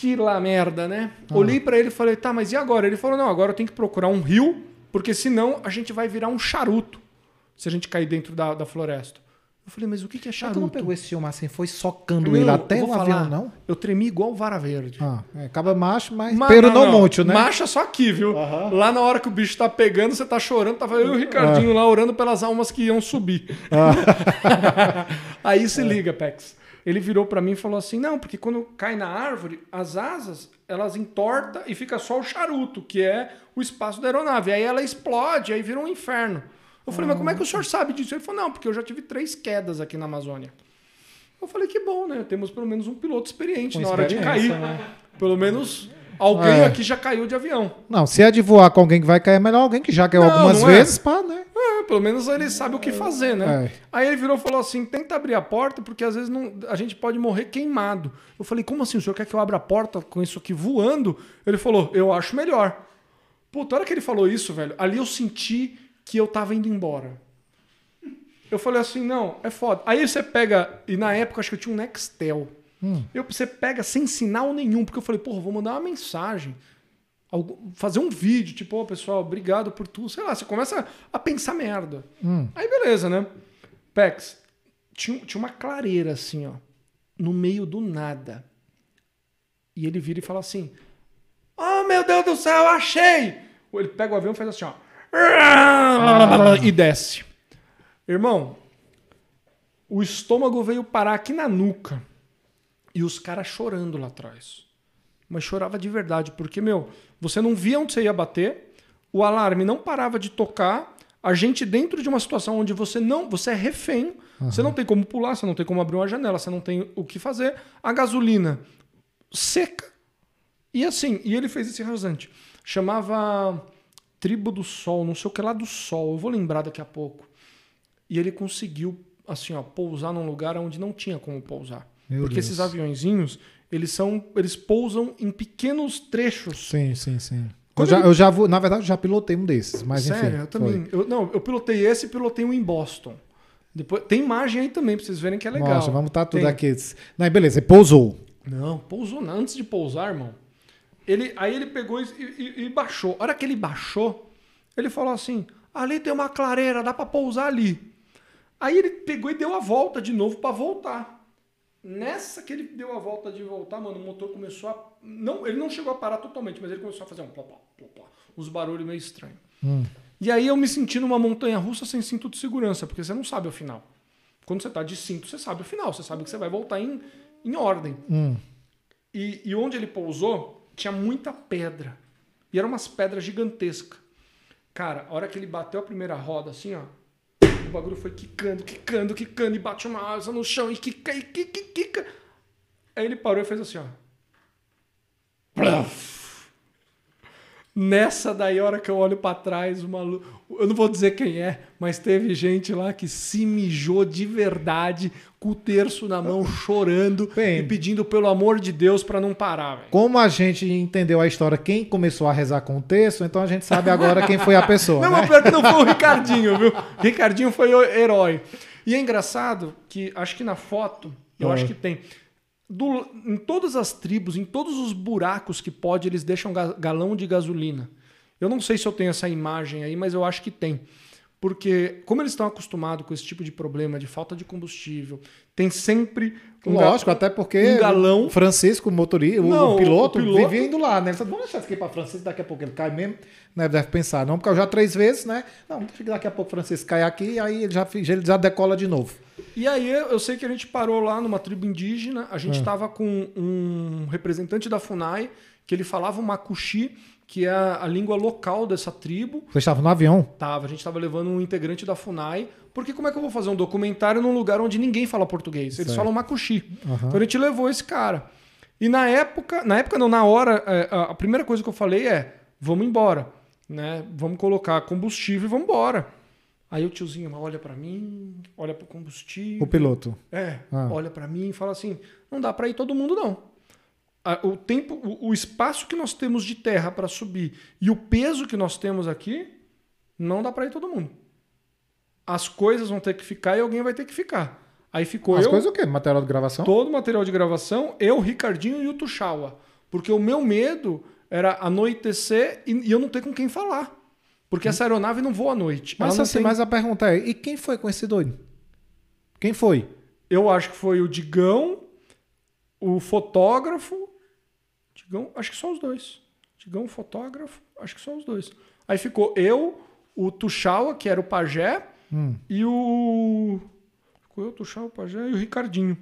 que lá merda, né? Olhei pra ele e falei, tá, mas e agora? Ele falou, não, agora eu tenho que procurar um rio, porque senão a gente vai virar um charuto se a gente cair dentro da, da floresta. Eu falei, mas o que, é Mas tu charuto? não pegou esse homem assim, foi socando Não, ele até o falar, avião, não? Eu tremi igual vara verde. Ah, é, acaba macho, mas Ma- pero não, monte, né? Macha só aqui, viu? Lá na hora que o bicho tá pegando, você tá chorando, tava eu e o Ricardinho lá orando pelas almas que iam subir. Aí se liga, Pex. Ele virou pra mim e falou assim: "Não, porque quando cai na árvore, as asas, elas entortam e fica só o charuto, que é o espaço da aeronave. Aí ela explode, aí vira um inferno." Eu falei: "Mas como é que o senhor sabe disso?" Ele falou: "Não, porque eu já tive três quedas aqui na Amazônia." Eu falei: "Que bom, né? Temos pelo menos um piloto experiente Com na hora de cair. né? Pelo menos alguém É. aqui já caiu de avião." Não, se é de voar com alguém que vai cair, é melhor alguém que já caiu Não, algumas não é. vezes, pá, né? Pelo menos ele sabe o que fazer, né? É. Aí ele virou e falou assim: tenta abrir a porta, porque às vezes não, a gente pode morrer queimado. Eu falei, como assim? O senhor quer que eu abra a porta com isso aqui voando? Ele falou, eu acho melhor. Puta, a hora que ele falou isso, velho, ali eu senti que eu tava indo embora. Eu falei assim, não, é foda. Aí você pega, e na época acho que eu tinha um Nextel. Eu, você pega sem sinal nenhum, porque eu falei, porra, vou mandar uma mensagem fazer um vídeo, tipo, ô pessoal, obrigado por tudo. Sei lá, você começa a pensar merda. Aí beleza, né? Pex, tinha, tinha uma clareira assim, ó, no meio do nada. E ele vira e fala assim: Oh meu Deus do céu, achei! Ele pega o avião e faz assim, ó. E desce. Irmão, o estômago veio parar aqui na nuca. E os caras chorando lá atrás. Mas chorava de verdade, porque, meu, você não via onde você ia bater, o alarme não parava de tocar, a gente dentro de uma situação onde você não, você é refém, você não tem como pular, você não tem como abrir uma janela, você não tem o que fazer, a gasolina seca. E assim, e ele fez esse rasante. Chamava Tribo do Sol, não sei o que lá do Sol, eu vou lembrar daqui a pouco. E ele conseguiu, assim, ó, pousar num lugar onde não tinha como pousar. Meu Porque Deus. esses aviõezinhos, eles são, eles pousam em pequenos trechos. Sim, sim, sim. Eu já, eu já vou, na verdade, eu já pilotei um desses, mas enfim. Sério, eu também. Eu, não, eu pilotei esse e pilotei um em Boston. Depois, tem imagem aí também pra vocês verem que é legal. Nossa, vamos estar tudo Tem. aqui. Não, beleza, pousou. Não, pousou não. Antes de pousar, irmão, Ele, aí ele pegou e, e- e baixou. A hora que ele baixou, ele falou assim: ali tem uma clareira, dá pra pousar ali. Aí ele pegou e deu a volta de novo pra voltar. Nessa que ele deu a volta de voltar, mano, o motor começou a. Não, ele não chegou a parar totalmente, mas ele começou a fazer um plá, plá, plá, uns barulhos meio estranhos. E aí eu me senti numa montanha russa sem cinto de segurança, porque você não sabe o final. Quando você tá de cinto, você sabe o final, você sabe que você vai voltar em, em ordem. Hum. E, e onde ele pousou, tinha muita pedra. E eram umas pedras gigantescas. Cara, a hora que ele bateu a primeira roda, assim, ó. O bagulho foi quicando, quicando, quicando, e bate uma asa no chão, e quica, e quica, e quica. Aí ele parou e fez assim, ó. Plaf. Nessa daí, hora que eu olho pra trás, maluco. Eu não vou dizer quem é, mas teve gente lá que se mijou de verdade, com o terço na mão, chorando Bem. e pedindo pelo amor de Deus pra não parar, velho. Como a gente entendeu a história, quem começou a rezar com o texto, então a gente sabe agora quem foi a pessoa, Não, né? pior que não foi o Ricardinho, viu? Ricardinho foi o herói. E é engraçado que, acho que na foto, eu Ah. acho que tem. Do- em todas as tribos, em todos os buracos que pode, eles deixam ga- galão de gasolina. Eu não sei se eu tenho essa imagem aí, mas eu acho que tem. Porque, como eles estão acostumados com esse tipo de problema de falta de combustível, tem sempre Lógico, até porque um galão. o Francisco, o motorista, o- Não, o, piloto, o piloto- vivia indo lá, né? Ele disse, vamos deixar isso aqui para Francisco, daqui a pouco ele cai mesmo. Né? Deve pensar, não, porque eu já três vezes, né? Não, deixa que daqui a pouco o Francisco cai aqui, aí ele já, ele já decola de novo. E aí eu sei que a gente parou lá numa tribo indígena, a gente estava com um representante da FUNAI, que ele falava o macuxi, que é a, a língua local dessa tribo. Você estava no avião? Tava, a gente estava levando um integrante da FUNAI, porque como é que eu vou fazer um documentário num lugar onde ninguém fala português? Eles Certo. falam macuxi. Aham. Então a gente levou esse cara. E na época, na época não, na hora, é, a primeira coisa que eu falei é: vamos embora, né? Vamos colocar combustível e vamos embora. Aí o tiozinho olha pra mim, olha pro combustível. O piloto. É, Ah. olha pra mim e fala assim: não dá pra ir todo mundo, não. A- O tempo, o, o espaço que nós temos de terra pra subir e o peso que nós temos aqui, não dá pra ir todo mundo. As coisas vão ter que ficar e alguém vai ter que ficar. Aí ficou As eu, coisas o quê? Material de gravação? todo o material de gravação, eu, o Ricardinho e o Tuxaua. Porque o meu medo era anoitecer e, e eu não ter com quem falar. Porque essa aeronave não voa à noite. Mas assim, tem- mas a pergunta é, e quem foi com esse doido? Quem foi? Eu acho que foi o Digão, o fotógrafo. Digão, acho que só os dois. Digão, fotógrafo, acho que só os dois. Aí ficou eu, o Tuxaua, que era o pajé, Hum. e o. Ficou eu, o Tuxaua, o pajé e o Ricardinho.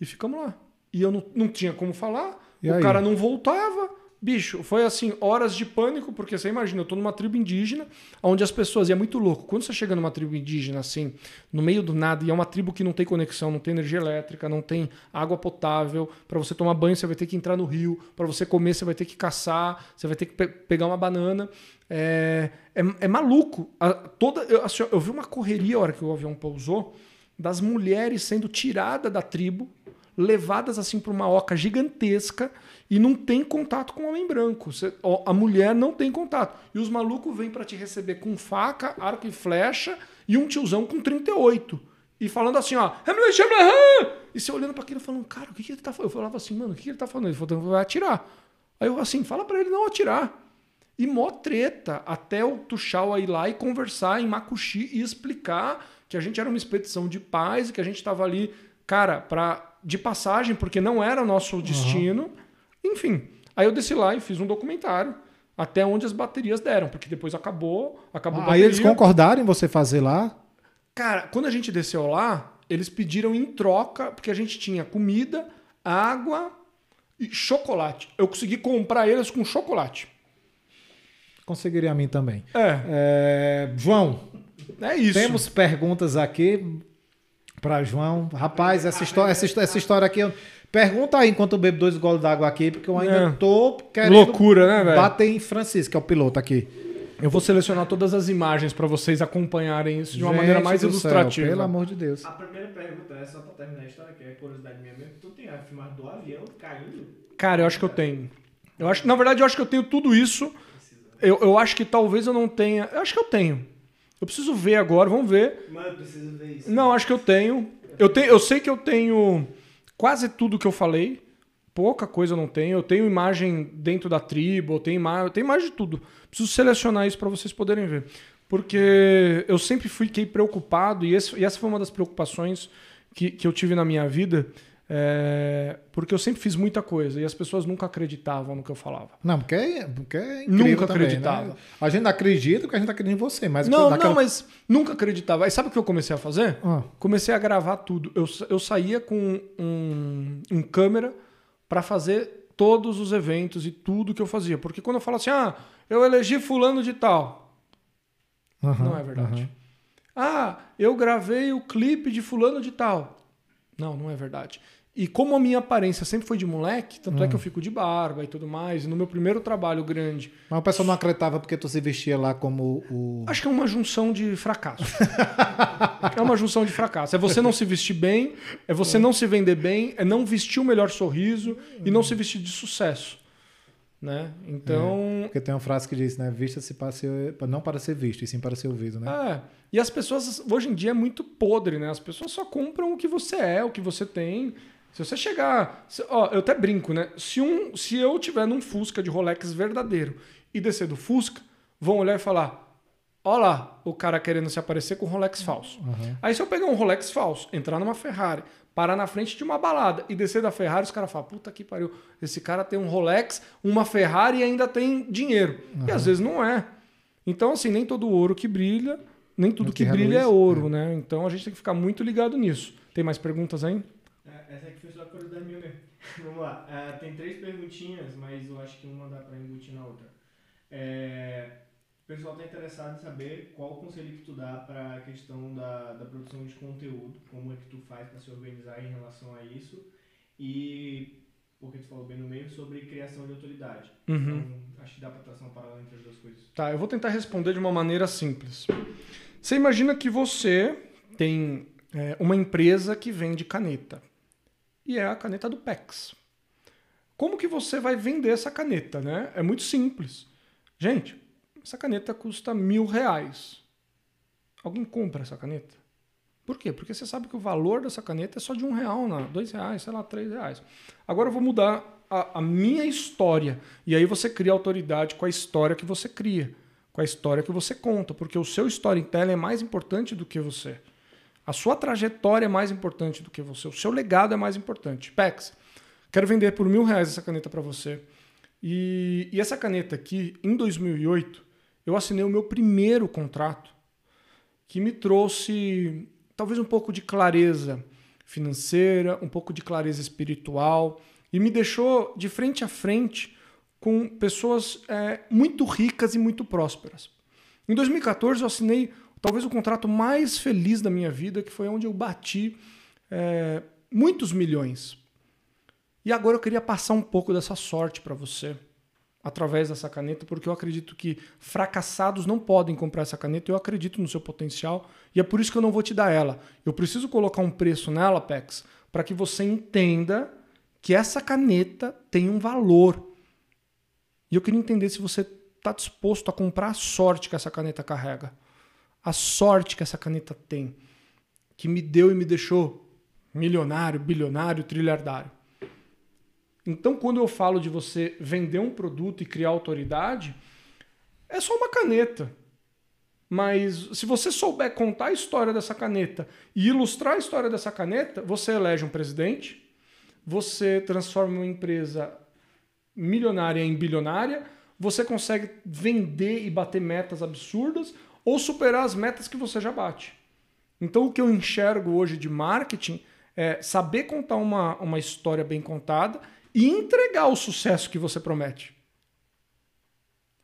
E ficamos lá. E eu não, não tinha como falar, E o aí? cara não voltava. Bicho, foi assim, horas de pânico, porque você imagina, eu tô numa tribo indígena, onde as pessoas, e é muito louco, quando você chega numa tribo indígena, assim, no meio do nada, e é uma tribo que não tem conexão, não tem energia elétrica, não tem água potável, para você tomar banho você vai ter que entrar no rio, para você comer você vai ter que caçar, você vai ter que pe- pegar uma banana. É, é, é maluco. A- toda, eu, assim, eu vi uma correria a hora que o avião pousou, das mulheres sendo tiradas da tribo, levadas assim para uma oca gigantesca e não tem contato com o homem branco. Você- a mulher não tem contato. E os malucos vêm para te receber com faca, arco e flecha e um tiozão com 38. E falando assim, ó. E você olhando para aquilo falando, cara, o que, que ele tá falando? Eu falava assim, mano, o que, que ele tá falando? Ele falou, vai atirar. Aí eu assim, fala para ele não atirar. E mó treta, até o Tuxaua ir lá e conversar em Macuxi e explicar que a gente era uma expedição de paz e que a gente estava ali, cara, pra, de passagem, porque não era o nosso destino. Enfim, aí eu desci lá e fiz um documentário até onde as baterias deram, porque depois acabou, acabou a Aí eles concordaram em você fazer lá? Cara, quando a gente desceu lá, eles pediram em troca, porque a gente tinha comida, água e chocolate. Eu consegui comprar eles com chocolate. Conseguiria a mim também. É, É, João, é isso. temos perguntas aqui para João. Rapaz, essa história, essa, histó- essa história aqui. eu- Pergunta aí enquanto eu bebo dois goles d'água aqui, porque eu ainda É. tô querendo Loucura, né, velho? bater em Francisco, que é o piloto aqui. Eu vou selecionar todas as imagens para vocês acompanharem isso de uma Gente maneira mais do céu, ilustrativa. pelo amor de Deus. A primeira pergunta é só pra terminar a história, que é curiosidade minha mesmo. Tu tem a filmagem do avião caindo? Cara, eu acho que eu tenho. Eu acho, na verdade, eu acho que eu tenho tudo isso. Eu, eu acho que talvez eu não tenha. Eu acho que eu tenho. Eu preciso ver agora, vamos ver. Mano, preciso ver isso. Não, acho que eu tenho. Eu, tenho, eu sei que eu tenho quase tudo que eu falei. pouca coisa eu não tenho. Eu tenho imagem dentro da tribo, eu tenho imagem, eu tenho imagem de tudo. Preciso selecionar isso para vocês poderem ver. Porque eu sempre fiquei preocupado, e, esse, e essa foi uma das preocupações que, que eu tive na minha vida, é, porque eu sempre fiz muita coisa e as pessoas nunca acreditavam no que eu falava. Não, porque é, porque é incrível Nunca também, acreditava. né? A gente acredita porque a gente acredita em você, mas Não, daquela- não, mas nunca acreditava. Aí sabe o que eu comecei a fazer? Ah. Comecei a gravar tudo. Eu, eu saía com um, um câmera para fazer todos os eventos e tudo que eu fazia. Porque quando eu falo assim, ah, eu elegi fulano de tal. Aham, não é verdade. aham. Ah, eu gravei o clipe de fulano de tal. Não, não é verdade. E como a minha aparência sempre foi de moleque, tanto é que eu fico de barba e tudo mais, e no meu primeiro trabalho grande, Mas o pessoal não acreditava porque tu se vestia lá como o. acho que é uma junção de fracasso. é uma junção de fracasso. É você não se vestir bem, é você não se vender bem, é não vestir o melhor sorriso e não se vestir de sucesso. Né? Então, Porque tem uma frase que diz, né? Vista-se para ser. não para ser visto, e sim para ser ouvido, né? É. E as pessoas, hoje em dia, é muito podre, né? As pessoas só compram o que você é, o que você tem. Se você chegar. se- ó, eu até brinco, né? Se, um, se eu tiver num Fusca de Rolex verdadeiro e descer do Fusca, vão olhar e falar: Olha lá, o cara querendo se aparecer com Rolex falso. Aí se eu pegar um Rolex falso, entrar numa Ferrari, parar na frente de uma balada e descer da Ferrari, os caras falam, puta que pariu, esse cara tem um Rolex, uma Ferrari e ainda tem dinheiro. E às vezes não é. Então, assim, nem todo ouro que brilha, nem tudo O que, que brilha é ouro, né? Então a gente tem que ficar muito ligado nisso. Tem mais perguntas aí? Essa aqui foi só curiosidade minha mesmo. Vamos lá. É, tem três perguntinhas, mas eu acho que uma dá pra embutir na outra. É, o pessoal tá interessado em saber qual conselho que tu dá pra questão da, da produção de conteúdo, como é que tu faz pra se organizar em relação a isso e, porque tu falou bem no meio, sobre criação de autoridade. Uhum. Então, acho que dá pra traçar um paralelo entre as duas coisas. Tá, eu vou tentar responder de uma maneira simples. Você imagina que você tem é, uma empresa que vende caneta. E é a caneta do PEX. Como que você vai vender essa caneta, né? É muito simples. Gente, essa caneta custa mil reais. Alguém compra essa caneta? Por quê? Porque você sabe que o valor dessa caneta é só de um real, não, dois reais, sei lá, três reais. Agora eu vou mudar a, a minha história. E aí você cria autoridade com a história que você cria, com a história que você conta, porque o seu storytelling é mais importante do que você. A sua trajetória é mais importante do que você. O seu legado é mais importante. Pex, quero vender por mil reais essa caneta para você. E, e essa caneta aqui, em 2008, eu assinei o meu primeiro contrato que me trouxe talvez um pouco de clareza financeira, um pouco de clareza espiritual e me deixou de frente a frente com pessoas é, muito ricas e muito prósperas. Em 2014 eu assinei talvez o contrato mais feliz da minha vida, que foi onde eu bati é, muitos milhões. E agora eu queria passar um pouco dessa sorte para você através dessa caneta, porque eu acredito que fracassados não podem comprar essa caneta. Eu acredito no seu potencial e é por isso que eu não vou te dar ela. Eu preciso colocar um preço nela, Pex, para que você entenda que essa caneta tem um valor. E eu queria entender se você está disposto a comprar a sorte que essa caneta carrega. A sorte que essa caneta tem, que me deu e me deixou milionário, bilionário, trilhardário. Então, quando eu falo de você vender um produto e criar autoridade, é só uma caneta. Mas se você souber contar a história dessa caneta e ilustrar a história dessa caneta, você elege um presidente, você transforma uma empresa milionária em bilionária, você consegue vender e bater metas absurdas ou superar as metas que você já bate. Então, o que eu enxergo hoje de marketing é saber contar uma, uma história bem contada e entregar o sucesso que você promete.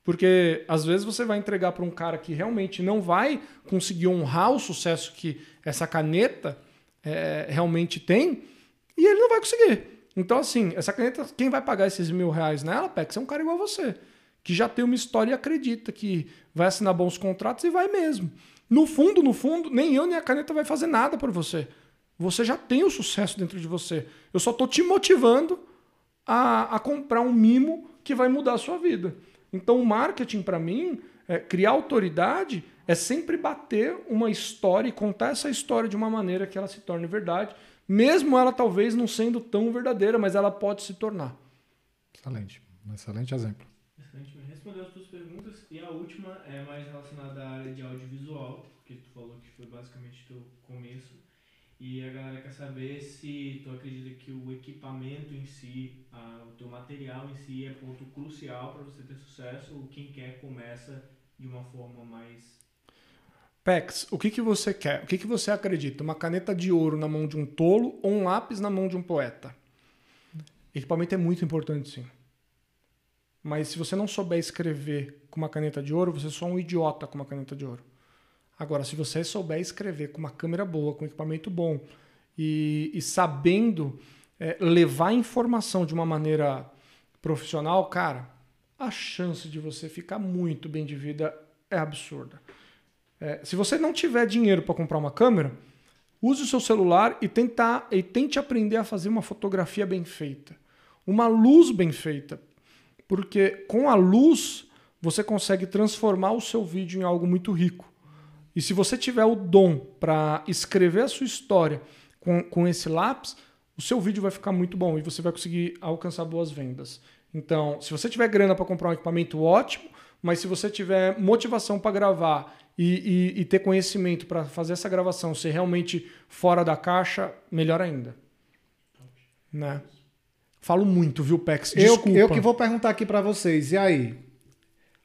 Porque às vezes você vai entregar para um cara que realmente não vai conseguir honrar o sucesso que essa caneta é, realmente tem e ele não vai conseguir. Então, assim, essa caneta, quem vai pagar esses mil reais nela, Pex, é um cara igual a você, que já tem uma história e acredita que vai assinar bons contratos e vai mesmo. No fundo, no fundo, nem eu nem a caneta vai fazer nada por você. Você já tem o sucesso dentro de você. Eu só estou te motivando a, a comprar um mimo que vai mudar a sua vida. Então, o marketing, para mim, é, criar autoridade é sempre bater uma história e contar essa história de uma maneira que ela se torne verdade, Mesmo ela talvez não sendo tão verdadeira, mas ela pode se tornar. Excelente. Um excelente exemplo. E a última é mais relacionada à área de audiovisual, porque tu falou que foi basicamente teu começo. E a galera quer saber se tu acredita que o equipamento em si, a, o teu material em si é ponto crucial para você ter sucesso ou quem quer começa de uma forma mais Pex, o que, que você quer? O que, que você acredita? Uma caneta de ouro na mão de um tolo ou um lápis na mão de um poeta? Equipamento é muito importante, sim. Mas se você não souber escrever com uma caneta de ouro, você é só um idiota com uma caneta de ouro. Agora, se você souber escrever com uma câmera boa, com equipamento bom e, e sabendo é, levar informação de uma maneira profissional, cara, a chance de você ficar muito bem de vida é absurda. É, se você não tiver dinheiro para comprar uma câmera, use o seu celular e, tentar, e tente aprender a fazer uma fotografia bem feita. Uma luz bem feita. Porque com a luz você consegue transformar o seu vídeo em algo muito rico. E se você tiver o dom para escrever a sua história com, com esse lápis, o seu vídeo vai ficar muito bom e você vai conseguir alcançar boas vendas. Então, se você tiver grana para comprar um equipamento, ótimo, mas se você tiver motivação para gravar e, e, e, ter conhecimento para fazer essa gravação ser realmente fora da caixa, melhor ainda. Né? Falo muito, viu, Pex? Desculpa. Eu, eu que vou perguntar aqui para vocês. E aí?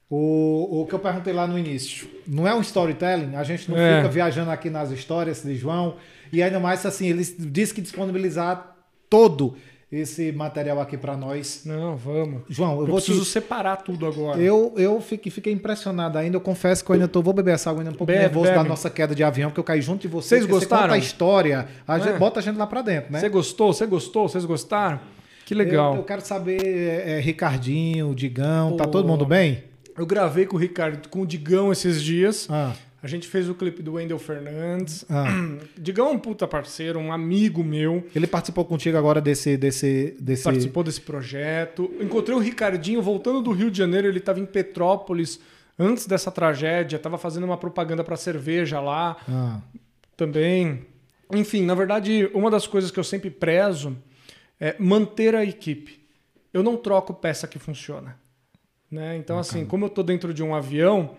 O, o que eu perguntei lá no início. Não é um storytelling? A gente não é. fica viajando aqui nas histórias de João. E ainda mais assim, ele disse que disponibilizar todo esse material aqui para nós. Não, vamos. João, eu, eu vou preciso te... separar tudo agora. Eu, eu fiquei, fiquei impressionado ainda. Eu confesso que eu ainda tô, vou beber essa água ainda um pouco bebe, nervoso bebe. da nossa queda de avião, porque eu caí junto de vocês. Vocês gostaram? Você conta a história, a é. gente, bota a gente lá para dentro, né? Você gostou? Você gostou? Vocês gostaram? Que legal. Eu, eu quero saber, é, é, Ricardinho, Digão, Pô, tá todo mundo bem? Eu gravei com o Ricardo, com o Digão esses dias. Ah. A gente fez o clipe do Wendel Fernandes. Ah. Digão é um puta parceiro, um amigo meu. Ele participou contigo agora desse, desse, desse. Participou desse projeto. Encontrei o Ricardinho voltando do Rio de Janeiro, ele estava em Petrópolis antes dessa tragédia, estava fazendo uma propaganda para cerveja lá ah. também. Enfim, na verdade, uma das coisas que eu sempre prezo é manter a equipe. Eu não troco peça que funciona. Né? Então, Bacana. assim, como eu estou dentro de um avião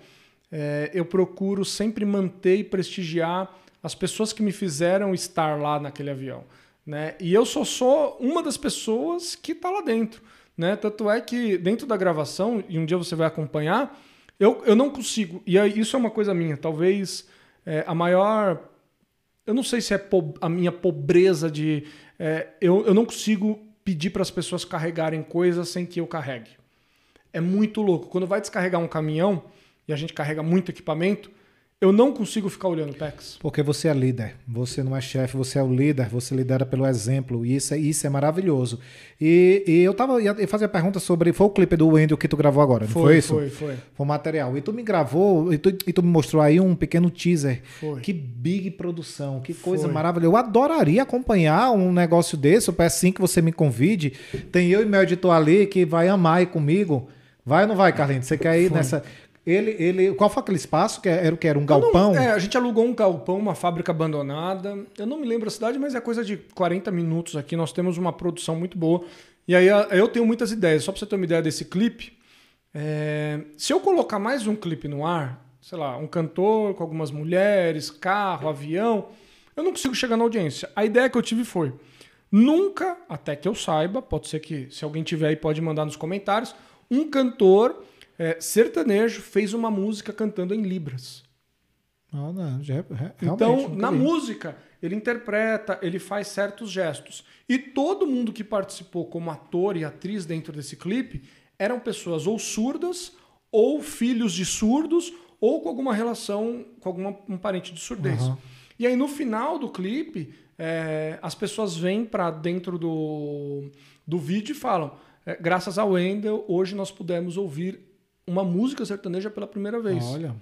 é, eu procuro sempre manter e prestigiar as pessoas que me fizeram estar lá naquele avião. Né? E eu só sou uma das pessoas que está lá dentro. Né? Tanto é que dentro da gravação, e um dia você vai acompanhar, eu, eu não consigo. E isso é uma coisa minha. Talvez é, a maior. Eu não sei se é a minha pobreza de. É, eu, eu não consigo pedir para as pessoas carregarem coisas sem que eu carregue. É muito louco. Quando vai descarregar um caminhão, e a gente carrega muito equipamento, eu não consigo ficar olhando o PEX. Porque você é líder, você não é chefe, você é o líder, você lidera pelo exemplo, e isso é, isso é maravilhoso. E, e eu tava ia fazer a pergunta sobre. Foi o clipe do Wendel que tu gravou agora, não foi, foi isso? Foi, foi. Foi o material. E tu me gravou, e tu, e tu me mostrou aí um pequeno teaser. Foi. Que big produção, que coisa foi. maravilhosa. Eu adoraria acompanhar um negócio desse. Eu peço sim que você me convide. Tem eu e meu editor ali que vai amar aí comigo. Vai ou não vai, Carlinhos? Você quer ir foi. nessa. Ele, ele, qual foi aquele espaço? Que era o que? Era um galpão? Não, é, a gente alugou um galpão, uma fábrica abandonada. Eu não me lembro a cidade, mas é coisa de 40 minutos aqui. Nós temos uma produção muito boa. E aí eu tenho muitas ideias. Só para você ter uma ideia desse clipe, é... se eu colocar mais um clipe no ar, sei lá, um cantor com algumas mulheres, carro, avião, eu não consigo chegar na audiência. A ideia que eu tive foi, nunca, até que eu saiba, pode ser que se alguém tiver aí pode mandar nos comentários, um cantor é, sertanejo fez uma música cantando em Libras. Não, já, então, na vi. música, ele interpreta, ele faz certos gestos. E todo mundo que participou como ator e atriz dentro desse clipe eram pessoas ou surdas, ou filhos de surdos, ou com alguma relação com algum um parente de surdez. Uhum. E aí, no final do clipe, é, as pessoas vêm para dentro do, do vídeo e falam: é, graças ao Wendel, hoje nós pudemos ouvir uma música sertaneja pela primeira vez. Olha.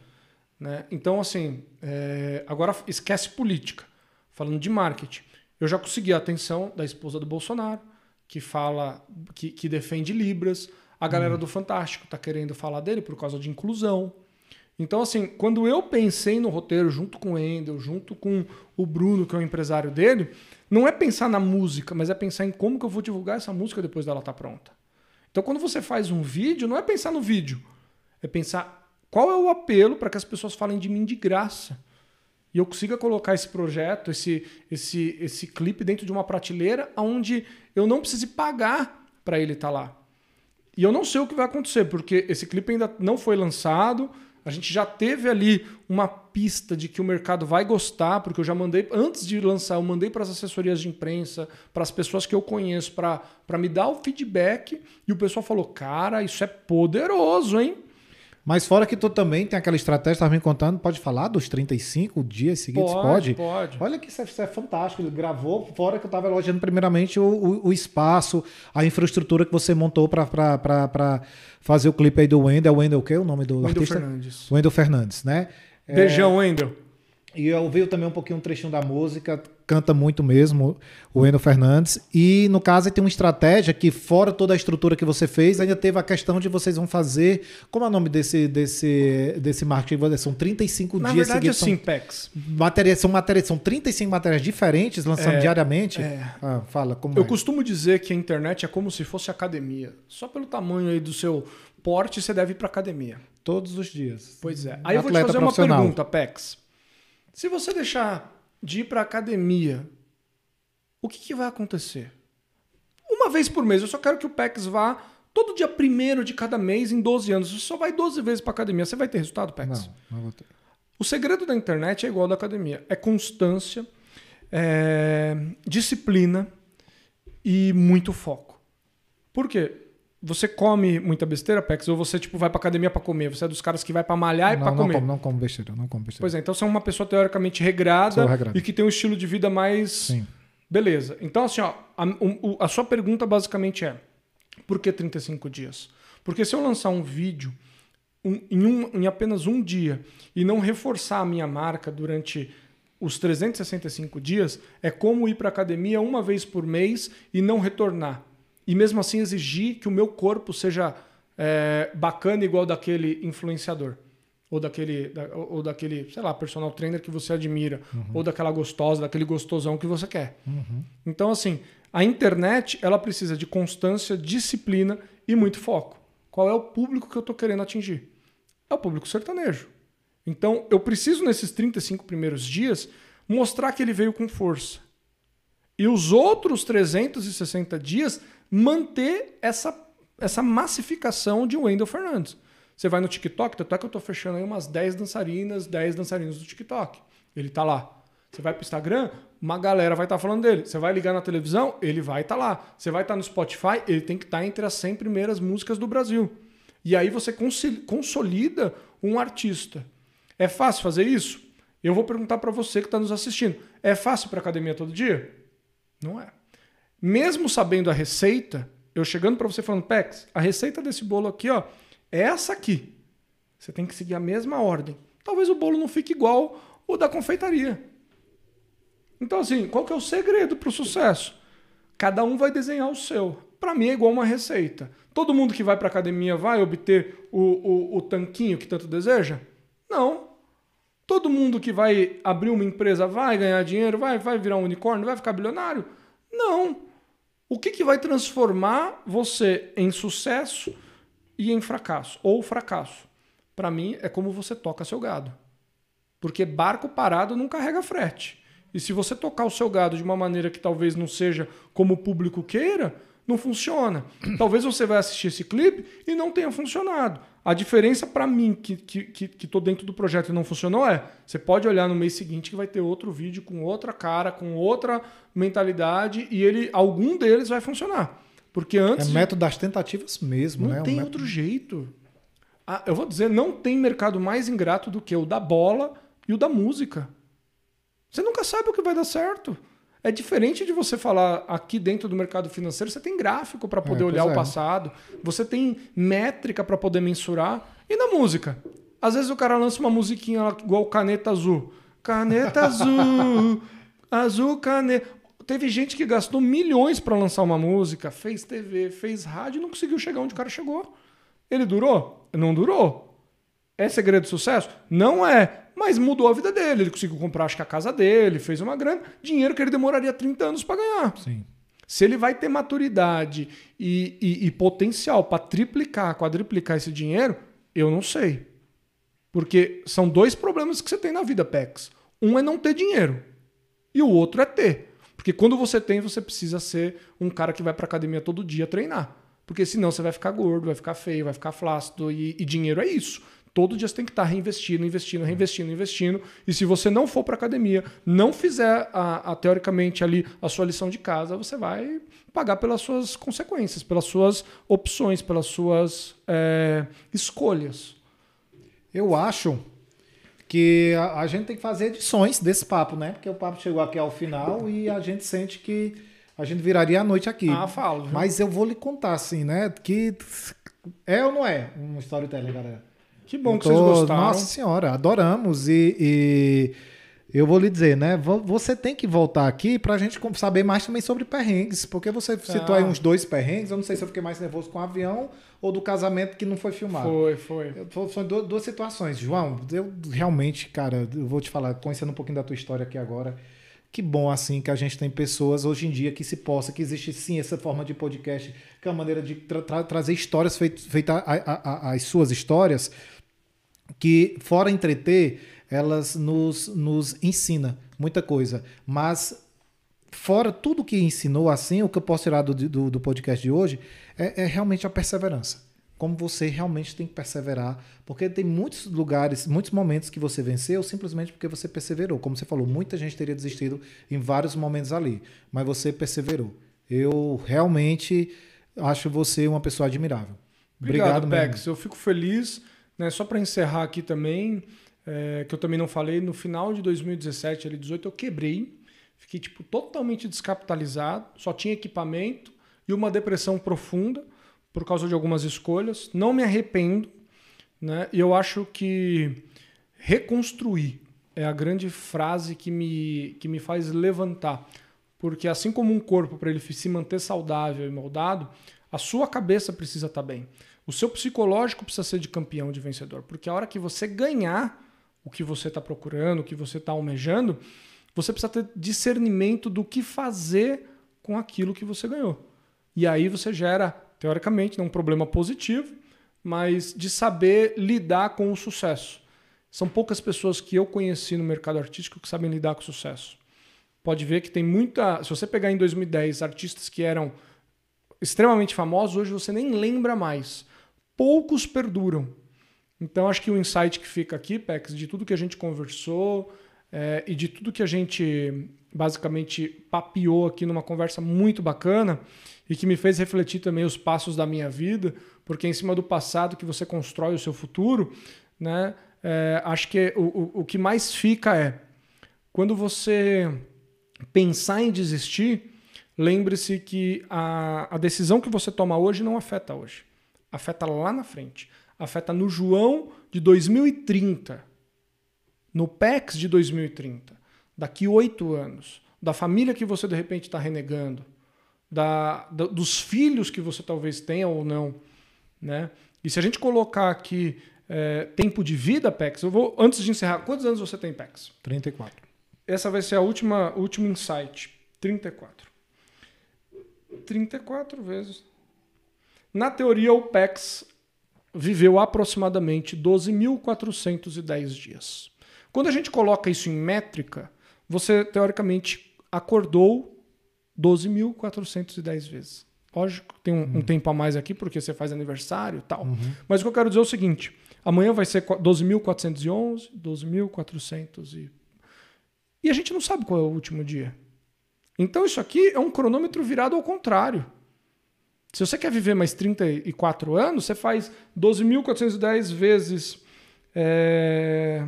Né? Então, assim, é... agora esquece política. Falando de marketing. Eu já consegui a atenção da esposa do Bolsonaro, que fala, que, que defende Libras. A galera hum. do Fantástico está querendo falar dele por causa de inclusão. Então, assim, quando eu pensei no roteiro junto com o Endel, junto com o Bruno, que é o empresário dele, não é pensar na música, mas é pensar em como que eu vou divulgar essa música depois dela estar tá pronta. Então, quando você faz um vídeo, não é pensar no vídeo, é pensar qual é o apelo para que as pessoas falem de mim de graça. E eu consiga colocar esse projeto, esse, esse, esse clipe dentro de uma prateleira onde eu não precise pagar para ele estar tá lá. E eu não sei o que vai acontecer, porque esse clipe ainda não foi lançado, a gente já teve ali uma pista de que o mercado vai gostar, porque eu já mandei, antes de lançar, eu mandei para as assessorias de imprensa, para as pessoas que eu conheço, para me dar o feedback, e o pessoal falou: cara, isso é poderoso, hein? Mas fora que tu também tem aquela estratégia, estava me contando, pode falar dos 35 dias seguidos? Pode, pode. Olha que isso é, isso é fantástico. Ele gravou, fora que eu estava elogiando primeiramente o, o, o, espaço, a infraestrutura que você montou para fazer o clipe aí do Wendel. Wendel o quê? O nome do Wendel artista? Fernandes. Wendel Fernandes, né? Beijão, é... Wendel. E eu ouvi também um pouquinho um trechinho da música, canta muito mesmo o Wendel Fernandes. E no caso tem uma estratégia que, fora toda a estrutura que você fez, ainda teve a questão de vocês vão fazer. Como é o nome desse, desse, desse marketing? São 35 Na dias verdade, seguidos. Assim, Pex. Matérias, são, matérias, são 35 matérias diferentes lançando é, diariamente. É. Ah, fala, como Eu é? costumo dizer que a internet é como se fosse academia. Só pelo tamanho aí do seu porte, você deve ir para academia. Todos os dias. Pois é. Aí eu vou te fazer uma pergunta, Pex. Se você deixar de ir para academia, o que, que, vai acontecer? Uma vez por mês, eu só quero que o PEX vá todo dia primeiro de cada mês em 12 anos. Você só vai 12 vezes para academia. Você vai ter resultado, PEX? Não, não vou ter. O segredo da internet é igual da academia: é constância, é disciplina e muito foco. Por quê? Você come muita besteira, Pex? Ou você tipo vai pra academia para comer? Você é dos caras que vai para malhar não, e para comer? Não como, não como besteira, não como besteira. Pois é, então você é uma pessoa teoricamente regrada, e que tem um estilo de vida mais... Sim. Beleza. Então assim, ó, a, a sua pergunta basicamente é por que 35 dias? Porque se eu lançar um vídeo um, em, um, em apenas um dia e não reforçar a minha marca durante os 365 dias, é como ir para academia uma vez por mês e não retornar e mesmo assim exigir que o meu corpo seja é, bacana igual daquele influenciador. Ou daquele, da, ou daquele, sei lá, personal trainer que você admira. Uhum. Ou daquela gostosa, daquele gostosão que você quer. Uhum. Então, assim, a internet ela precisa de constância, disciplina e muito foco. Qual é o público que eu estou querendo atingir? É o público sertanejo. Então, eu preciso, nesses 35 primeiros dias, mostrar que ele veio com força. E os outros 360 dias manter essa, essa massificação de Wendel Fernandes. Você vai no TikTok, até que eu estou fechando aí umas 10 dançarinas, 10 dançarinos do TikTok. Ele está lá. Você vai para o Instagram, uma galera vai estar tá falando dele. Você vai ligar na televisão, ele vai estar tá lá. Você vai estar tá no Spotify, ele tem que estar tá entre as 100 primeiras músicas do Brasil. E aí você consolida um artista. É fácil fazer isso? Eu vou perguntar para você que está nos assistindo. É fácil para academia todo dia? Não é. Mesmo sabendo a receita, eu chegando para você falando, Pex, a receita desse bolo aqui, ó, é essa aqui. Você tem que seguir a mesma ordem. Talvez o bolo não fique igual o da confeitaria. Então, assim, qual que é o segredo para o sucesso? Cada um vai desenhar o seu. Para mim é igual uma receita. Todo mundo que vai para academia vai obter o, o, o tanquinho que tanto deseja? Não. Todo mundo que vai abrir uma empresa vai ganhar dinheiro, vai, vai virar um unicórnio, vai ficar bilionário? Não. O que, que vai transformar você em sucesso e em fracasso? Ou fracasso? Para mim, é como você toca seu gado. Porque barco parado não carrega frete. E se você tocar o seu gado de uma maneira que talvez não seja como o público queira, não funciona. Talvez você vai assistir esse clipe e não tenha funcionado. A diferença para mim, que, que, que, que tô dentro do projeto e não funcionou, é você pode olhar no mês seguinte que vai ter outro vídeo com outra cara, com outra mentalidade, e ele algum deles vai funcionar. Porque antes. É método das tentativas mesmo, não né? tem um outro jeito. Ah, eu vou dizer, não tem mercado mais ingrato do que o da bola e o da música. Você nunca sabe o que vai dar certo. É diferente de você falar aqui dentro do mercado financeiro, você tem gráfico para poder é, olhar é. o passado, você tem métrica para poder mensurar. E na música? Às vezes o cara lança uma musiquinha igual caneta azul. Caneta azul, azul caneta. Teve gente que gastou milhões para lançar uma música, fez TV, fez rádio e não conseguiu chegar onde o cara chegou. Ele durou? Não durou. É segredo de sucesso? Não é. Mas mudou a vida dele. Ele conseguiu comprar, acho que a casa dele, fez uma grana. Dinheiro que ele demoraria 30 anos para ganhar. Sim. Se ele vai ter maturidade e, e, e potencial para triplicar, quadriplicar esse dinheiro, eu não sei. Porque são dois problemas que você tem na vida, PEX. Um é não ter dinheiro e o outro é ter. Porque quando você tem, você precisa ser um cara que vai para academia todo dia treinar. Porque senão você vai ficar gordo, vai ficar feio, vai ficar flácido e, e dinheiro é isso. Todo dia você tem que estar reinvestindo, investindo, reinvestindo, investindo. E se você não for para academia, não fizer a, a, teoricamente ali a sua lição de casa, você vai pagar pelas suas consequências, pelas suas opções, pelas suas é, escolhas. Eu acho que a, a, gente tem que fazer edições desse papo, né? Porque o papo chegou aqui ao final e a gente sente que a gente viraria a noite aqui. Ah, falo. Viu? Mas eu vou lhe contar, assim, né? Que é ou não é um storytelling, galera? Que bom que vocês gostaram. Nossa senhora, adoramos e, e eu vou lhe dizer, né? Você tem que voltar aqui para a gente saber mais também sobre perrengues, porque você citou ah. aí uns dois perrengues. Eu não sei se eu fiquei mais nervoso com o avião ou do casamento que não foi filmado. Foi, foi. São duas situações. João, eu realmente, cara, eu vou te falar, conhecendo um pouquinho da tua história aqui agora. Que bom assim que a gente tem pessoas hoje em dia que se possa, que existe sim essa forma de podcast, que é uma maneira de tra tra trazer histórias feitas feita as suas histórias, que fora entreter elas nos, nos ensina muita coisa. Mas, fora tudo que ensinou assim, o que eu posso tirar do, do, do podcast de hoje é, é realmente a perseverança como você realmente tem que perseverar, porque tem muitos lugares, muitos momentos que você venceu simplesmente porque você perseverou. Como você falou, muita gente teria desistido em vários momentos ali, mas você perseverou. Eu realmente acho você uma pessoa admirável. Obrigado, Obrigado Pex. Eu fico feliz. Né? Só para encerrar aqui também, é, que eu também não falei, no final de 2017, ali 18, eu quebrei, fiquei tipo totalmente descapitalizado, só tinha equipamento e uma depressão profunda por causa de algumas escolhas. Não me arrependo, né? E eu acho que reconstruir é a grande frase que me, que me faz levantar. Porque assim como um corpo, para ele se manter saudável e moldado, a sua cabeça precisa estar tá bem. O seu psicológico precisa ser de campeão, de vencedor. Porque a hora que você ganhar, o que você está procurando, o que você está almejando, você precisa ter discernimento do que fazer com aquilo que você ganhou. E aí você gera, teoricamente, não um problema positivo, mas de saber lidar com o sucesso. São poucas pessoas que eu conheci no mercado artístico que sabem lidar com o sucesso. Pode ver que tem muita. Se você pegar em 2010 artistas que eram extremamente famosos, hoje você nem lembra mais. Poucos perduram. Então, acho que o insight que fica aqui, Pex, de tudo que a gente conversou é, e de tudo que a gente basicamente papiou aqui numa conversa muito bacana e que me fez refletir também os passos da minha vida, porque em cima do passado que você constrói o seu futuro, né? É, acho que o, o, o que mais fica é quando você pensar em desistir, lembre-se que a, a decisão que você toma hoje não afeta hoje, afeta lá na frente afeta no João de 2030, no PEX de 2030, daqui oito anos, da família que você de repente está renegando, da, da, dos filhos que você talvez tenha ou não. Né? E se a gente colocar aqui é, tempo de vida, PEX, eu vou, antes de encerrar, quantos anos você tem, PEX? 34. Essa vai ser a última último insight. 34. 34 vezes. Na teoria, o PEX viveu aproximadamente 12.410 dias. Quando a gente coloca isso em métrica, você teoricamente acordou 12.410 vezes. Lógico, tem um, uhum. um, tempo a mais aqui porque você faz aniversário e tal. Uhum. Mas o que eu quero dizer é o seguinte: amanhã vai ser 12.411, 12.400 e. E a gente não sabe qual é o último dia. Então isso aqui é um cronômetro virado ao contrário. Se você quer viver mais 34 anos, você faz 12.410 vezes. É,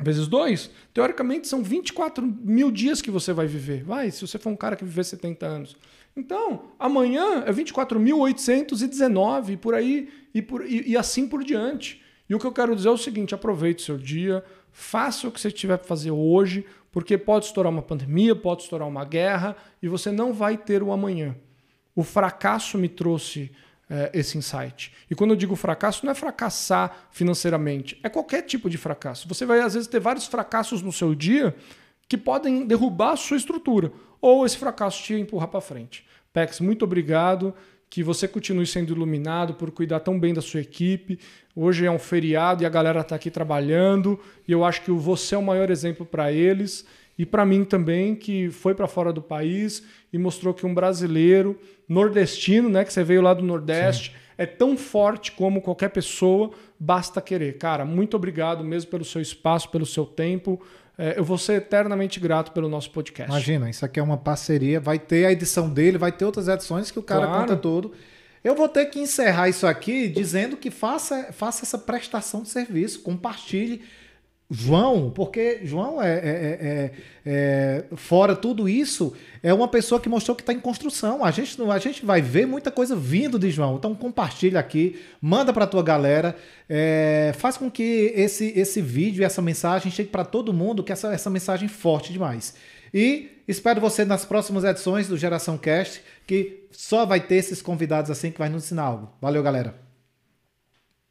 vezes 2, teoricamente são 24 mil dias que você vai viver. Vai, se você for um cara que viver 70 anos. Então, amanhã é 24.819 e por aí, e, por, e, e assim por diante. E o que eu quero dizer é o seguinte: aproveite o seu dia, faça o que você tiver para fazer hoje, porque pode estourar uma pandemia, pode estourar uma guerra e você não vai ter o amanhã. O fracasso me trouxe é, esse insight. E quando eu digo fracasso, não é fracassar financeiramente, é qualquer tipo de fracasso. Você vai, às vezes, ter vários fracassos no seu dia que podem derrubar a sua estrutura, ou esse fracasso te empurrar para frente. Pex, muito obrigado. Que você continue sendo iluminado por cuidar tão bem da sua equipe. Hoje é um feriado e a galera está aqui trabalhando, e eu acho que você é o maior exemplo para eles e para mim também, que foi para fora do país e mostrou que um brasileiro nordestino, né, que você veio lá do Nordeste, Sim. é tão forte como qualquer pessoa, basta querer. Cara, muito obrigado mesmo pelo seu espaço, pelo seu tempo. É, eu vou ser eternamente grato pelo nosso podcast. Imagina, isso aqui é uma parceria. Vai ter a edição dele, vai ter outras edições que o cara claro. conta tudo. Eu vou ter que encerrar isso aqui dizendo que faça, faça essa prestação de serviço, compartilhe João, porque João é, é, é, é, fora tudo isso, é uma pessoa que mostrou que está em construção. A gente, a gente vai ver muita coisa vindo de João. Então compartilha aqui, manda para tua galera, é, faz com que esse, esse vídeo e essa mensagem chegue para todo mundo, que essa, essa mensagem forte demais. E espero você nas próximas edições do Geração Cast, que só vai ter esses convidados assim que vai nos ensinar algo. Valeu, galera.